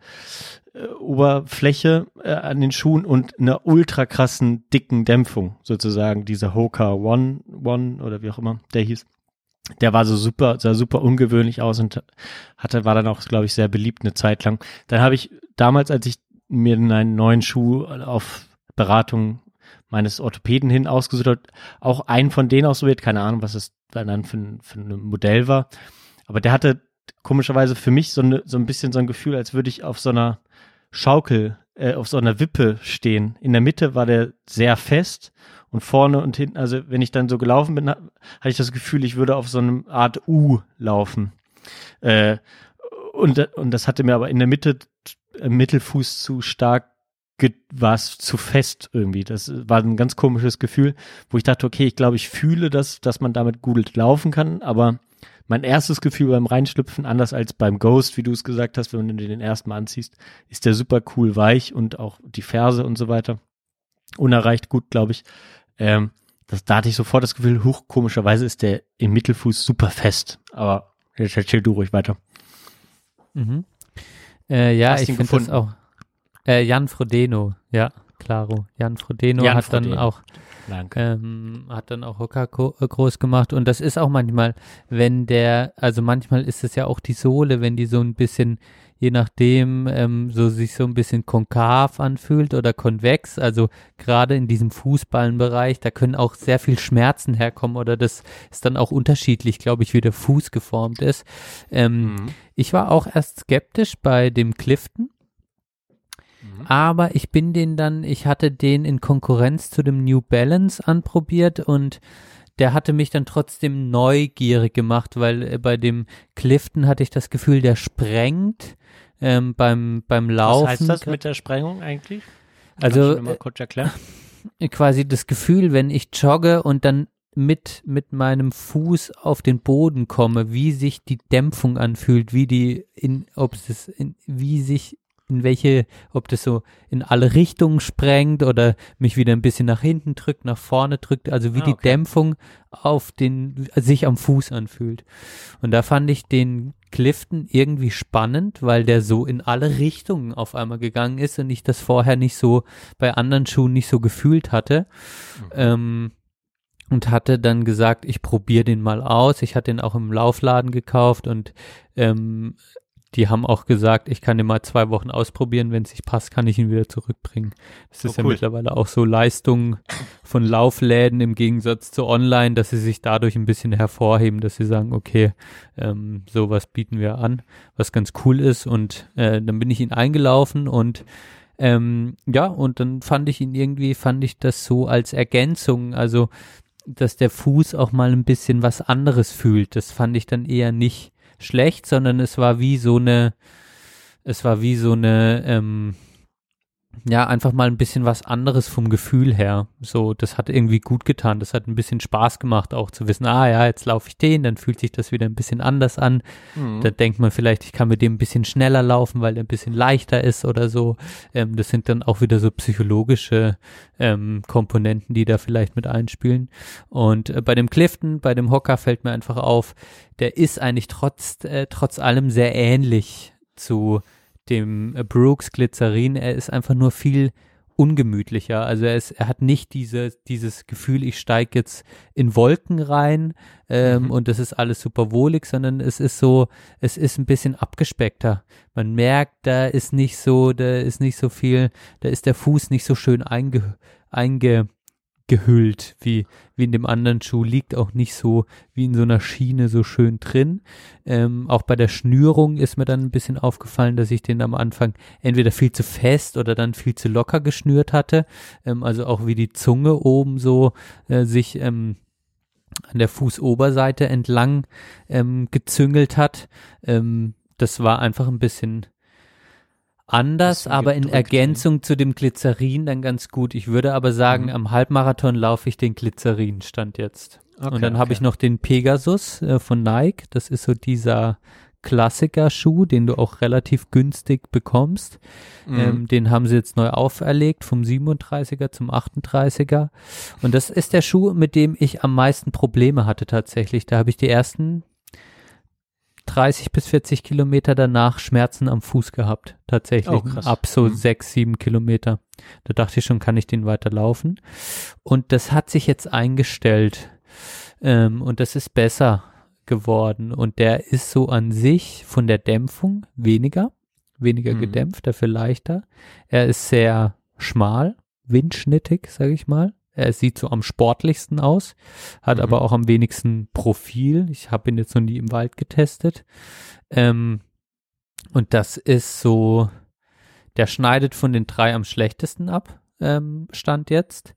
Speaker 1: Oberfläche äh, an den Schuhen und einer ultra krassen, dicken Dämpfung, sozusagen, dieser Hoka One, One oder wie auch immer der hieß. Der war so super, sah super ungewöhnlich aus und hatte, war dann auch, glaube ich, sehr beliebt eine Zeit lang. Dann habe ich damals, als ich mir einen neuen Schuh auf Beratung meines Orthopäden hin ausgesucht habe, auch einen von denen ausprobiert, keine Ahnung, was es dann für für ein Modell war. Aber der hatte komischerweise für mich so, eine, so ein bisschen so ein Gefühl, als würde ich auf so einer Schaukel, äh, auf so einer Wippe stehen. In der Mitte war der sehr fest und vorne und hinten, also wenn ich dann so gelaufen bin, ha- hatte ich das Gefühl, ich würde auf so einer Art U laufen. Äh, und, und das hatte mir aber in der Mitte, im Mittelfuß zu stark war es zu fest irgendwie. Das war ein ganz komisches Gefühl, wo ich dachte, okay, ich glaube, ich fühle das, dass man damit gut laufen kann, aber mein erstes Gefühl beim Reinschlüpfen, anders als beim Ghost, wie du es gesagt hast, wenn du den ersten Mal anziehst, ist der super cool weich und auch die Ferse und so weiter. Unerreicht gut, glaube ich. Ähm, das, da hatte ich sofort das Gefühl, huch, komischerweise ist der im Mittelfuß super fest. Aber jetzt erzähl du ruhig weiter.
Speaker 2: Mhm. Äh, ja, ich finde das auch. Äh, Jan Frodeno, ja, klaro. Jan Frodeno
Speaker 1: Jan
Speaker 2: hat dann
Speaker 1: Frodeno.
Speaker 2: auch
Speaker 1: Danke.
Speaker 2: ähm, hat dann auch Hocker äh, groß gemacht und das ist auch manchmal, wenn der, also manchmal ist es ja auch die Sohle, wenn die so ein bisschen, je nachdem, ähm, so sich so ein bisschen konkav anfühlt oder konvex, also gerade in diesem Fußballenbereich, da können auch sehr viel Schmerzen herkommen oder das ist dann auch unterschiedlich, glaube ich, wie der Fuß geformt ist. Ähm,
Speaker 1: Mhm.
Speaker 2: Ich war auch erst skeptisch bei dem Clifton. Aber ich bin den dann, ich hatte den in Konkurrenz zu dem New Balance anprobiert und der hatte mich dann trotzdem neugierig gemacht, weil äh, bei dem Clifton hatte ich das Gefühl, der sprengt ähm, beim, beim Laufen.
Speaker 1: Was heißt das mit der Sprengung eigentlich?
Speaker 2: Also, äh, quasi das Gefühl, wenn ich jogge und dann mit, mit meinem Fuß auf den Boden komme, wie sich die Dämpfung anfühlt, wie die in, ob es in, wie sich in welche, ob das so in alle Richtungen sprengt oder mich wieder ein bisschen nach hinten drückt, nach vorne drückt, also wie
Speaker 1: Ah,
Speaker 2: die
Speaker 1: okay.
Speaker 2: Dämpfung auf den, sich am Fuß anfühlt. Und da fand ich den Clifton irgendwie spannend, weil der so in alle Richtungen auf einmal gegangen ist und ich das vorher nicht so bei anderen Schuhen nicht so gefühlt hatte. Ähm, und hatte dann gesagt, ich probiere den mal aus. Ich hatte den auch im Laufladen gekauft und ähm, die haben auch gesagt, ich kann den mal zwei Wochen ausprobieren. Wenn es nicht passt, kann ich ihn wieder zurückbringen. Das
Speaker 1: Oh,
Speaker 2: ist ja
Speaker 1: cool.
Speaker 2: mittlerweile auch so Leistung von Laufläden im Gegensatz zu online, dass sie sich dadurch ein bisschen hervorheben, dass sie sagen, okay, ähm, sowas bieten wir an, was ganz cool ist. Und äh, dann bin ich ihn eingelaufen und ähm, ja, und dann fand ich ihn irgendwie, fand ich das so als Ergänzung, also dass der Fuß auch mal ein bisschen was anderes fühlt. Das fand ich dann eher nicht schlecht, sondern es war wie so eine, es war wie so eine, ähm, ja, einfach mal ein bisschen was anderes vom Gefühl her. So, das hat irgendwie gut getan. Das hat ein bisschen Spaß gemacht, auch zu wissen, ah ja, jetzt laufe ich den, dann fühlt sich das wieder ein bisschen anders an.
Speaker 1: Mhm.
Speaker 2: Da denkt man vielleicht, ich kann mit dem ein bisschen schneller laufen, weil der ein bisschen leichter ist oder so. Ähm, das sind dann auch wieder so psychologische ähm, Komponenten, die da vielleicht mit einspielen. Und äh, bei dem Clifton, bei dem Hocker fällt mir einfach auf, der ist eigentlich trotz, äh, trotz allem sehr ähnlich zu dem äh, Brooks Glycerin. Er ist einfach nur viel ungemütlicher. Also er ist, er hat nicht diese, dieses Gefühl, ich steige jetzt in Wolken rein ähm,
Speaker 1: Mhm.
Speaker 2: und das ist alles super wohlig, sondern es ist so, es ist ein bisschen abgespeckter. Man merkt, da ist nicht so, da ist nicht so viel, da ist der Fuß nicht so schön einge, eingehüllt wie, wie in dem anderen Schuh, liegt auch nicht so wie in so einer Schiene so schön drin. Ähm, auch bei der Schnürung ist mir dann ein bisschen aufgefallen, dass ich den am Anfang entweder viel zu fest oder dann viel zu locker geschnürt hatte. Ähm, also auch wie die Zunge oben so äh, sich ähm, an der Fußoberseite entlang ähm, gezüngelt hat. Ähm, das war einfach ein bisschen anders, aber in Ergänzung zu dem Glycerin dann ganz gut. Ich würde aber sagen,
Speaker 1: Mhm.
Speaker 2: am Halbmarathon laufe ich den Glycerin stand jetzt.
Speaker 1: Okay,
Speaker 2: Und dann habe
Speaker 1: okay.
Speaker 2: ich noch den Pegasus äh, von Nike. Das ist so dieser Klassiker-Schuh, den du auch relativ günstig bekommst.
Speaker 1: Mhm.
Speaker 2: Ähm, den haben sie jetzt neu auferlegt, vom 37er zum 38er. Und das ist der Schuh, mit dem ich am meisten Probleme hatte tatsächlich. Da habe ich die ersten 30 bis 40 Kilometer danach Schmerzen am Fuß gehabt. Tatsächlich.
Speaker 1: Oh.
Speaker 2: Ab so
Speaker 1: Mhm.
Speaker 2: sechs, sieben Kilometer. Da dachte ich schon, kann ich den weiterlaufen. Und das hat sich jetzt eingestellt. Ähm, und das ist besser geworden. Und der ist so an sich von der Dämpfung weniger, weniger
Speaker 1: Mhm.
Speaker 2: gedämpft, dafür leichter. Er ist sehr schmal, windschnittig, sage ich mal. Er sieht so am sportlichsten aus, hat
Speaker 1: Mhm.
Speaker 2: aber auch am wenigsten Profil. Ich habe ihn jetzt noch nie im Wald getestet. Ähm, und das ist so, der schneidet von den drei am schlechtesten ab, ähm, Stand jetzt.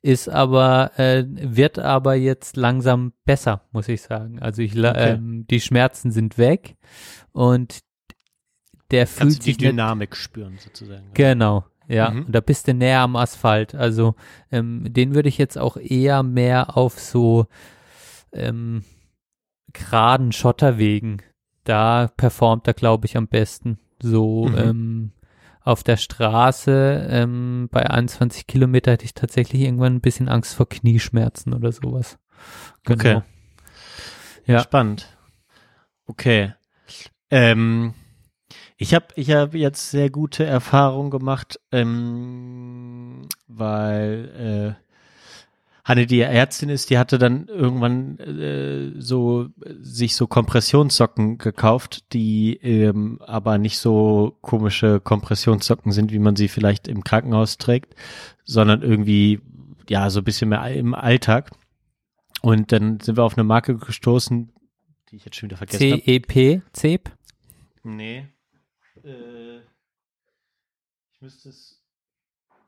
Speaker 2: Ist aber, äh, wird aber jetzt langsam besser, muss ich sagen. Also ich,
Speaker 1: Okay.
Speaker 2: ähm, die Schmerzen sind weg und der
Speaker 1: Kannst
Speaker 2: fühlt
Speaker 1: du die
Speaker 2: sich nicht,
Speaker 1: Dynamik spüren, sozusagen.
Speaker 2: Genau, ja.
Speaker 1: Mhm.
Speaker 2: Und da bist du näher am Asphalt. Also ähm, den würde ich jetzt auch eher mehr auf so ähm, geraden Schotterwegen. Da performt er, glaube ich, am besten. So
Speaker 1: Mhm.
Speaker 2: ähm, auf der Straße ähm, bei 21 Kilometer hätte ich tatsächlich irgendwann ein bisschen Angst vor Knieschmerzen oder sowas. Genau.
Speaker 1: Okay.
Speaker 2: Ja.
Speaker 1: Spannend. Okay. Ähm, ich habe ich hab jetzt sehr gute Erfahrungen gemacht, ähm, weil äh, Hanne, die Ärztin ist, die hatte dann irgendwann äh, so sich so Kompressionssocken gekauft, die ähm, aber nicht so komische Kompressionssocken sind, wie man sie vielleicht im Krankenhaus trägt, sondern irgendwie ja so ein bisschen mehr im Alltag. Und dann sind wir auf eine Marke gestoßen, die ich jetzt schon wieder vergessen habe.
Speaker 2: CEP, CEP.
Speaker 1: Nee. Äh, ich müsste es.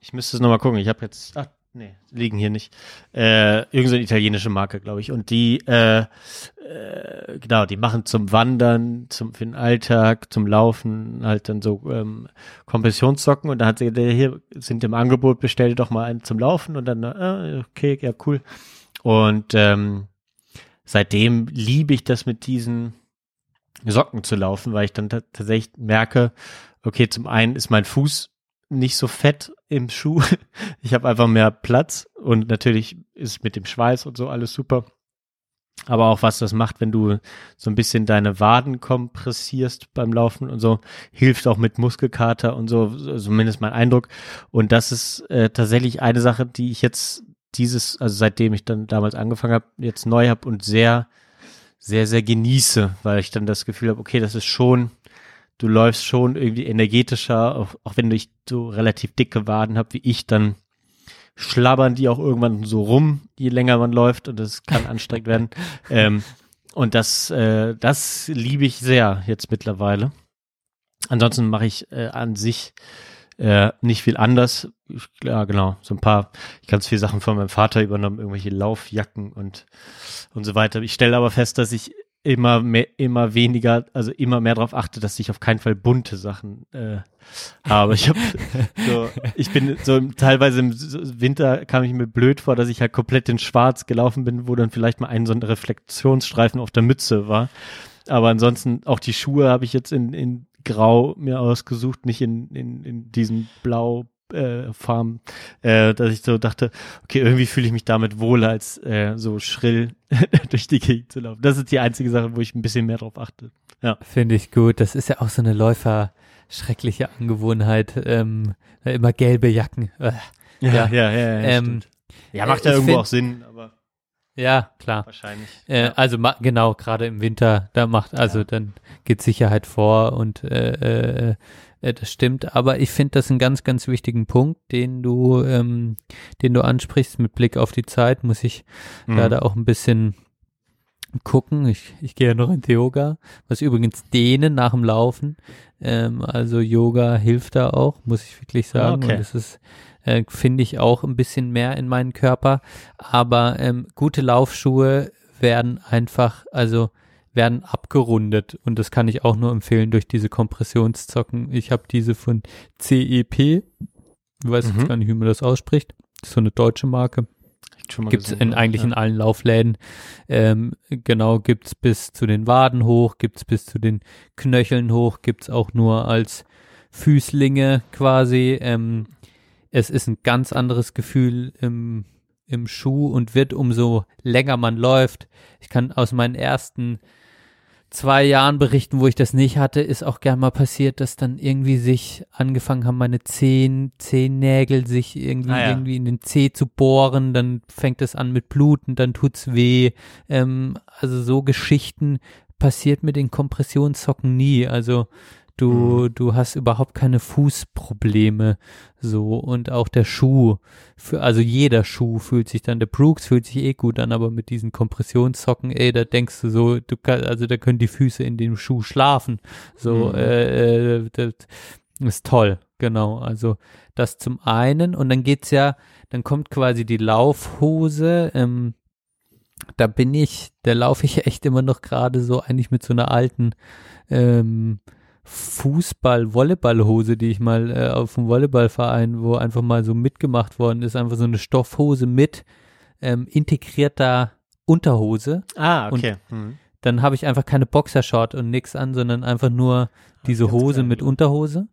Speaker 1: Ich müsste es nochmal gucken. Ich habe jetzt. Ach, nee, liegen hier nicht. Äh, irgend so eine italienische Marke, glaube ich. Und die, äh, äh, genau, die machen zum Wandern, zum für den Alltag, zum Laufen halt dann so ähm, Kompressionssocken. Und da hat sie hier sind im Angebot, bestell doch mal einen zum Laufen. Und dann, äh, okay, ja, cool. Und ähm, seitdem liebe ich das mit diesen Socken zu laufen, weil ich dann ta- tatsächlich merke, okay, zum einen ist mein Fuß nicht so fett im Schuh. <laughs> Ich habe einfach mehr Platz und natürlich ist mit dem Schweiß und so alles super. Aber auch was das macht, wenn du so ein bisschen deine Waden kompressierst beim Laufen und so, hilft auch mit Muskelkater und so, so- zumindest mein Eindruck. Und das ist äh, tatsächlich eine Sache, die ich jetzt dieses, also seitdem ich dann damals angefangen habe, jetzt neu habe und sehr, sehr, sehr genieße, weil ich dann das Gefühl habe, okay, das ist schon, du läufst schon irgendwie energetischer, auch, auch wenn ich so relativ dicke Waden habe wie ich, dann schlabbern die auch irgendwann so rum, je länger man läuft und das kann anstrengend werden. <laughs> Ähm, und das, äh, das liebe ich sehr jetzt mittlerweile. Ansonsten mache ich äh, an sich äh, nicht viel anders. Ja, genau, so ein paar, ich ganz viele Sachen von meinem Vater übernommen, irgendwelche Laufjacken und und so weiter. Ich stelle aber fest, dass ich immer mehr, immer weniger, also immer mehr darauf achte, dass ich auf keinen Fall bunte Sachen äh, habe. Ich habe <laughs> so, ich bin so teilweise im Winter kam ich mir blöd vor, dass ich halt komplett in Schwarz gelaufen bin, wo dann vielleicht mal ein so ein Reflexionsstreifen auf der Mütze war. Aber ansonsten auch die Schuhe habe ich jetzt in, in Grau mir ausgesucht, nicht in, in, in diesen Blau äh, Farben, äh, dass ich so dachte, okay, irgendwie fühle ich mich damit wohler, als äh, so schrill <laughs> durch die Gegend zu laufen. Das ist die einzige Sache, wo ich ein bisschen mehr drauf achte.
Speaker 2: Finde ich gut. Das ist ja auch so eine Läufer schreckliche Angewohnheit. Ähm, immer gelbe Jacken. Äh, Ja.
Speaker 1: ja, ja.
Speaker 2: Ähm,
Speaker 1: stimmt. ja, macht ja
Speaker 2: ich
Speaker 1: irgendwo
Speaker 2: find-
Speaker 1: auch Sinn, aber
Speaker 2: ja, klar.
Speaker 1: wahrscheinlich.
Speaker 2: Äh,
Speaker 1: ja.
Speaker 2: Also ma genau, gerade im Winter, da macht, also
Speaker 1: Ja.
Speaker 2: dann geht Sicherheit vor und äh, äh, äh, das stimmt. Aber ich finde das einen ganz, ganz wichtigen Punkt, den du, ähm, den du ansprichst mit Blick auf die Zeit, muss ich
Speaker 1: Mhm.
Speaker 2: leider auch ein bisschen gucken. Ich, ich gehe ja noch ins Yoga, was übrigens dehnen nach dem Laufen. Ähm, also Yoga hilft da auch, muss ich wirklich sagen.
Speaker 1: okay.
Speaker 2: Und es ist, äh, finde ich, auch ein bisschen mehr in meinen Körper. Aber ähm, gute Laufschuhe werden einfach, also werden abgerundet und das kann ich auch nur empfehlen durch diese Kompressionszocken. Ich habe diese von CEP, ich weiß
Speaker 1: Mhm.
Speaker 2: jetzt gar nicht, wie man das ausspricht. Das ist so eine deutsche Marke. In
Speaker 1: ja.
Speaker 2: eigentlich
Speaker 1: ja.
Speaker 2: in allen Laufläden. Ähm, genau, gibt's bis zu den Waden hoch, gibt's bis zu den Knöcheln hoch, gibt's auch nur als Füßlinge quasi. Ähm, es ist ein ganz anderes Gefühl im, im Schuh und wird umso länger man läuft. Ich kann aus meinen ersten zwei Jahren berichten, wo ich das nicht hatte, ist auch gern mal passiert, dass dann irgendwie sich angefangen haben, meine Zehen, Zehennägel sich irgendwie,
Speaker 1: Ah, ja.
Speaker 2: irgendwie in den Zeh zu bohren, dann fängt es an mit Bluten, dann tut's weh. Ähm, also so Geschichten passiert mit den Kompressionssocken nie. Also Du, du hast überhaupt keine Fußprobleme. So. Und auch der Schuh, für, also jeder Schuh fühlt sich dann, der Brooks fühlt sich eh gut an, aber mit diesen Kompressionssocken, ey, da denkst du so, du kannst, also da können die Füße in dem Schuh schlafen. So,
Speaker 1: Mhm.
Speaker 2: äh, äh, das ist toll. Genau. Also das zum einen. Und dann geht's ja, dann kommt quasi die Laufhose, ähm, da bin ich, da laufe ich echt immer noch gerade so eigentlich mit so einer alten ähm, Fußball-Volleyballhose, die ich mal äh, auf dem Volleyballverein, wo einfach mal so mitgemacht worden ist, einfach so eine Stoffhose mit ähm, integrierter Unterhose.
Speaker 1: Ah, okay. Mhm.
Speaker 2: Dann habe ich einfach keine Boxershort und nix an, sondern einfach nur diese
Speaker 1: ganz
Speaker 2: Hose mit. Unterhose.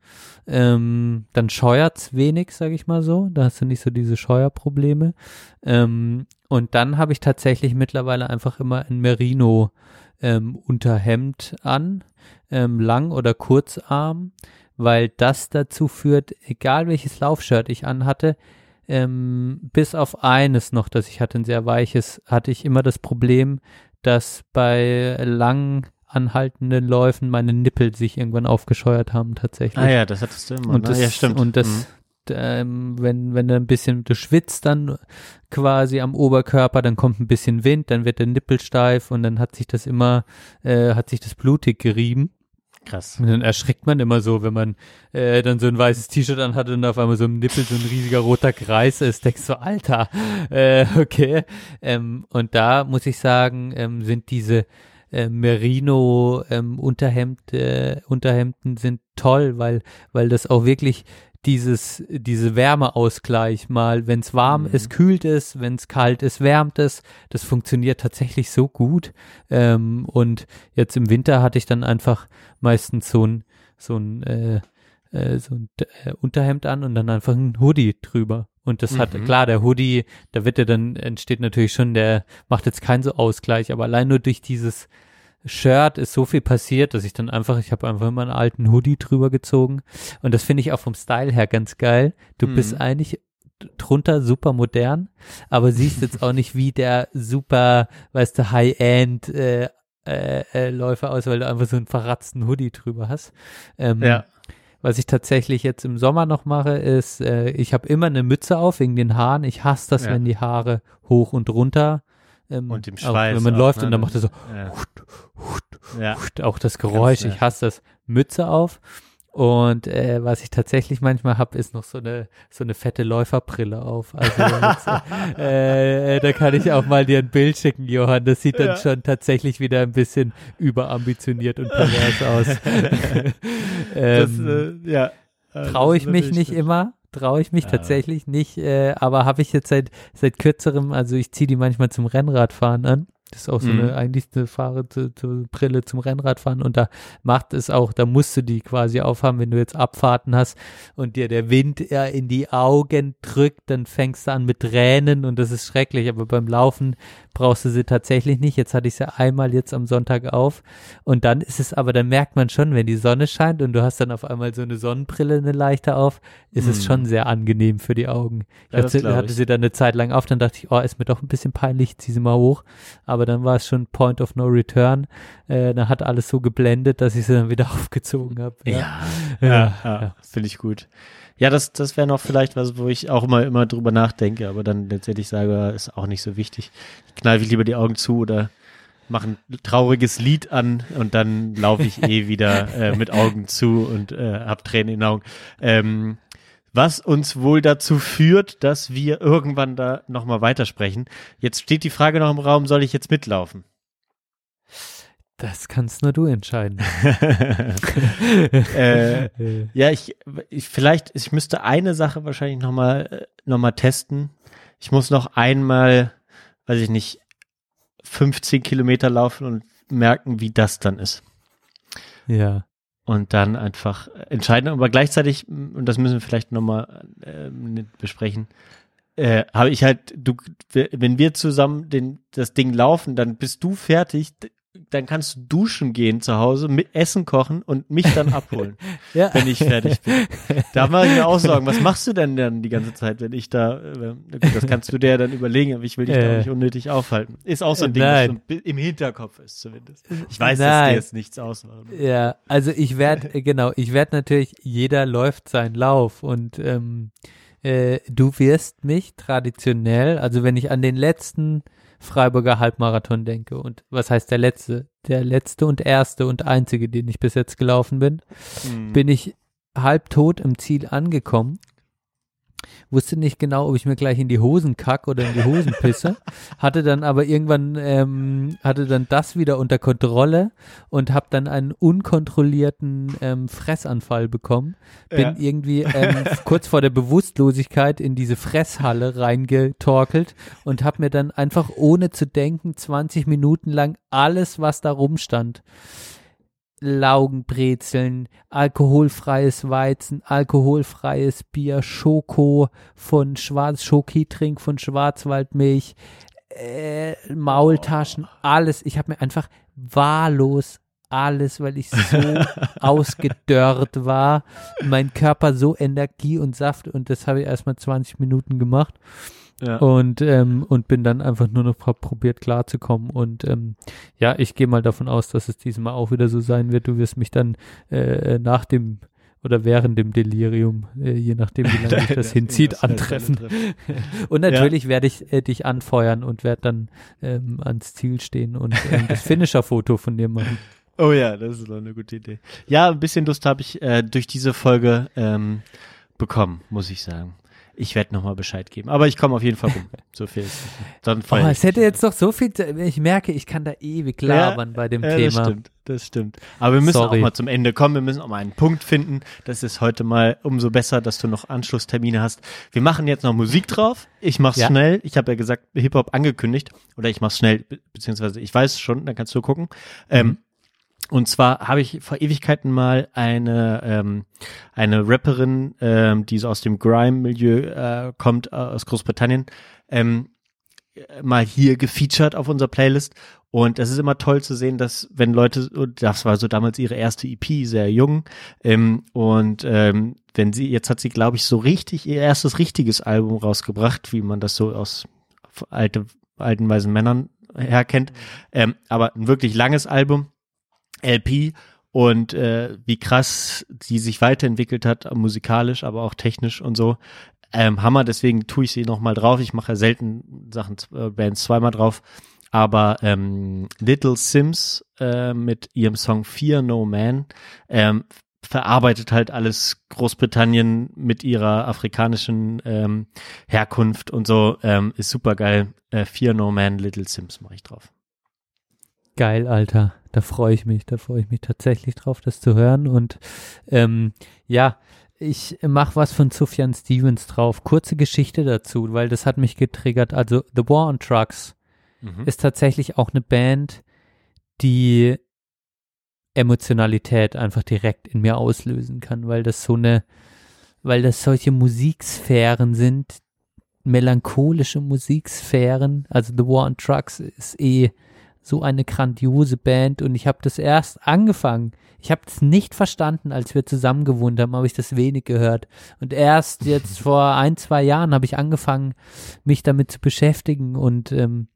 Speaker 2: Ähm, dann scheuert's wenig, sage ich mal so. Da hast du nicht so diese Scheuerprobleme. Ähm, und dann habe ich tatsächlich mittlerweile einfach immer ein Merino ähm, Unterhemd an, ähm, lang oder kurzarm, weil das dazu führt, egal welches Laufshirt ich anhatte, ähm, bis auf eines noch, das ich hatte, ein sehr weiches, hatte ich immer das Problem, dass bei lang anhaltenden Läufen meine Nippel sich irgendwann aufgescheuert haben tatsächlich.
Speaker 1: Ah ja, das hattest du immer.
Speaker 2: Und
Speaker 1: ne?
Speaker 2: das,
Speaker 1: ja, stimmt.
Speaker 2: Und das,
Speaker 1: Mhm.
Speaker 2: Ähm, wenn, wenn du ein bisschen, du schwitzt dann quasi am Oberkörper, dann kommt ein bisschen Wind, dann wird der Nippel steif und dann hat sich das immer, äh, hat sich das blutig gerieben.
Speaker 1: Krass.
Speaker 2: Und dann erschreckt man immer so, wenn man äh, dann so ein weißes T-Shirt anhat und auf einmal so im Nippel so ein riesiger roter Kreis ist, denkst du, Alter, äh, okay. Ähm, und da muss ich sagen, ähm, sind diese äh, Merino ähm, Unterhemd, äh, Unterhemden sind toll, weil, weil das auch wirklich dieses, diese Wärmeausgleich mal, wenn es warm
Speaker 1: Mhm.
Speaker 2: ist, kühlt es, wenn es kalt ist, wärmt es. Das funktioniert tatsächlich so gut. Ähm, und jetzt im Winter hatte ich dann einfach meistens so ein, so ein, äh, äh, so ein äh, Unterhemd an und dann einfach ein Hoodie drüber. Und das hat,
Speaker 1: Mhm.
Speaker 2: klar, der Hoodie, da wird ja dann, entsteht natürlich schon, der macht jetzt keinen so Ausgleich, aber allein nur durch dieses Shirt ist so viel passiert, dass ich dann einfach, ich habe einfach immer einen alten Hoodie drüber gezogen. Und das finde ich auch vom Style her ganz geil. Du
Speaker 1: Mhm.
Speaker 2: bist eigentlich drunter super modern, aber siehst jetzt auch nicht wie der super, weißt du, High-End äh, äh, äh, Läufer aus, weil du einfach so einen verratzten Hoodie drüber hast. Ähm,
Speaker 1: Ja.
Speaker 2: Was ich tatsächlich jetzt im Sommer noch mache, ist, äh, ich habe immer eine Mütze auf wegen den Haaren. Ich hasse das,
Speaker 1: Ja.
Speaker 2: wenn die Haare hoch und runter ähm,
Speaker 1: Und dem
Speaker 2: auch
Speaker 1: Schweiß
Speaker 2: wenn man
Speaker 1: auch,
Speaker 2: läuft
Speaker 1: ne?
Speaker 2: und dann macht er so
Speaker 1: Ja.
Speaker 2: hut, hut,
Speaker 1: Ja.
Speaker 2: hut, auch das Geräusch,
Speaker 1: Ganz
Speaker 2: ich hasse das, Mütze auf. Und äh, was ich tatsächlich manchmal habe, ist noch so eine so eine fette Läuferbrille auf. Also jetzt, <laughs> äh, da kann ich auch mal dir ein Bild schicken, Johann. Das sieht dann
Speaker 1: Ja.
Speaker 2: schon tatsächlich wieder ein bisschen überambitioniert und pervers aus. <laughs>
Speaker 1: Das, <laughs>
Speaker 2: ähm,
Speaker 1: äh, ja. Äh,
Speaker 2: traue
Speaker 1: das
Speaker 2: ich mich nicht immer, traue ich mich
Speaker 1: Ja.
Speaker 2: tatsächlich nicht, äh, aber habe ich jetzt seit seit kürzerem, also ich ziehe die manchmal zum Rennradfahren an. Das ist auch so
Speaker 1: Mhm.
Speaker 2: eine eigentlich eine Fahre zu, zu Brille zum Rennradfahren und da macht es auch, da musst du die quasi aufhaben, wenn du jetzt Abfahrten hast und dir der Wind ja in die Augen drückt, dann fängst du an mit Tränen und das ist schrecklich, aber beim Laufen brauchst du sie tatsächlich nicht. Jetzt hatte ich sie einmal jetzt am Sonntag auf und dann ist es aber, dann merkt man schon, wenn die Sonne scheint und du hast dann auf einmal so eine Sonnenbrille, eine leichte auf, ist es
Speaker 1: Mhm.
Speaker 2: schon sehr angenehm für die Augen. Ich
Speaker 1: Ja,
Speaker 2: hatte, hatte sie dann eine Zeit lang auf, dann dachte ich, oh, ist mir doch ein bisschen peinlich, ich zieh sie mal hoch. Aber dann war es schon Point of No Return. Äh, dann hat alles so geblendet, dass ich sie dann wieder <laughs> aufgezogen habe.
Speaker 1: Ja,
Speaker 2: Ja.
Speaker 1: ja,
Speaker 2: Ja.
Speaker 1: ja, finde ich gut. Ja, das, das wäre noch vielleicht was, wo ich auch immer, immer drüber nachdenke, aber dann letztendlich sage, ist auch nicht so wichtig. Ich knall lieber die Augen zu oder mache ein trauriges Lied an und dann laufe ich eh wieder äh, mit Augen zu und äh, hab Tränen in den Augen. Ähm, was uns wohl dazu führt, dass wir irgendwann da nochmal weitersprechen. Jetzt steht die Frage noch im Raum, soll ich jetzt mitlaufen?
Speaker 2: Das kannst nur du entscheiden.
Speaker 1: äh, <laughs>
Speaker 2: Äh,
Speaker 1: Ja, ich, ich vielleicht, ich müsste eine Sache wahrscheinlich nochmal noch mal testen. Ich muss noch einmal, weiß ich nicht, 15 Kilometer laufen und merken, wie das dann ist.
Speaker 2: ja.
Speaker 1: Und dann einfach entscheiden. Aber gleichzeitig, und das müssen wir vielleicht nochmal äh, besprechen, äh, habe ich halt, du, wenn wir zusammen den, das Ding laufen, dann bist du fertig, dann kannst du duschen gehen zu Hause, mit Essen kochen und mich dann abholen, <laughs>
Speaker 2: Ja.
Speaker 1: wenn ich fertig bin. Da mache ich mir auch Sorgen. Was machst du denn dann die ganze Zeit, wenn ich da, äh, gut, das kannst du dir dann überlegen, aber ich will dich da
Speaker 2: Äh.
Speaker 1: auch nicht unnötig aufhalten. Ist auch so ein Ding,
Speaker 2: Nein.
Speaker 1: was so im Hinterkopf ist zumindest. Ich weiß, dass
Speaker 2: Nein.
Speaker 1: dir jetzt nichts ausmacht.
Speaker 2: Ja, also ich werde, genau, ich werde natürlich, jeder läuft seinen Lauf und ähm, äh, du wirst mich traditionell, also wenn ich an den letzten Freiburger Halbmarathon denke und was heißt der letzte? Der letzte und erste und einzige, den ich bis jetzt gelaufen bin,
Speaker 1: Hm.
Speaker 2: bin ich halbtot im Ziel angekommen. Wusste nicht genau, ob ich mir gleich in die Hosen kack oder in die Hosen pisse. hatte dann aber irgendwann, ähm, hatte dann das wieder unter Kontrolle und habe dann einen unkontrollierten ähm, Fressanfall bekommen. Bin
Speaker 1: Ja.
Speaker 2: irgendwie ähm, kurz vor der Bewusstlosigkeit in diese Fresshalle reingetorkelt und habe mir dann einfach ohne zu denken 20 Minuten lang alles, was da rumstand, Laugenbrezeln, alkoholfreies Weizen, alkoholfreies Bier, Schoko von Schwarz, Schokitrink von Schwarzwaldmilch, äh, Maultaschen, alles. Ich habe mir einfach wahllos alles, weil ich so <laughs> ausgedörrt war, mein Körper so Energie und Saft und das habe ich erstmal 20 Minuten gemacht
Speaker 1: Ja.
Speaker 2: und ähm, und bin dann einfach nur noch probiert klarzukommen und ähm, ja, ich gehe mal davon aus, dass es diesmal auch wieder so sein wird. Du wirst mich dann äh, nach dem oder während dem Delirium, äh, je nachdem wie lange sich <laughs> das hinzieht, antreffen. <laughs> Und natürlich werde ich äh, dich anfeuern und werde dann ähm, ans Ziel stehen und ähm, das Finisher-Foto von dir machen. <laughs>
Speaker 1: Oh ja, das ist doch eine gute Idee. Ja, ein bisschen Lust habe ich äh, durch diese Folge ähm, bekommen, muss ich sagen. Ich werde nochmal Bescheid geben. Aber ich komme auf jeden Fall rum. <laughs> So viel ist. Dann
Speaker 2: Oh, es
Speaker 1: ich
Speaker 2: hätte jetzt doch so viel, ich merke, ich kann da ewig labern bei dem
Speaker 1: ja,
Speaker 2: Thema.
Speaker 1: Das stimmt, das stimmt. Aber wir müssen
Speaker 2: Sorry.
Speaker 1: auch mal zum Ende kommen. Wir müssen auch mal einen Punkt finden. Das ist heute mal umso besser, dass du noch Anschlusstermine hast. Wir machen jetzt noch Musik drauf. Ich mach's
Speaker 2: Ja.
Speaker 1: schnell. Ich habe ja gesagt, Hip-Hop angekündigt. Oder ich mach's schnell, be- beziehungsweise ich weiß schon, dann kannst du gucken. Ähm, und zwar habe ich vor Ewigkeiten mal eine ähm, eine Rapperin, ähm, die so aus dem Grime-Milieu äh, kommt, äh, aus Großbritannien, ähm, äh, mal hier gefeatured auf unserer Playlist. Und es ist immer toll zu sehen, dass wenn Leute, und das war so damals ihre erste EP, sehr jung, ähm, und ähm, wenn sie, jetzt hat sie, glaube ich, so richtig ihr erstes richtiges Album rausgebracht, wie man das so aus alte, alten weißen Männern herkennt, ähm, aber ein wirklich langes Album, LP und äh, wie krass sie sich weiterentwickelt hat, musikalisch, aber auch technisch und so. Ähm, Hammer, deswegen tue ich sie nochmal drauf. Ich mache ja selten Sachen, äh, Bands zweimal drauf. Aber ähm, Little Sims äh, mit ihrem Song Fear No Man ähm, verarbeitet halt alles Großbritannien mit ihrer afrikanischen ähm, Herkunft und so. Ähm, ist super geil. Äh, Fear No Man, Little Sims mache ich drauf.
Speaker 2: Geil, Alter. Da freue ich mich. Da freue ich mich tatsächlich drauf, das zu hören. Und ähm, ja, ich mache was von Sufjan Stevens drauf. Kurze Geschichte dazu, weil das hat mich getriggert. Also The War on Trucks
Speaker 1: Mhm.
Speaker 2: ist tatsächlich auch eine Band, die Emotionalität einfach direkt in mir auslösen kann, weil das so eine, weil das solche Musiksphären sind, melancholische Musiksphären. Also The War on Trucks ist eh so eine grandiose Band und ich habe das erst angefangen. Ich habe es nicht verstanden, als wir zusammen gewohnt haben, habe ich das wenig gehört. Und erst <laughs> jetzt vor ein, zwei Jahren habe ich angefangen, mich damit zu beschäftigen und ähm,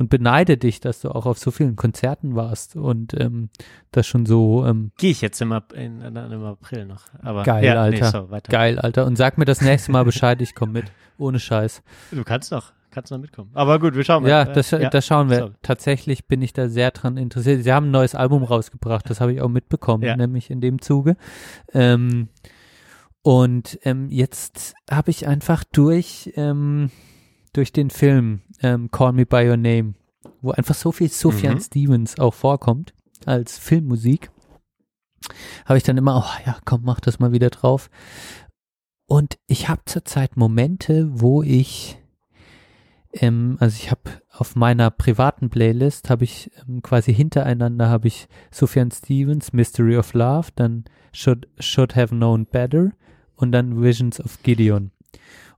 Speaker 2: und beneide dich, dass du auch auf so vielen Konzerten warst und ähm, das schon so ähm,
Speaker 1: Gehe ich jetzt im, Ap- in, in, im April noch. Aber,
Speaker 2: Geil,
Speaker 1: ja,
Speaker 2: Alter.
Speaker 1: Nee, so,
Speaker 2: geil, Alter. Und sag mir das nächste Mal Bescheid, ich komme mit. Ohne Scheiß.
Speaker 1: Du kannst noch, kannst noch mitkommen. Aber gut, wir schauen mal.
Speaker 2: Ja,
Speaker 1: Äh,
Speaker 2: das, das schauen wir.
Speaker 1: sorry.
Speaker 2: Tatsächlich bin ich da sehr dran interessiert. Sie haben ein neues Album rausgebracht, das habe ich auch mitbekommen,
Speaker 1: Ja.
Speaker 2: nämlich in dem Zuge. Ähm, und ähm, jetzt habe ich einfach durch, ähm, durch den Film ähm, Call Me By Your Name, wo einfach so viel Sufjan
Speaker 1: Mhm.
Speaker 2: Stevens auch vorkommt als Filmmusik, habe ich dann immer, oh ja, komm, mach das mal wieder drauf. Und ich habe zurzeit Momente, wo ich ähm, also ich habe auf meiner privaten Playlist habe ich ähm, quasi hintereinander habe ich Sufjan Stevens Mystery of Love, dann Should Should Have Known Better und dann Visions of Gideon.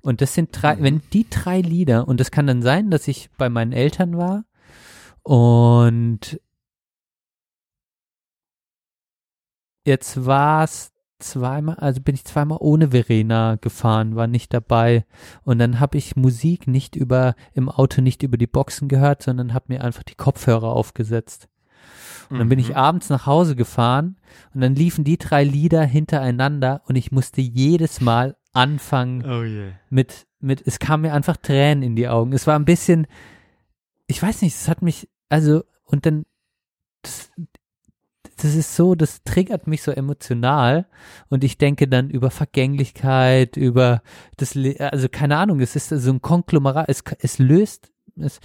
Speaker 2: Und das sind drei, mhm. wenn die drei Lieder und das kann dann sein, dass ich bei meinen Eltern war und jetzt war's zweimal, also bin ich zweimal ohne Verena gefahren, war nicht dabei. Und dann habe ich Musik nicht über, im Auto nicht über die Boxen gehört, sondern habe mir einfach die Kopfhörer aufgesetzt. Und dann bin ich
Speaker 1: Mhm.
Speaker 2: abends nach Hause gefahren und dann liefen die drei Lieder hintereinander und ich musste jedes Mal anfangen
Speaker 1: Oh je.
Speaker 2: mit, mit, es kam mir einfach Tränen in die Augen. Es war ein bisschen, ich weiß nicht, es hat mich, also, und dann, das, das ist so, das triggert mich so emotional und ich denke dann über Vergänglichkeit, über das, also keine Ahnung, es ist so ein Konglomerat, es, es löst, es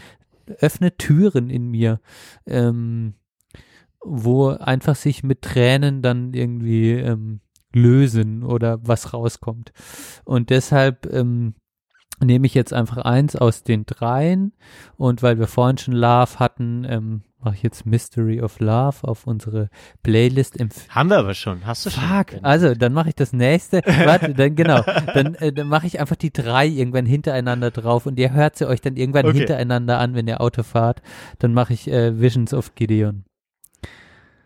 Speaker 2: öffnet Türen in mir, ähm, wo einfach sich mit Tränen dann irgendwie ähm, lösen oder was rauskommt. Und deshalb ähm, nehme ich jetzt einfach eins aus den dreien und weil wir vorhin schon Love hatten, ähm, mache ich jetzt Mystery of Love auf unsere Playlist. Empf
Speaker 1: Haben wir aber schon. Hast du schon?
Speaker 2: Fuck, also dann mache ich das nächste. Warte, dann genau, <laughs> dann, äh, dann mache ich einfach die drei irgendwann hintereinander drauf und ihr hört sie euch dann irgendwann
Speaker 1: Okay.
Speaker 2: hintereinander an, wenn ihr Auto fahrt. Dann mache ich äh, Visions of Gideon.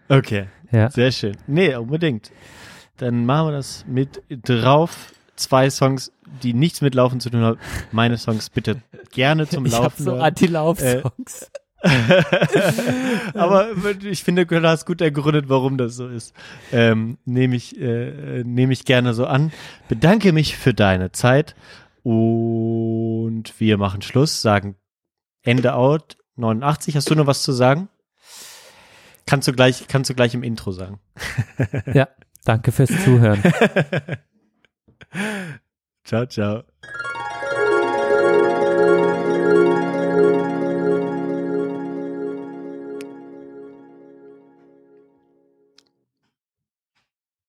Speaker 1: Okay,
Speaker 2: Ja.
Speaker 1: sehr schön. Nee, unbedingt. Dann machen wir das mit drauf. Zwei Songs, die nichts mit Laufen zu tun haben. Meine Songs bitte gerne zum <laughs>
Speaker 2: Ich habe
Speaker 1: Laufen.
Speaker 2: so. Anti-Lauf-Songs. <laughs> <laughs>
Speaker 1: Aber ich finde, du hast gut ergründet, warum das so ist. Ähm, Nehme ich, äh, nehme ich gerne so an. Bedanke mich für deine Zeit und wir machen Schluss, sagen Ende out 89. Hast du noch was zu sagen? Kannst du gleich, kannst du gleich im Intro sagen. <laughs>
Speaker 2: ja, danke fürs Zuhören. <laughs>
Speaker 1: Ciao, ciao.